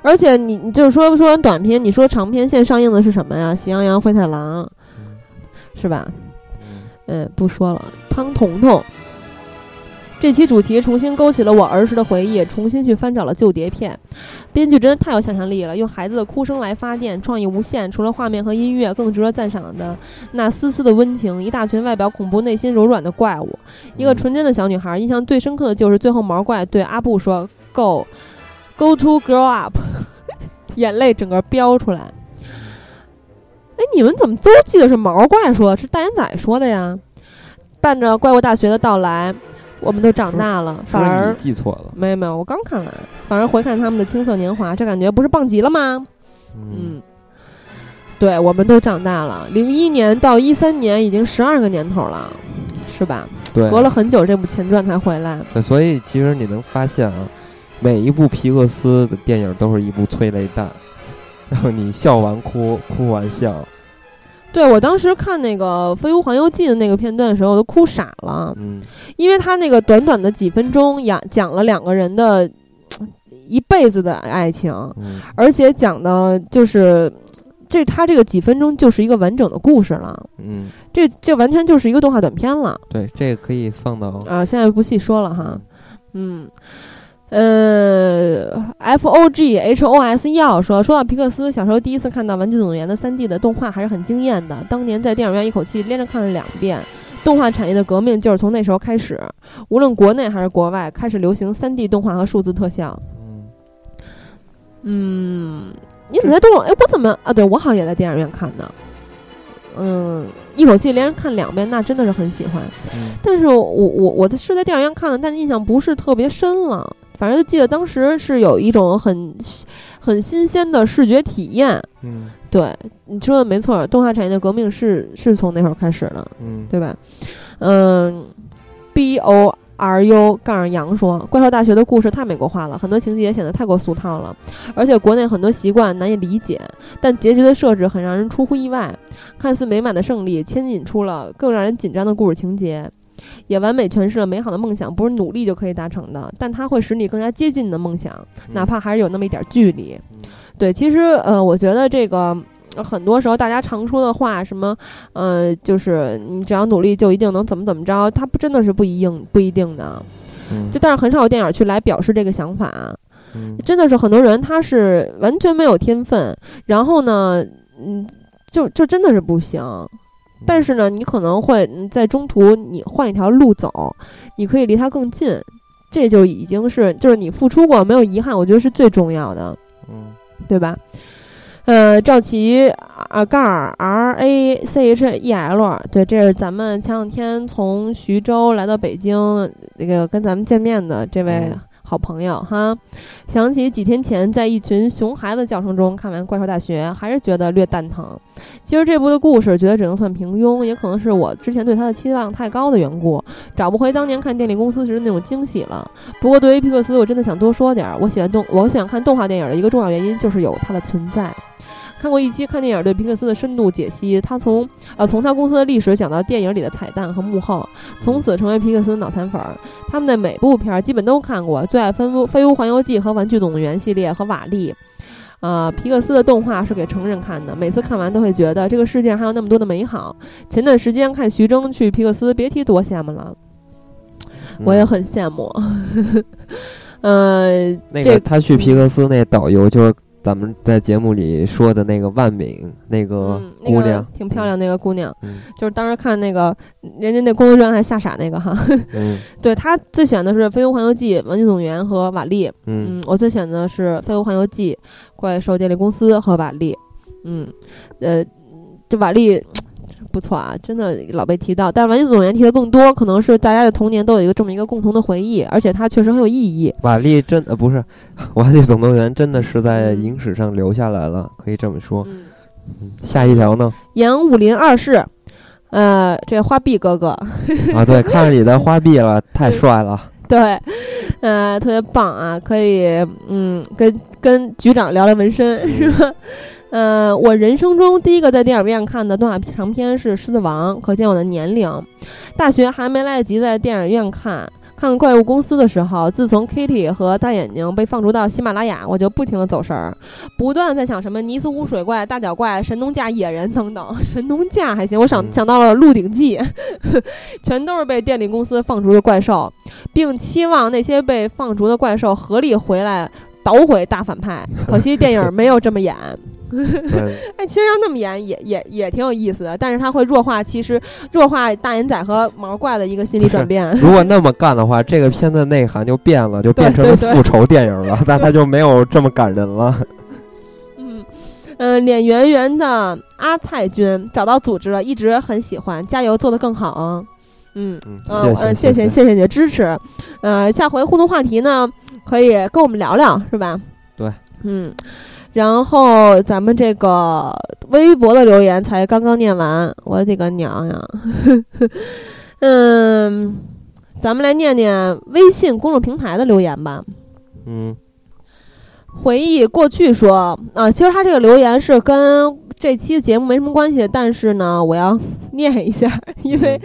而且你你就是说说完短片，你说长片现上映的是什么呀？《喜羊羊灰太狼》，是吧？嗯，不说了。汤彤彤。这期主题重新勾起了我儿时的回忆，重新去翻找了旧碟片。编剧真的太有想象力了，用孩子的哭声来发电，创意无限。除了画面和音乐，更值得赞赏的那丝丝的温情。一大群外表恐怖、内心柔软的怪物，一个纯真的小女孩。印象最深刻的就是最后毛怪对阿布说：“Go, go to grow up。” 眼泪整个飙出来。哎，你们怎么都记得是毛怪说？是大眼仔说的呀？伴着怪物大学的到来。我们都长大了，反而记错了。没有没有，我刚看完，反而回看他们的青涩年华，这感觉不是棒极了吗？嗯，对，我们都长大了。零一年到一三年已经十二个年头了，是吧？对，隔了很久，这部前传才回来。对，所以其实你能发现啊，每一部皮克斯的电影都是一部催泪弹，然后你笑完哭，哭完笑。对，我当时看那个《飞屋环游记》的那个片段的时候，我都哭傻了。嗯，因为他那个短短的几分钟，讲讲了两个人的一辈子的爱情，而且讲的就是这他这个几分钟就是一个完整的故事了。嗯，这这完全就是一个动画短片了。对，这个可以放到啊，现在不细说了哈。嗯。呃，F O G H O S 要说说到皮克斯，小时候第一次看到《玩具总动员》的 3D 的动画还是很惊艳的。当年在电影院一口气连着看了两遍。动画产业的革命就是从那时候开始，无论国内还是国外，开始流行 3D 动画和数字特效。嗯，你怎么在动？哎，我怎么啊？对我好像也在电影院看的。嗯，一口气连着看两遍，那真的是很喜欢。但是我我我在是在电影院看的，但印象不是特别深了。反正就记得当时是有一种很很新鲜的视觉体验。嗯，对，你说的没错，动画产业的革命是是从那会儿开始的。嗯，对吧？嗯，B O R U 杠杨说，怪兽大学的故事太美国化了，很多情节显得太过俗套了，而且国内很多习惯难以理解，但结局的设置很让人出乎意外。看似美满的胜利，牵引出了更让人紧张的故事情节。也完美诠释了美好的梦想不是努力就可以达成的，但它会使你更加接近你的梦想，哪怕还是有那么一点距离。对，其实呃，我觉得这个很多时候大家常说的话，什么呃，就是你只要努力就一定能怎么怎么着，它不真的是不一定不一定的。就但是很少有电影去来表示这个想法。真的是很多人他是完全没有天分，然后呢，嗯，就就真的是不行。但是呢，你可能会在中途你换一条路走，你可以离他更近，这就已经是就是你付出过没有遗憾，我觉得是最重要的，嗯，对吧？呃，赵琦啊，盖儿 R A C H E L，对，这是咱们前两天从徐州来到北京那个跟咱们见面的这位。好朋友哈，想起几天前在一群熊孩子叫声中看完《怪兽大学》，还是觉得略蛋疼。其实这部的故事，觉得只能算平庸，也可能是我之前对他的期望太高的缘故，找不回当年看《电力公司》时的那种惊喜了。不过对于皮克斯，我真的想多说点儿。我喜欢动，我喜欢看动画电影的一个重要原因就是有它的存在。看过一期看电影对皮克斯的深度解析，他从呃从他公司的历史讲到电影里的彩蛋和幕后，从此成为皮克斯脑残粉儿。他们的每部片儿基本都看过，最爱《飞屋飞屋环游记》和《玩具总动员》系列和瓦力。啊，皮克斯的动画是给成人看的，每次看完都会觉得这个世界上还有那么多的美好。前段时间看徐峥去皮克斯，别提多羡慕了，我也很羡慕。呃，那个他去皮克斯那导游就是。咱们在节目里说的那个万敏，那个姑娘挺漂亮，那个姑娘，就是当时看那个人家那工作人员还吓傻那个哈。对他最选的是《飞屋环游记》《玩具总动员》和瓦力。嗯，我最选的是《飞屋环游记》《怪兽电力公司》和瓦力。嗯，呃，这瓦力。不错啊，真的老被提到，但玩具总动员提的更多，可能是大家的童年都有一个这么一个共同的回忆，而且它确实很有意义。瓦力真呃不是，玩具总动员真的是在影史上留下来了，可以这么说。下一条呢？演武林二世，呃，这花臂哥哥啊，对，看着你的花臂了，太帅了。对，呃，特别棒啊，可以嗯，跟跟局长聊聊纹身是吧？呃，我人生中第一个在电影院看的动画长片是《狮子王》，可见我的年龄。大学还没来得及在电影院看，看怪物公司的时候，自从 Kitty 和大眼睛被放逐到喜马拉雅，我就不停的走神儿，不断在想什么尼斯湖水怪、大脚怪、神农架野人等等。神农架还行，我想想到了《鹿鼎记》，全都是被电力公司放逐的怪兽，并期望那些被放逐的怪兽合力回来捣毁大反派。可惜电影没有这么演。哎，其实要那么演也也也挺有意思的，但是他会弱化，其实弱化大眼仔和毛怪的一个心理转变。如果 那么干的话，这个片子内涵就变了，就变成了复仇电影了，那他就没有这么感人了。嗯嗯，脸圆圆的阿菜君找到组织了，一直很喜欢，加油，做得更好。嗯嗯嗯，谢谢谢谢你的支持。呃，下回互动话题呢，可以跟我们聊聊，是吧？对，嗯。然后咱们这个微博的留言才刚刚念完，我的个娘呀！嗯，咱们来念念微信公众平台的留言吧。嗯，回忆过去说啊，其实他这个留言是跟这期节目没什么关系，但是呢，我要念一下，因为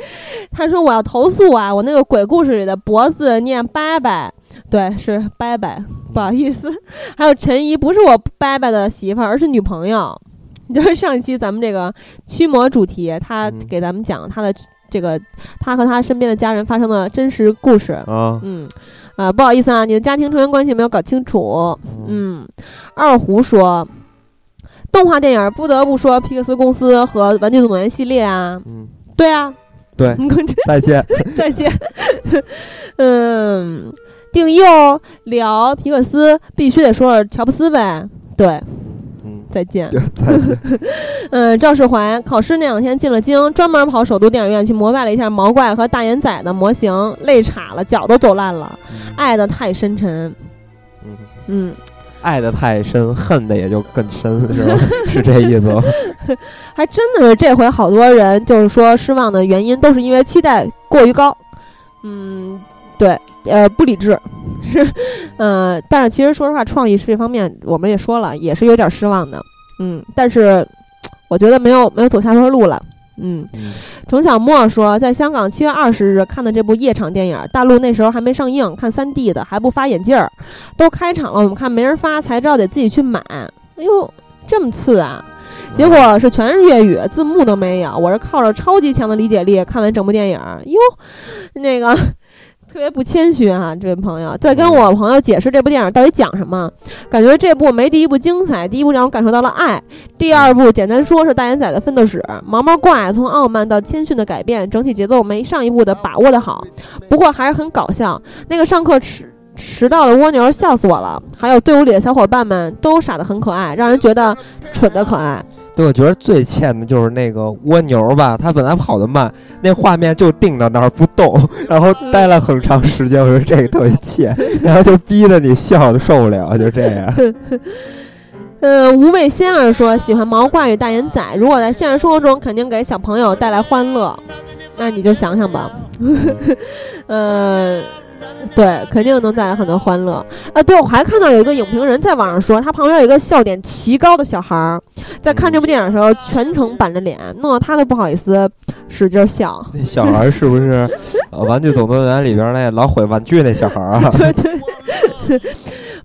他说我要投诉啊，我那个鬼故事里的脖子念拜拜。对，是拜拜，不好意思。还有陈怡，不是我拜拜的媳妇儿，而是女朋友。就是上一期咱们这个驱魔主题，他给咱们讲他的这个他和他身边的家人发生的真实故事啊。嗯，啊，不好意思啊，你的家庭成员关系没有搞清楚。嗯，二胡说，动画电影不得不说皮克斯公司和玩具总动员系列啊。嗯，对啊，对，再见，再见。嗯。定义哦聊皮克斯必须得说说乔布斯呗，对，嗯，再见，再见。嗯，赵世怀考试那两天进了京，专门跑首都电影院去膜拜了一下毛怪和大眼仔的模型，累岔了，脚都走烂了，爱的太深沉。嗯嗯，爱的太深，恨的也就更深，是吧？是这意思吗。还真的是这回好多人就是说失望的原因都是因为期待过于高。嗯，对。呃，不理智，是，呃，但是其实说实话，创意是这方面，我们也说了，也是有点失望的，嗯，但是我觉得没有没有走下坡路了，嗯。程小莫说，在香港七月二十日看的这部夜场电影，大陆那时候还没上映，看三 D 的还不发眼镜儿，都开场了，我们看没人发，才知道得自己去买。哎呦，这么次啊！结果是全是粤语，字幕都没有。我是靠着超级强的理解力看完整部电影，哟，那个。特别不谦虚哈，这位朋友在跟我朋友解释这部电影到底讲什么。感觉这部没第一部精彩，第一部让我感受到了爱，第二部简单说是大眼仔的奋斗史。毛毛怪从傲慢到谦逊的改变，整体节奏没上一部的把握的好，不过还是很搞笑。那个上课迟迟到的蜗牛笑死我了，还有队伍里的小伙伴们都傻得很可爱，让人觉得蠢的可爱。对，我觉得最欠的就是那个蜗牛吧，它本来跑得慢，那画面就定到那儿不动，然后待了很长时间，我说这个特别欠，然后就逼得你笑的受不了，就这样。呃，无畏仙儿说喜欢毛怪与大眼仔，如果在现实生活中肯定给小朋友带来欢乐，那你就想想吧。嗯。对，肯定能带来很多欢乐啊！对，我还看到有一个影评人在网上说，他旁边有一个笑点奇高的小孩儿，在看这部电影的时候全程板着脸，弄得他都不好意思使劲笑。那小孩是不是 《玩具总动员》里边那老毁玩具那小孩啊？对对。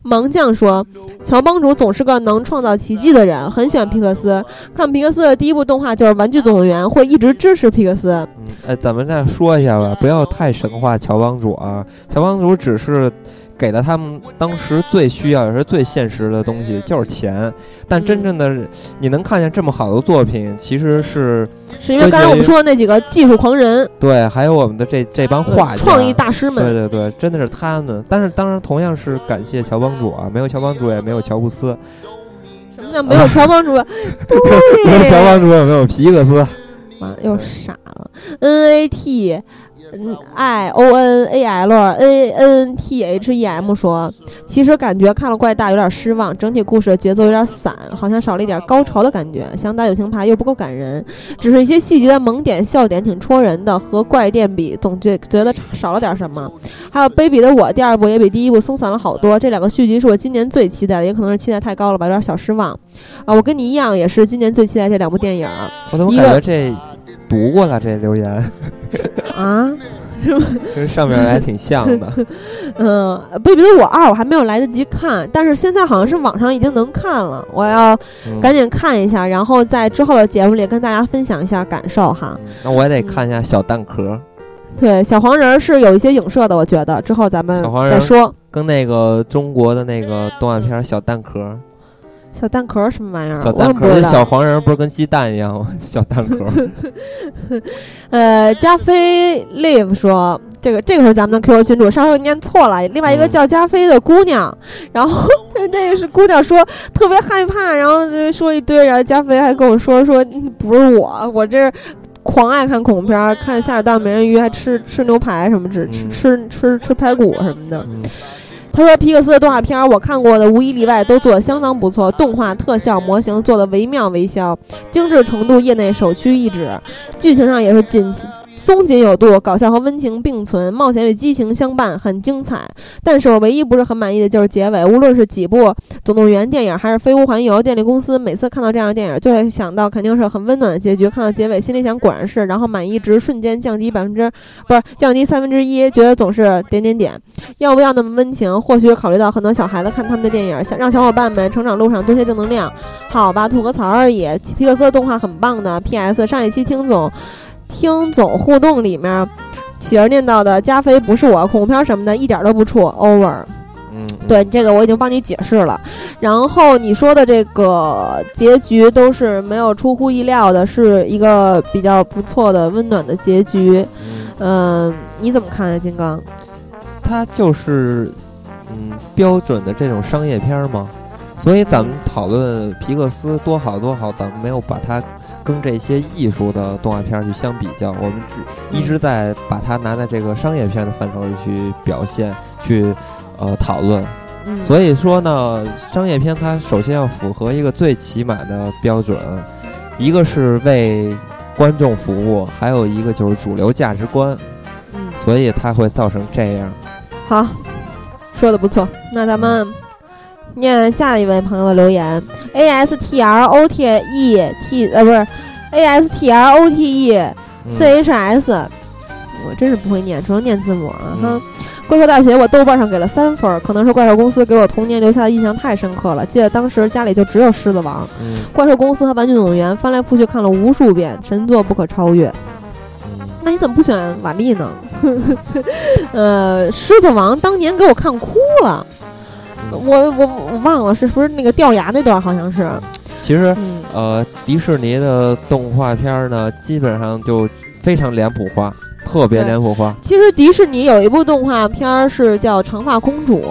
盲将说：“乔帮主总是个能创造奇迹的人，很喜欢皮克斯。看皮克斯的第一部动画就是《玩具总动员》，会一直支持皮克斯。”嗯，哎，咱们再说一下吧，不要太神话乔帮主啊！乔帮主只是。给了他们当时最需要也是最现实的东西，就是钱。但真正的你能看见这么好的作品，其实是是因为刚才我们说的那几个技术狂人，对，还有我们的这这帮画家、创意大师们，对对对，真的是他们。但是当然，同样是感谢乔帮主啊，没有乔帮主也没有乔布斯。什么叫没有乔帮主？没有乔帮主也没有皮克斯。妈，又傻了。N A T。嗯，i o n a l a n t h e m 说，其实感觉看了怪大有点失望，整体故事的节奏有点散，好像少了一点高潮的感觉。想打友情牌又不够感人，只是一些细节的萌点、笑点挺戳人的。和怪店比，总觉觉得少了点什么。还有《卑鄙的我》第二部也比第一部松散了好多。这两个续集是我今年最期待的，也可能是期待太高了吧，有点小失望。啊，我跟你一样，也是今年最期待这两部电影。我怎么感觉这？读过了这留言，啊？是吗？跟上面还挺像的。嗯，《贝比的我二》我还没有来得及看，但是现在好像是网上已经能看了，我要赶紧看一下，然后在之后的节目里跟大家分享一下感受哈。那我也得看一下小蛋壳。对，小黄人是有一些影射的，我觉得之后咱们再说。跟那个中国的那个动画片《小蛋壳》。小蛋壳什么玩意儿？小蛋壳，小黄人不是跟鸡蛋一样吗？小蛋壳。呃，加菲 live 说，这个这个是咱们的 QQ 群主，稍微念错了。另外一个叫加菲的姑娘，然后那个是姑娘说特别害怕，然后就说一堆，然后加菲还跟我说说不是我，我这。狂爱看恐怖片，看下水道美人鱼，还吃吃牛排什么，吃吃吃吃吃排骨什么的。他说皮克斯的动画片我看过的无一例外都做的相当不错，动画特效模型做的惟妙惟肖，精致程度业内首屈一指，剧情上也是紧松紧有度，搞笑和温情并存，冒险与激情相伴，很精彩。但是我唯一不是很满意的就是结尾，无论是几部总动员电影还是飞屋环游，电力公司每次看到这样的电影就会想到肯定是很温暖的结局，看到结尾心里想果然是，然后满意值瞬间降低百分之，不是降低三分之一，觉得总是点点点，要不要那么温情？或许考虑到很多小孩子看他们的电影，想让小伙伴们成长路上多些正能量，好吧，吐个槽而已。皮克斯的动画很棒的。P.S. 上一期听总。听总互动里面，喜儿念叨的加菲不是我恐怖片什么的，一点都不怵。Over，嗯，对这个我已经帮你解释了。然后你说的这个结局都是没有出乎意料的，是一个比较不错的温暖的结局。嗯，你怎么看啊，金刚？它就是嗯标准的这种商业片吗？所以咱们讨论皮克斯多好多好，咱们没有把它。跟这些艺术的动画片去相比较，我们只一直在把它拿在这个商业片的范畴里去表现、去呃讨论。所以说呢，商业片它首先要符合一个最起码的标准，一个是为观众服务，还有一个就是主流价值观。嗯，所以它会造成这样。好，说的不错，那咱们。念下一位朋友的留言，a s t r o t e t 呃不是，a s t r o t e c h s，我真是不会念，只能念字母啊哈。怪兽大学我豆瓣上给了三分，可能是怪兽公司给我童年留下的印象太深刻了。记得当时家里就只有狮子王、怪兽公司和玩具总动员，翻来覆去看了无数遍，神作不可超越。那你怎么不选瓦力呢？呃，狮子王当年给我看哭了。我我我忘了是不是那个掉牙那段，好像是。其实，呃，迪士尼的动画片呢，基本上就非常脸谱化，特别脸谱化。其实迪士尼有一部动画片是叫《长发公主》，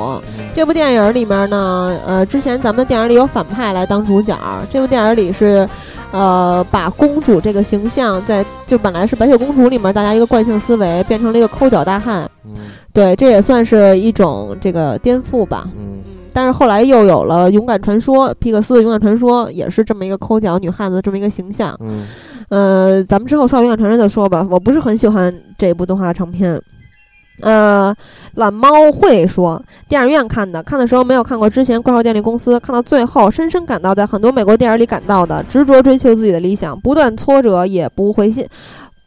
这部电影里面呢，呃，之前咱们的电影里有反派来当主角，这部电影里是，呃，把公主这个形象在就本来是白雪公主里面大家一个惯性思维，变成了一个抠脚大汉。嗯，对，这也算是一种这个颠覆吧。嗯。但是后来又有了《勇敢传说》，皮克斯的《勇敢传说》也是这么一个抠脚女汉子这么一个形象。嗯，呃，咱们之后说《勇敢传说》再说吧。我不是很喜欢这部动画长片。呃，懒猫会说，电影院看的，看的时候没有看过之前怪兽电力公司，看到最后，深深感到在很多美国电影里感到的执着追求自己的理想，不断挫折也不灰心。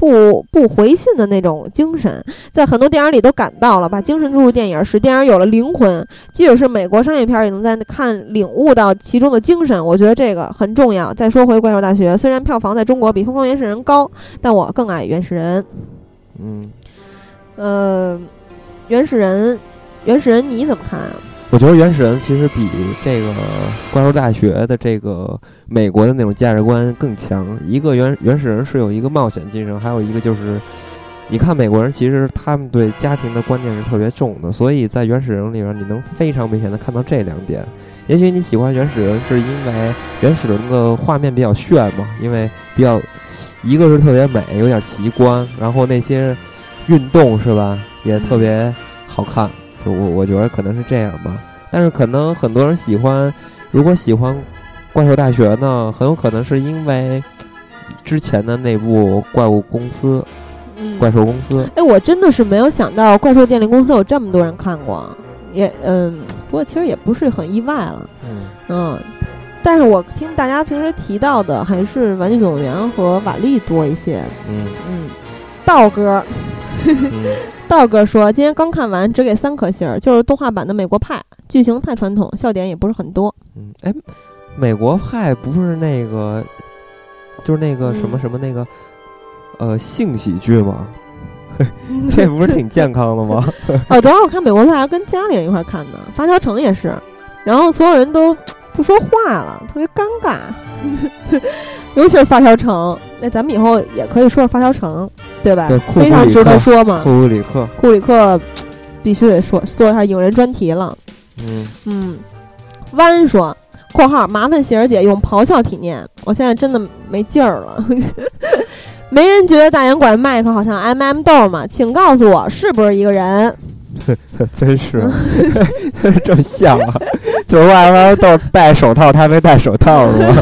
不不回信的那种精神，在很多电影里都感到了，把精神注入电影，使电影有了灵魂。即使是美国商业片，也能在看领悟到其中的精神。我觉得这个很重要。再说回《怪兽大学》，虽然票房在中国比《疯狂原始人》高，但我更爱《原始人》。嗯，呃，《原始人》，《原始人》，你怎么看啊？我觉得原始人其实比这个怪兽大学的这个美国的那种价值观更强。一个原原始人是有一个冒险精神，还有一个就是，你看美国人其实他们对家庭的观念是特别重的，所以在原始人里边你能非常明显的看到这两点。也许你喜欢原始人是因为原始人的画面比较炫嘛，因为比较一个是特别美，有点奇观，然后那些运动是吧也特别好看。我我觉得可能是这样吧，但是可能很多人喜欢，如果喜欢《怪兽大学》呢，很有可能是因为之前的那部《怪物公司》。怪兽公司。哎，我真的是没有想到《怪兽电力公司》有这么多人看过，也嗯，不过其实也不是很意外了。嗯嗯，但是我听大家平时提到的还是《玩具总动员》和瓦力多一些。嗯嗯，道哥。道哥说今天刚看完，只给三颗星儿，就是动画版的《美国派》，剧情太传统，笑点也不是很多。嗯，哎，美国派不是那个，就是那个什么什么那个，呃，性喜剧吗？这不是挺健康的吗？哦，等会儿我看美国派还跟家里人一块看的，发条城也是，然后所有人都不说话了，特别尴尬，尤其是发条城。那咱们以后也可以说说发条城，对吧？非常值得说嘛。库里克，库里克必须得说做一下影人专题了。嗯嗯，弯说（括号麻烦喜儿姐用咆哮体念），我现在真的没劲儿了。没人觉得大眼拐麦克好像 M M 豆吗？请告诉我是不是一个人？真是，这么像啊！就是 M M 豆戴手套，他没戴手套是吗？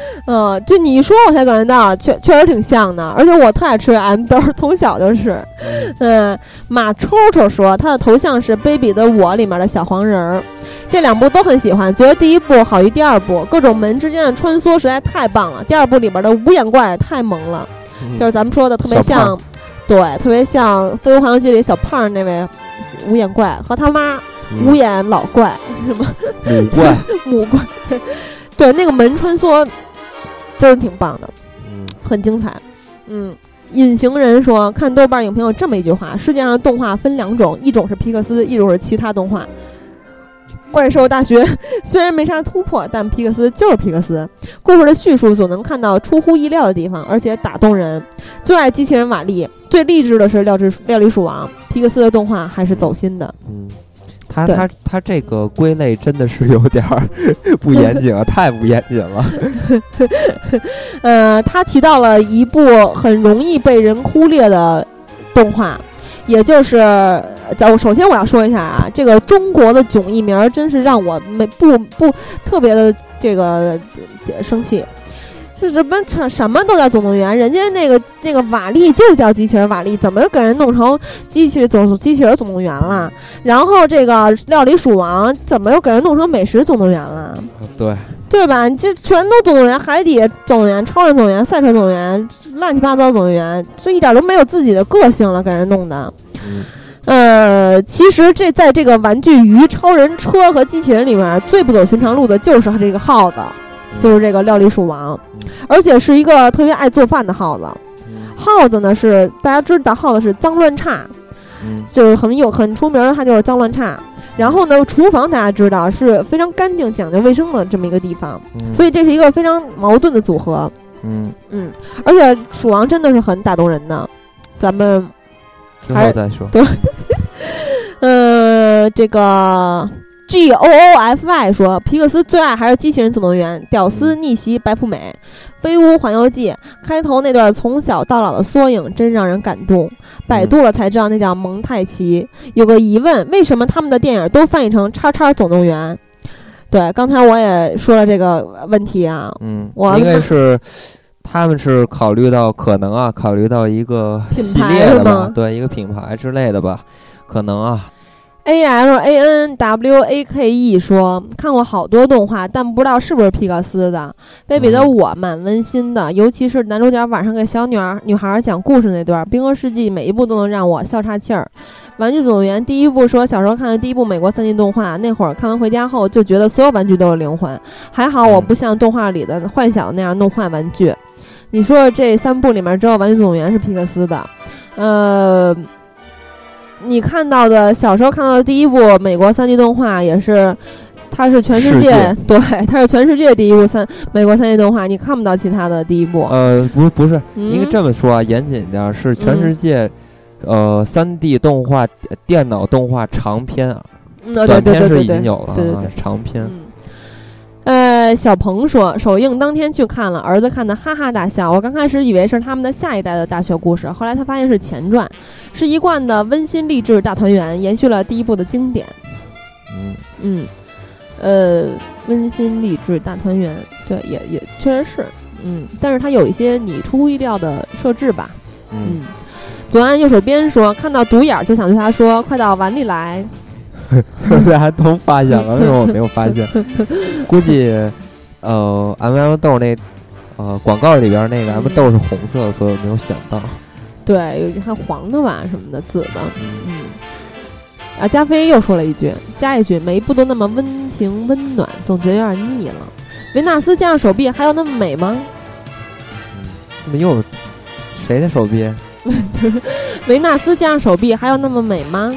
嗯，就你一说，我才感觉到，确确实挺像的。而且我特爱吃 M 豆，从小就是。嗯，马抽抽说他的头像是《baby 的我》里面的小黄人儿。这两部都很喜欢，觉得第一部好于第二部，各种门之间的穿梭实在太棒了。第二部里边的无眼怪太萌了，就是咱们说的特别像，对，特别像《飞屋环游记》里小胖那位无眼怪和他妈无眼老怪什么母怪 母怪，对，那个门穿梭真的挺棒的，嗯，很精彩。嗯，隐形人说看豆瓣影评有这么一句话：世界上动画分两种，一种是皮克斯，一种是其他动画。怪兽大学虽然没啥突破，但皮克斯就是皮克斯。故事的叙述总能看到出乎意料的地方，而且打动人。最爱机器人瓦力，最励志的是料理料理鼠王。皮克斯的动画还是走心的。嗯，他他他这个归类真的是有点儿 不严谨啊，太不严谨了。呃，他提到了一部很容易被人忽略的动画。也就是，在我首先我要说一下啊，这个中国的囧艺名真是让我没不不特别的这个生气，是什么什什么都叫总动员，人家那个那个瓦力就叫机器人瓦力，怎么给人弄成机器总机器人总动员了？然后这个料理鼠王怎么又给人弄成美食总动员了？对。对吧？你这全都总动员，海底总动员、超人总动员、赛车总动员，乱七八糟总动员，这一点都没有自己的个性了，给人弄的。呃，其实这在这个玩具鱼、超人车和机器人里面，最不走寻常路的就是这个耗子，就是这个料理鼠王，而且是一个特别爱做饭的耗子。耗子呢是大家知道，耗子是脏乱差，就是很有很出名的，它就是脏乱差。然后呢，厨房大家知道是非常干净、讲究卫生的这么一个地方，所以这是一个非常矛盾的组合。嗯。嗯，而且鼠王真的是很打动人的，咱们之后再说。对，呃，这个。G O O F Y 说：“皮克斯最爱还是《机器人总动员》，屌丝逆袭白富美，《飞屋环游记》开头那段从小到老的缩影真让人感动。百度了才知道那叫蒙太奇。有个疑问，为什么他们的电影都翻译成‘叉叉总动员’？对，刚才我也说了这个问题啊。嗯，我应该是他们是考虑到可能啊，考虑到一个系列的吧，对，一个品牌之类的吧，可能啊。” A L A N W A K E 说看过好多动画，但不知道是不是皮克斯的。贝比的我蛮温馨的，尤其是男主角晚上给小女儿女孩讲故事那段，《冰河世纪》每一部都能让我笑岔气儿。玩具总动员第一部说小时候看的第一部美国三 D 动画，那会儿看完回家后就觉得所有玩具都有灵魂。还好我不像动画里的幻想那样弄坏玩具。你说这三部里面只有玩具总动员是皮克斯的，呃。你看到的小时候看到的第一部美国三 D 动画也是，它是全世界对，它是全世界第一部三美国三 D 动画，你看不到其他的第一部。呃，不，不是，应该这么说啊，严谨点是全世界，呃，三 D 动画电脑动画长篇啊，短片是已经有了啊，长篇。呃，小鹏说首映当天去看了，儿子看的哈哈大笑。我刚开始以为是他们的下一代的大学故事，后来他发现是前传，是一贯的温馨励志大团圆，延续了第一部的经典。嗯嗯，呃，温馨励志大团圆，对，也也确实是，嗯，但是它有一些你出乎意料的设置吧。嗯，左岸右手边说看到独眼就想对他说，快到碗里来。大家都发现了，为什么我没有发现？估计，呃，M M 豆那，呃，广告里边那个 M 豆是红色，所以我没有想到。对，有还黄的吧什么的紫的，嗯。啊，加菲又说了一句，加一句，每一步都那么温情温暖，总觉得有点腻了。维纳斯加上手臂还有那么美吗？怎么又谁的手臂？维纳斯加上手臂还有那么美吗？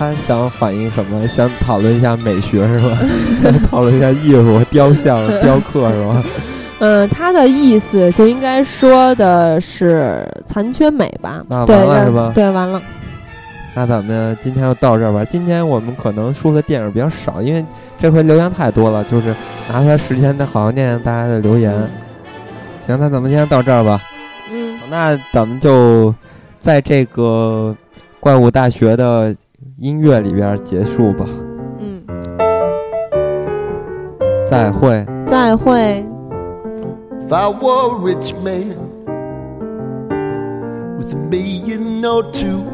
他想反映什么？想讨论一下美学是吧？讨论一下艺术、雕像、雕刻是吧？嗯，他的意思就应该说的是残缺美吧？那完了是吧？对，完了。那咱们今天就到这儿吧。今天我们可能说的电影比较少，因为这回留言太多了，就是拿出来时间，再好好念念大家的留言。行，那咱们今天到这儿吧。嗯，那咱们就在这个怪物大学的音乐里边结束吧。嗯，再会。再会。if i were rich man with me you know too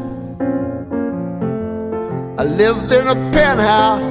i lived in a penthouse